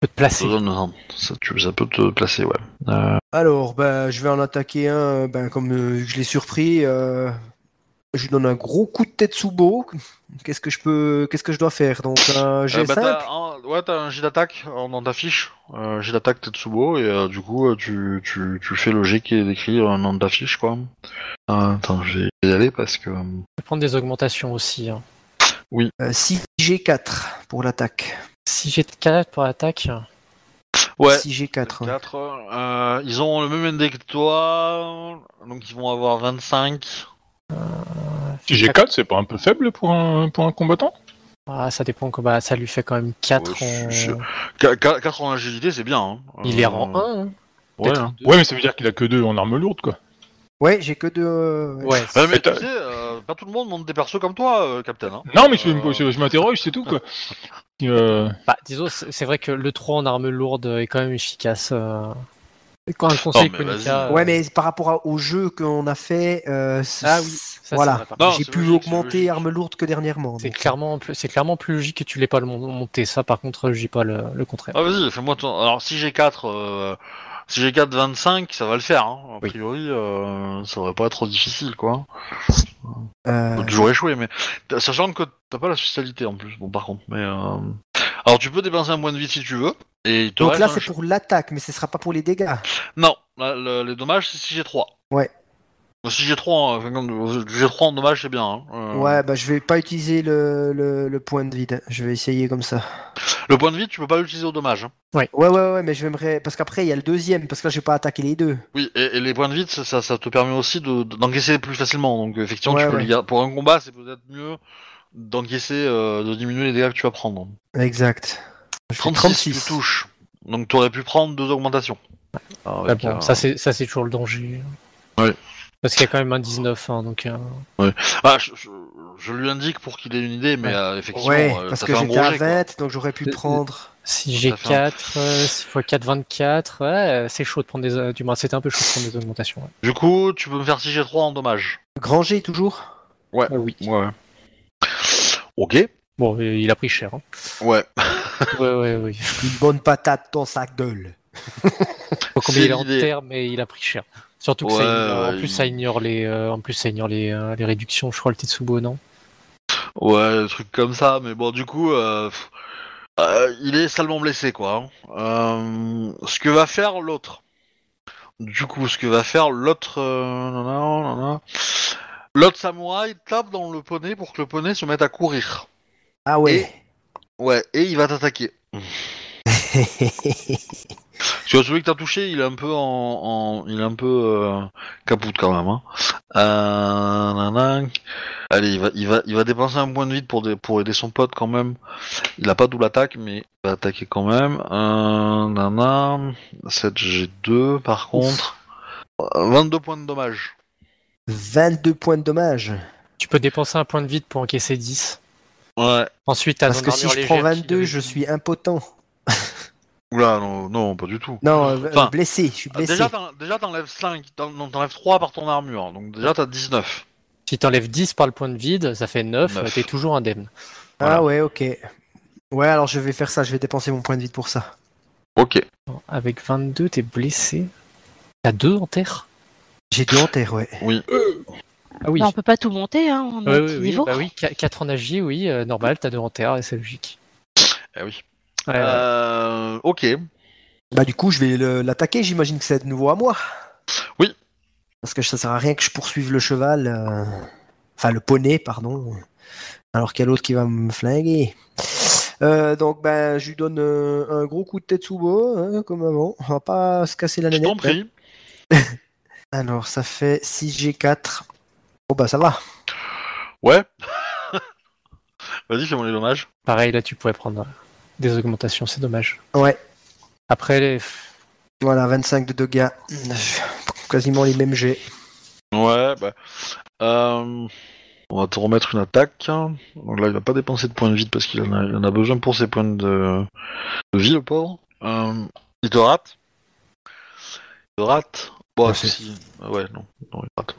peut te placer. ça, tu- ça peut te placer, ouais. Euh, Alors, bah, je vais en attaquer un, ben, comme euh, je l'ai surpris. Je lui donne un gros coup de tête sous beau. Qu'est-ce que je peux, qu'est-ce que je dois faire? Donc un Euh, jet bah, simple. t'as un- ouais, t'as un jet d'attaque dans ta fiche. Euh, jet d'attaque Tetsubo, et euh, du coup, euh, tu, tu, tu fais le jet qui est décrit euh, dans ta fiche, quoi. Euh, attends, je vais y aller parce que. Je vais prendre des augmentations aussi. Hein. Euh, 6G4 pour l'attaque. Si j'ai de 4 pour l'attaque, Ouais. 6G4. ouais. 4, euh, ils ont le même ND que toi, donc ils vont avoir 25. Si j'ai 4, c'est pas un peu faible pour un, pour un combattant? Ah, ça dépend. que- Bah, ça lui fait quand même 4 Ouais, en. je- je- 4 en agilité, c'est bien. Hein. Il est Euh, rang 1. Hein. Ouais, hein. Ouais, mais ça veut dire qu'il a que 2 en arme lourde, quoi. Ouais, j'ai que deux. euh, ouais. Ouais, Ouais, mais tu t'as- sais, euh, pas tout le monde monte des persos comme toi, euh, Captain. Hein. Non, mais je, Euh, je- m'interroge, c'est tout, quoi. Euh, Bah, disons, c'est c'est vrai que le 3 en arme lourde est quand même efficace. Euh. Quand un conseil mais Konica, vas-y. euh, Ouais, mais par rapport au jeu qu'on a fait, euh, Ah oui, ça, voilà, j'ai pu logique, augmenter arme lourde que dernièrement. C'est clairement, plus- c'est clairement plus logique que tu l'aies pas monté. Ça, par contre, je dis pas le, le contraire. Ah, vas-y, fais-moi ton. Alors, si j'ai 4, euh, si j'ai 4, 25, ça va le faire. Hein. A Oui. priori, euh, ça devrait pas être trop difficile, quoi. Euh, Faut toujours échouer, mais sachant que t'as pas la spécialité en plus. Bon, par contre, mais euh... alors tu peux dépenser un point de vie si tu veux. Et donc là, c'est pour l'attaque, mais ce sera pas pour les dégâts. Non, là, le- les dommages c'est si j'ai 3 Ouais. Si j'ai 3 enfin, quand- j'ai 3 en dommages, c'est bien. Hein. Euh, Ouais, bah je vais pas utiliser le, le, le point de vide. Je vais essayer comme ça. Le point de vie, tu peux pas l'utiliser au dommage. hein. Ouais, ouais, ouais, mais je vais me ré- parce qu'après il y a le deuxième, parce que là je vais pas attaquer les deux. Oui, et, et les points de vie, ça, ça, ça te permet aussi de- de- d'encaisser plus facilement. Donc effectivement, Ouais, tu peux ouais. les. Pour un combat, c'est peut-être mieux d'encaisser, euh, de diminuer les dégâts que tu vas prendre. Exact. Je fais 36, 36. tu touches. Donc tu aurais pu prendre deux augmentations. Ah avec, bon, euh, ça, c'est, ça, c'est toujours le danger. Ouais. Parce qu'il y a quand même un 19, hein, donc. euh, Ah, je, je- je lui indique pour qu'il ait une idée, mais Ouais. euh, effectivement, Ouais, euh, parce que fait un j'étais gros à jet, quoi. 20, donc j'aurais pu prendre. Si j'ai Ça fait un- 4, 6 x 4, 24, ouais, c'est chaud de prendre des. euh, Du moins, c'était un peu chaud de prendre des augmentations. ouais. Du coup, tu peux me faire 6G3 en dommage. Granger toujours? Ah oui. Ouais. Ok. Bon, euh, il a pris cher. Hein. Ouais. Ouais, ouais, oui. Une bonne patate dans sa gueule. Faut combien C'est il est en terre, mais il a pris cher. Surtout que Ouais, ça ignore, en ouais, plus il- ça ignore les, euh, en plus ça ignore les, euh, les réductions. Je crois le Tetsubo, non? Ouais, des trucs comme ça, mais bon, du coup, euh, euh, il est salement blessé, quoi. hein. Euh, ce que va faire l'autre? Du coup, ce que va faire l'autre. Euh. L'autre samouraï tape dans le poney pour que le poney se mette à courir. Ah ouais. Ouais, et il va t'attaquer. Tu vois, celui que t'as touché, il est un peu en, en- il est un peu euh, capoute quand même. Hein. Euh, nanana. Allez, il va, il va, il va dépenser un point de vie pour, dé- pour aider son pote quand même. Il a pas double attaque, mais il va attaquer quand même. Euh, nana. 7G2 par contre. Euh, 22 points de dommage. 22 points de dommage. Tu peux dépenser un point de vide pour encaisser 10. Ouais. Ensuite, t'as Parce que si je prends qui 22, avait je suis impotent. Oula, non, non, pas du tout. Non, euh, Enfin, blessé, je suis blessé. Déjà, t'en- déjà t'enlèves 5, t'en- non, t'enlèves 3 par ton armure, donc déjà t'as 19. Si t'enlèves 10 par le point de vide, ça fait 9, Neuf. t'es toujours indemne. Ah ouais, ok. Ouais, alors je vais faire ça, je vais dépenser mon point de vie pour ça. Ok. Avec 22, t'es blessé. T'as 2 en terre? J'ai deux en terre, ouais. Ah oui. Bah, on peut pas tout monter, hein, on est Ouais, à ouais, petit oui, niveau. bah oui, 4 en agi, oui, euh, normal, t'as 2 en terre et c'est logique. Eh oui. Ouais, ouais. Euh, ok. Bah du coup, je vais l'attaquer, j'imagine que c'est de nouveau à moi. Oui. Parce que ça sert à rien que je poursuive le cheval. euh, Enfin, le poney, pardon. Alors qu'il y a l'autre qui va me flinguer. Euh, donc, ben, je lui donne euh, un gros coup de tête sous bas, hein, comme avant. On va pas se casser la Je nénette. t'en prie. Alors, ça fait 6G4. Bon, bah, ça va. Ouais. Vas-y, fais-moi les dommages. Pareil, là, tu pourrais prendre euh, des augmentations, c'est dommage. Ouais. Après, les... Voilà, 25 de dégâts. Quasiment les mêmes jets. Ouais, bah. euh, on va te remettre une attaque. Donc là, il va pas dépenser de points de vie parce qu'il en, a- il en a besoin pour ses points de, de vie, le pauvre. Euh, il te rate. Il te rate. Bon, Merci. si. ah Ouais, non. non il rate.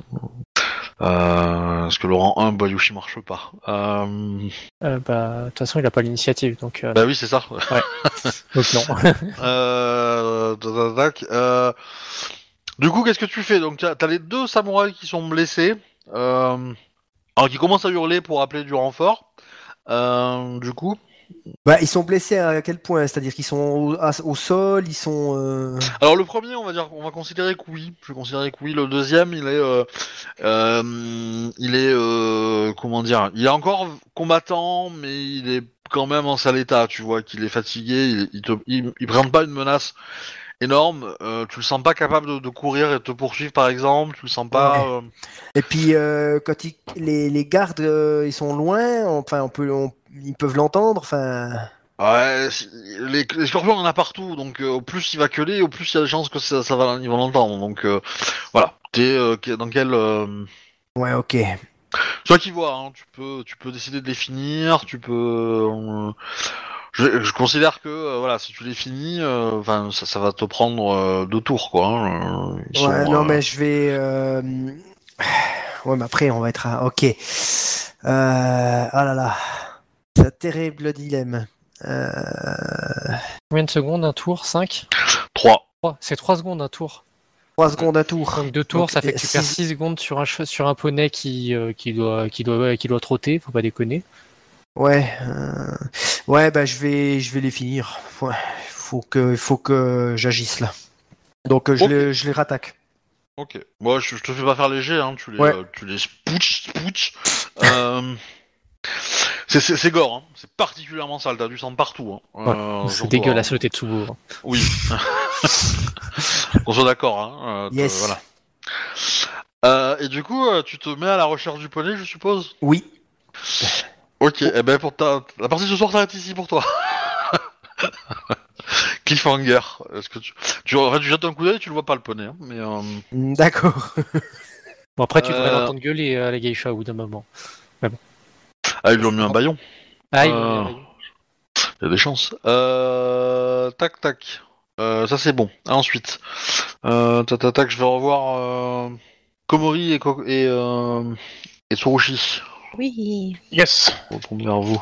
Euh, parce que le rang 1, Bayushi marche pas. Euh, euh, bah, de toute façon, il a pas l'initiative, donc, euh, bah oui, c'est ça. donc non. Euh. Euh, du coup, qu'est-ce que tu fais? Donc, t'as as les deux samouraïs qui sont blessés. Euh, alors qui commencent à hurler pour appeler du renfort. Euh, du coup, Bah, ils sont blessés à quel point? C'est-à-dire qu'ils sont au, sol, ils sont. euh, alors le premier, on va dire, on va considérer que oui. Je vais que oui. Le deuxième, il est, euh, euh, il est, comment dire, il est encore combattant, mais il est quand même en sale état. Tu vois qu'il est fatigué. Il, il te, présente pas une menace énorme. Euh, tu le sens pas capable de, de courir et de te poursuivre, par exemple. Tu le sens pas. Ouais. euh, Et puis euh, quand ils- les, les gardes ils sont loin, enfin on peut, on- ils peuvent l'entendre. Enfin, Ouais, les, les scorpions, on en a partout, donc au plus il va queuler, au plus il y a des chances que ça, ça va, ils vont l'entendre. Donc voilà, t'es euh, dans quel... Ouais, ok. Toi qui vois, hein, tu peux, tu peux décider de les finir, tu peux... euh, je, je considère que euh, voilà, si tu les finis, euh, enfin ça, ça va te prendre euh, deux tours, quoi. hein, euh, ils Ouais, sont, non euh, mais je vais. euh, Ouais, mais après on va être à. Ok. Euh... Ah là là, c'est un terrible dilemme. Euh... Combien de secondes un tour? 5 Trois. C'est 3 secondes un tour. 3 secondes à tour. Donc deux tours, Donc, ça fait que tu perds six- 6 secondes sur un, sur un poney qui, euh, qui, doit, qui, doit, qui doit trotter, faut pas déconner. Ouais, euh, ouais, bah je vais, je vais les finir. Ouais, faut que, faut que j'agisse là. Donc euh, je, les, je les rattaque. Ok. Moi, je, je te fais pas faire léger, hein. Tu les, Ouais. euh, tu les spouch, spouch. euh... C'est c'est- c'est gore, hein. c'est particulièrement sale, t'as du sang partout. Hein. Euh, c'est dégueulasse le Tetsubo. hein. Oui. On soit d'accord, hein. euh, Yes. voilà. Euh, et du coup, tu te mets à la recherche du poney, je suppose? Oui. Ok, eh ben pour ta... la partie ce soir s'arrête ici pour toi. Cliffhanger. Est-ce que tu... Tu, en fait, tu jettes un coup d'œil, tu le vois pas le poney, hein, mais... euh, Mm, D'accord. Bon, après, tu devrais Euh. l'entendre gueuler à la geisha au bout d'un moment. Ah, ils lui ont mis un baillon. Ah, il Euh. Il y a des chances. Euh... Tac, tac. Euh, ça c'est bon. Ensuite, euh, tac, tac, tac, je vais revoir euh, Komori et, et, euh, et Tsurushi. Oui. Yes. Retourne vers vous.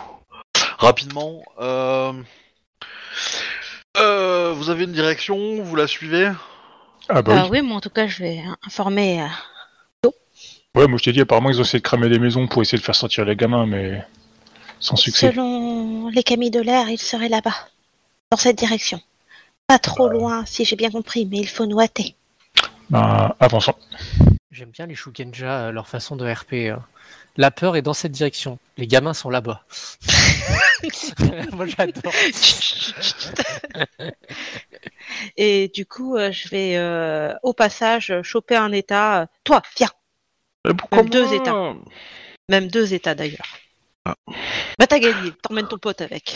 Rapidement. Euh... Euh, vous avez une direction, vous la suivez? Ah bah Ah oui. oui, mais en tout cas, je vais informer. euh, Ouais, moi je t'ai dit, apparemment ils ont essayé de cramer des maisons pour essayer de faire sortir les gamins, mais sans succès. Selon les camis de l'air, il serait là-bas, dans cette direction. Pas trop loin, si j'ai bien compris, mais il faut nous hâter. Ben, avançons. J'aime bien les Shugenja, euh, leur façon de RP. euh. La peur est dans cette direction. Les gamins sont là-bas. Moi, j'adore. Et du coup, euh, je vais euh, au passage choper un état. euh, Toi, viens. Mais pourquoi Même deux moi états. Même deux états d'ailleurs. Ah. Bah t'as gagné, t'emmènes ton pote avec.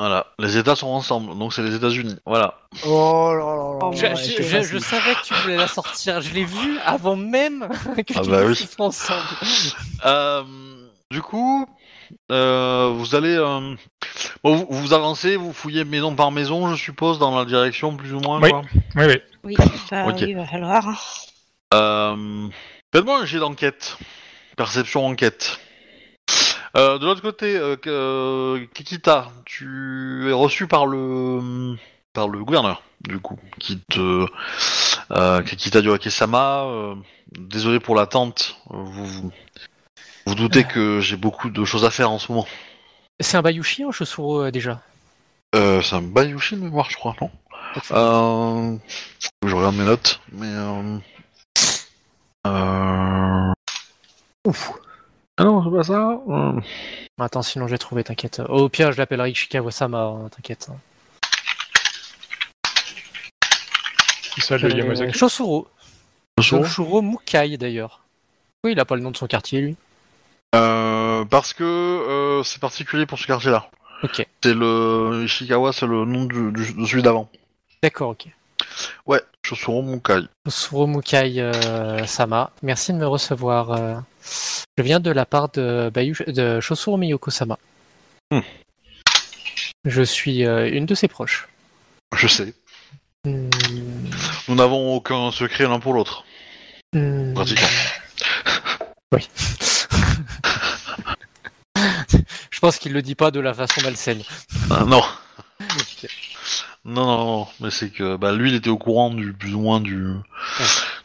Voilà, les États sont ensemble, donc c'est les États-Unis. Voilà. Oh là là là Je, savais que tu voulais la sortir. Je l'ai vu avant même que Ah tu bah oui. qu'ils sont ensemble. Euh, du coup, euh, vous allez, euh, bon, vous, vous avancez, vous fouillez maison par maison, je suppose, dans la direction plus ou moins. Oui. Quoi. Oui, oui. Oui, bah Ok. oui, il va falloir. Euh, Faites-moi un jet d'enquête, perception enquête. Euh, de l'autre côté, euh, euh, Kikita, tu es reçu par le par le gouverneur, du coup, qui te euh, Kikita euh, désolé pour l'attente. Vous, vous vous doutez que j'ai beaucoup de choses à faire en ce moment. C'est un Bayushi ou Chosuro euh, déjà Euh, c'est un Bayushi de mémoire, je crois, non? Euh... Je regarde mes notes, mais... Euh... Ouf. Ah non, c'est pas ça. euh, Attends, sinon j'ai trouvé, t'inquiète. Au pire, je l'appellerai Ishikawa-sama, hein, t'inquiète. C'est ça le Euh, Yamazaki. Chosuro. Chosuro Chosuro Mukai d'ailleurs. Oui, il a pas le nom de son quartier, lui. Euh, parce que euh, c'est particulier pour ce quartier-là. Ok. C'est le Ishikawa, c'est le nom du, du- de celui d'avant. D'accord, ok. Ouais, Chosuro Mukai. Chosuro Mukai euh, Sama, merci de me recevoir. euh. Je viens de la part de, Bayu, de Chosuro Miyoko-sama. Hmm. Je suis euh, une de ses proches. Je sais. Hmm, Nous n'avons aucun secret l'un pour l'autre, hmm. pratiquement. Oui. Je pense qu'il le dit pas de la façon malsaine. Ah, non. Non, non, non, mais c'est que bah, lui, il était au courant du plus ou moins du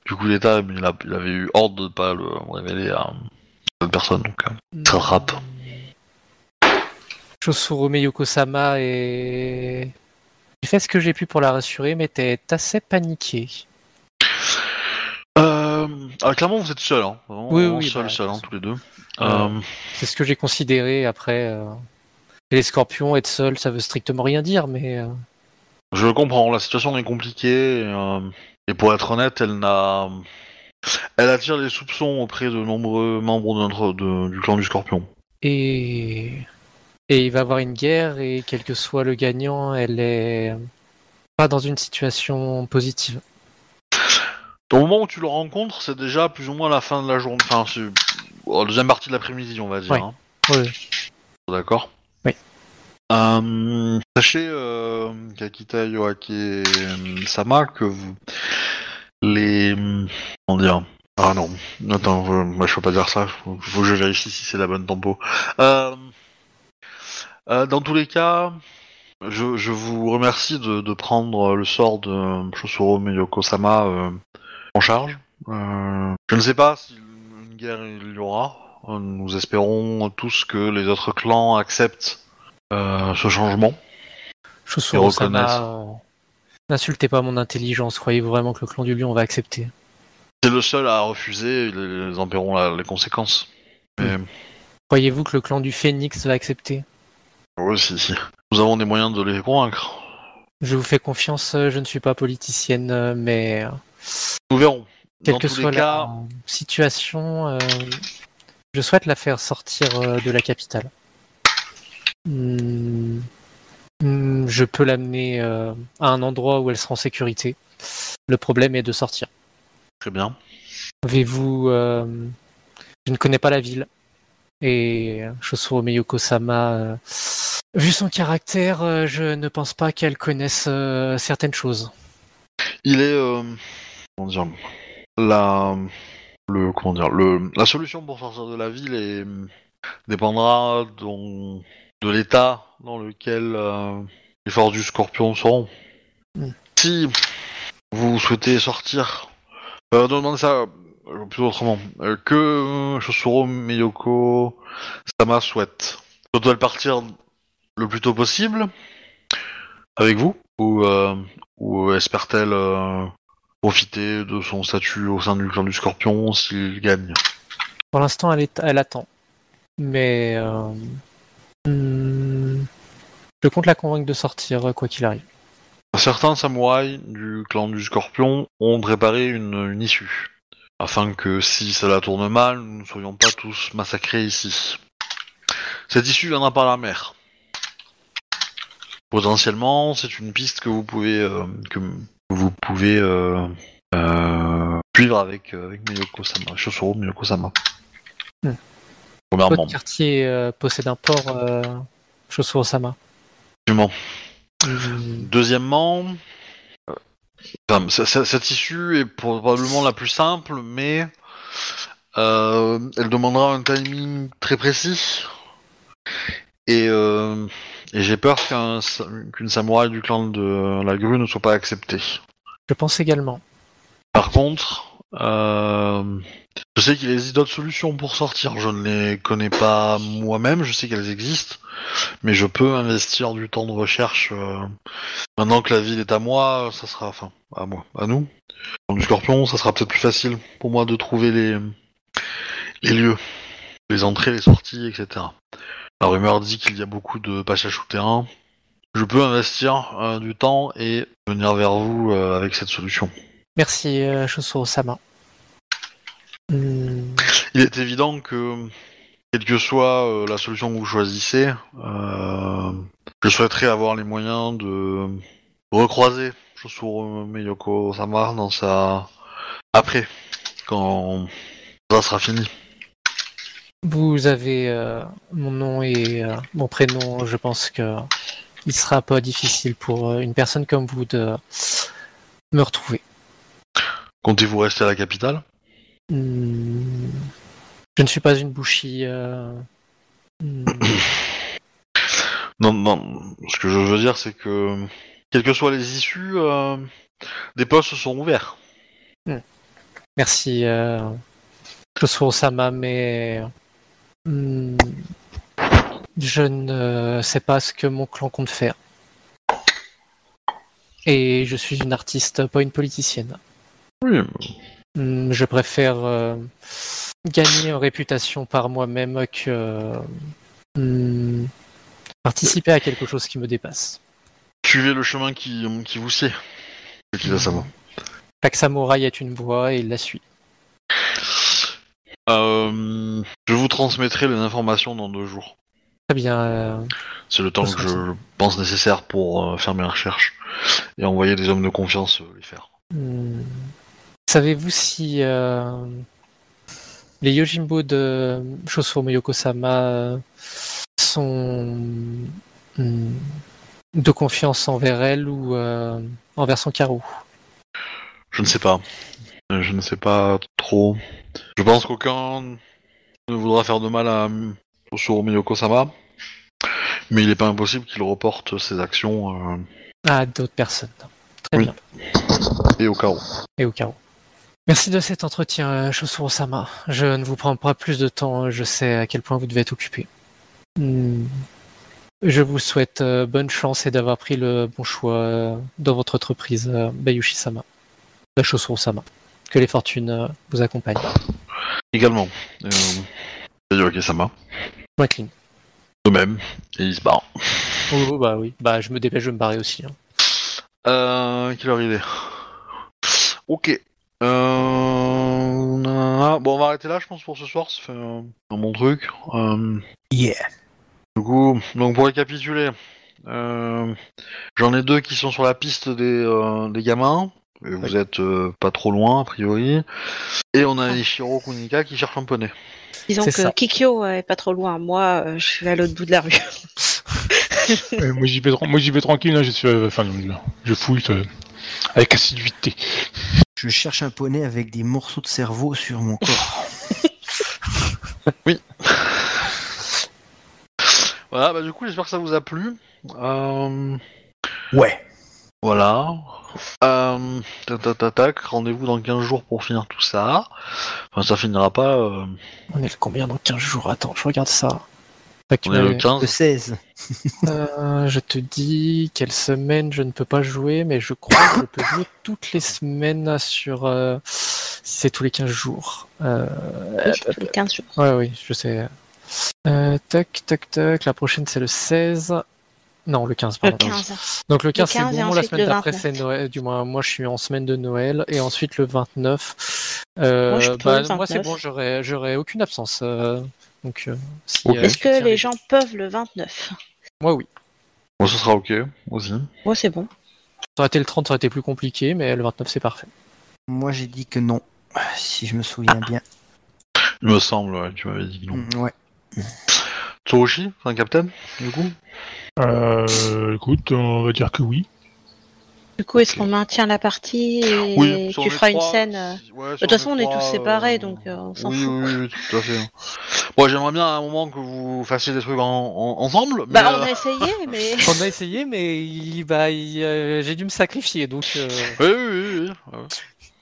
du coup d'État, il, avait eu ordre de pas le révéler à personne. Donc, euh, Ça rattrape. Chosuro Miyoko-sama et... J'ai fait ce que j'ai pu pour la rassurer, mais t'es assez paniqué. Euh, ah, clairement, vous êtes seul, hein. Vraiment, Oui, oui, seul, bah, seul, hein, tous les deux. Euh, C'est ce que j'ai considéré après. euh, Les scorpions, être seul, ça veut strictement rien dire, mais je comprends, la situation est compliquée. Et, et pour être honnête, elle n'a, elle attire les soupçons auprès de nombreux membres de notre, de- du clan du Scorpion. et et il va y avoir une guerre et quel que soit le gagnant, elle est pas dans une situation positive. Au moment où tu le rencontres, c'est déjà plus ou moins la fin de la journée. Enfin, c'est la deuxième partie de l'après-midi, on va dire. Ouais. hein. D'accord Oui. Euh, sachez, euh, Kakita Yoake euh, Sama, que vous. Les. Comment dire Ah non. Attends, je, moi, je peux pas dire ça. Faut, faut que je vérifie si c'est la bonne tempo. Euh, euh, dans tous les cas. Je, je vous remercie de, de prendre le sort de Shosuro Miyoko-sama en charge. Je ne sais pas si une guerre il y aura. Nous espérons tous que les autres clans acceptent ce changement. Chosuro-sama, reconnaissent. euh, n'insultez pas mon intelligence. Croyez-vous vraiment que le clan du lion va accepter C'est le seul à refuser, ils, en paieront la- les conséquences. Mais Croyez-vous que le clan du phénix va accepter? Oui, si, si. Nous avons des moyens de les convaincre. Je vous fais confiance, euh, je ne suis pas politicienne, euh, mais euh, Nous verrons. quelle Dans que soit les cas, la situation, euh, je souhaite la faire sortir euh, de la capitale. Hmm, hmm, je peux l'amener euh, à un endroit où elle sera en sécurité. Le problème est de sortir. très bien. Avez-vous... euh, je ne connais pas la ville. Et Shosuro Miyoko-sama, euh, vu son caractère, euh, je ne pense pas qu'elle connaisse euh, certaines choses. Il est euh, comment dire la le comment dire le la solution pour sortir de la ville est dépendra dont- de l'état dans lequel euh, les forces du Scorpion seront. Mm. Si vous souhaitez sortir, euh, demandez ça euh, plus autrement euh, que Shosuro Miyoko Sama souhaite. Doit-elle partir le plus tôt possible avec vous ou euh, ou espère-t-elle euh, profiter de son statut au sein du clan du Scorpion s'il gagne Pour l'instant, elle, est- elle attend. Mais euh, hmm, je compte la convaincre de sortir, euh, quoi qu'il arrive. Certains samouraïs du clan du Scorpion ont préparé une, une issue, afin que si cela tourne mal, nous ne soyons pas tous massacrés ici. Cette issue viendra par la mer. Potentiellement, c'est une piste que vous pouvez euh, que vous pouvez euh, euh, suivre avec, avec Miyoko-sama, Miyoko-sama. Hmm. Premièrement. Votre quartier euh, possède un port, euh. Effectivement. Hmm, Deuxièmement, euh, enfin, c- c- cette issue est probablement la plus simple, mais euh, elle demandera un timing très précis. Et, euh, et j'ai peur qu'un qu'une samouraï du clan de la grue ne soit pas acceptée. Je pense également. Par contre, euh, je sais qu'il existe d'autres solutions pour sortir. Je ne les connais pas moi-même, je sais qu'elles existent, mais je peux investir du temps de recherche. euh, Maintenant que la ville est à moi, ça sera, enfin, à moi, à nous, du Scorpion, ça sera peut-être plus facile pour moi de trouver les lieux, les entrées, les sorties, etc. La rumeur dit qu'il y a beaucoup de passages souterrains. Je peux investir euh, du temps et venir vers vous avec cette solution. Merci, euh, Shosuro-sama. Hmm, Il est évident que, quelle que soit euh, la solution que vous choisissez, euh, je souhaiterais avoir les moyens de recroiser Shosuro Miyoko Sama dans sa. après, quand ça sera fini. Vous avez euh, mon nom et euh, mon prénom. Je pense que il sera pas difficile pour une personne comme vous de me retrouver. Comptez-vous rester à la capitale? Hmm, Je ne suis pas une bouchie. euh, hmm, Non, non. Ce que je veux dire, c'est que, quelles que soient les issues, euh, des postes sont ouverts. Hmm. Merci, euh, Josué Osama, mais je ne sais pas ce que mon clan compte faire. Et je suis une artiste, pas une politicienne. Oui, Hmm, Je préfère euh, gagner en réputation par moi-même que hmm, participer à quelque chose qui me dépasse. suivez le chemin qui, qui vous sied. Ce qui va savoir. Chaque samouraï est une voie et il la suit. Euh, je vous transmettrai les informations dans deux jours. Très bien. euh, C'est le temps que je pense nécessaire pour euh, faire mes recherches et envoyer des hommes de confiance euh, les faire. Hmm. Savez-vous si euh, les Yojimbo de Shosuo Yokosama sont hmm, de confiance envers elle ou euh, envers son carreau Je ne sais pas. Je ne sais pas trop. Je pense qu'aucun ne voudra faire de mal à Osuro Miyoko-sama, mais il n'est pas impossible qu'il reporte ses actions euh, à d'autres personnes Très Oui. bien. et au carreau. Et au carreau. Merci de cet entretien, euh, Shosuo Sama. Je ne vous prends pas plus de temps, je sais à quel point vous devez être occupé. Hmm. Je vous souhaite euh, bonne chance et d'avoir pris le bon choix euh, dans votre entreprise, Bayushi-sama. La Shosuo Sama. Que les fortunes vous accompagnent. Également. Euh, Yayoi-sama. Franklin. De même. Et il se barre. Oh, bah oui. Bah je me dépêche de me barrer aussi. hein. Euh, quelle heure il est? Ok. Euh... nanana. Bon, on va arrêter là, je pense, pour ce soir. Ça fait un, un bon truc. Euh, Yeah. du coup, donc pour récapituler, euh, j'en ai deux qui sont sur la piste des, euh, des gamins. Et vous êtes euh, pas trop loin, a priori. Et on a Ishiro Kunika qui cherche un poney. Disons C'est que ça. Kikyo euh, est pas trop loin. Moi, euh, je suis à l'autre bout de la rue. Euh, moi j'y vais, tra- moi, j'y vais tranquille, là, je suis, euh, enfin, je fouille euh, avec assiduité. Je cherche un poney avec des morceaux de cerveau sur mon corps. Voilà, bah du coup, j'espère que ça vous a plu. Euh, Ouais. Voilà. Euh, tac, tac, tac, tac, rendez-vous dans 15 jours pour finir tout ça. Enfin, ça finira pas. euh, On est le combien dans 15 jours? Attends, je regarde ça. On est le m'avais- 15. Le 16. Euh, je te dis quelle semaine je ne peux pas jouer, mais je crois que je peux jouer toutes les semaines sur. euh, si c'est tous les 15 jours. Euh, Oui, tous les 15 jours. ouais, oui, je sais. Euh, tac, tac, tac. La prochaine c'est le 16. Non, le 15, Le pardon. 15. Donc le 15, 15 c'est bon, la semaine le d'après 29. c'est Noël, du moins moi je suis en semaine de Noël, et ensuite le 29. Euh, Moi, bah, le moi c'est 29. bon, j'aurai j'aurai aucune absence. euh, donc euh, si, euh, Est-ce que les gens peuvent le 29 Moi oui. Bon, ce sera ok aussi. Moi, c'est bon. Ça aurait été le 30, ça aurait été plus compliqué, mais le 29 c'est parfait. Moi, j'ai dit que non. Si je me souviens bien. Il me semble, ouais, tu m'avais dit que non. Mm, Ouais. Tsurushi, un capitaine, du coup? Euh, écoute, on va dire que oui. Du coup, est-ce qu'on maintient la partie et tu feras une scène euh, si- ouais, De toute façon, on est tous séparés, euh, donc euh, on s'en oui, fout. oui, oui, tout à fait. Bon, j'aimerais bien à un moment que vous fassiez des trucs en- en- ensemble. mais, Bah, on euh, a essayé, mais. On a essayé, mais il- bah, il, euh, j'ai dû me sacrifier, donc. euh, Oui, oui, oui. oui. ouais.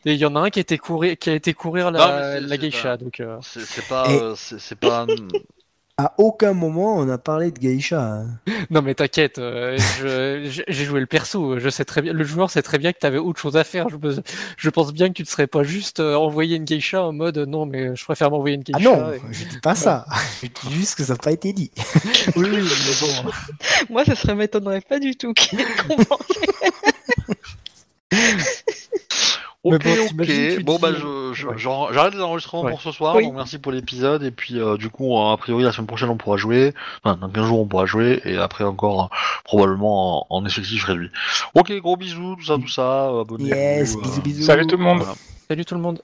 Et il y en a un qui, était courir, qui a été courir Non, la, c'est geisha, pas- donc. euh, C'est pas, euh, c'est pas. À aucun moment, on a parlé de Geisha. hein. Non mais t'inquiète, euh, j'ai joué le perso, je sais très bien, le joueur sait très bien que t'avais autre chose à faire. Je, me- je pense bien que tu ne serais pas juste euh, envoyé une geisha en mode euh, non mais je préfère m'envoyer une Ah geisha. non, et- je dis pas ça. Je dis juste que ça n'a pas été dit. Oui, oui, mais bon. Moi, ça serait m'étonnerait pas du tout qu'il y ait Ok, bon, ok. t'imagines, tu Bon, dis- bah, je, je- Ouais. j'en- j'arrête les enregistrements Ouais. pour ce soir. Oui. Donc, merci pour l'épisode. Et puis, euh, du coup, euh, a priori, la semaine prochaine, on pourra jouer. Enfin, dans 15 jours, on pourra jouer. Et après, encore, euh, probablement en, en effectif réduit. Ok, gros bisous, tout ça, tout ça. Abonnez-vous. Yes, euh, bisous, bisous. Salut tout le monde. voilà. Salut tout le monde.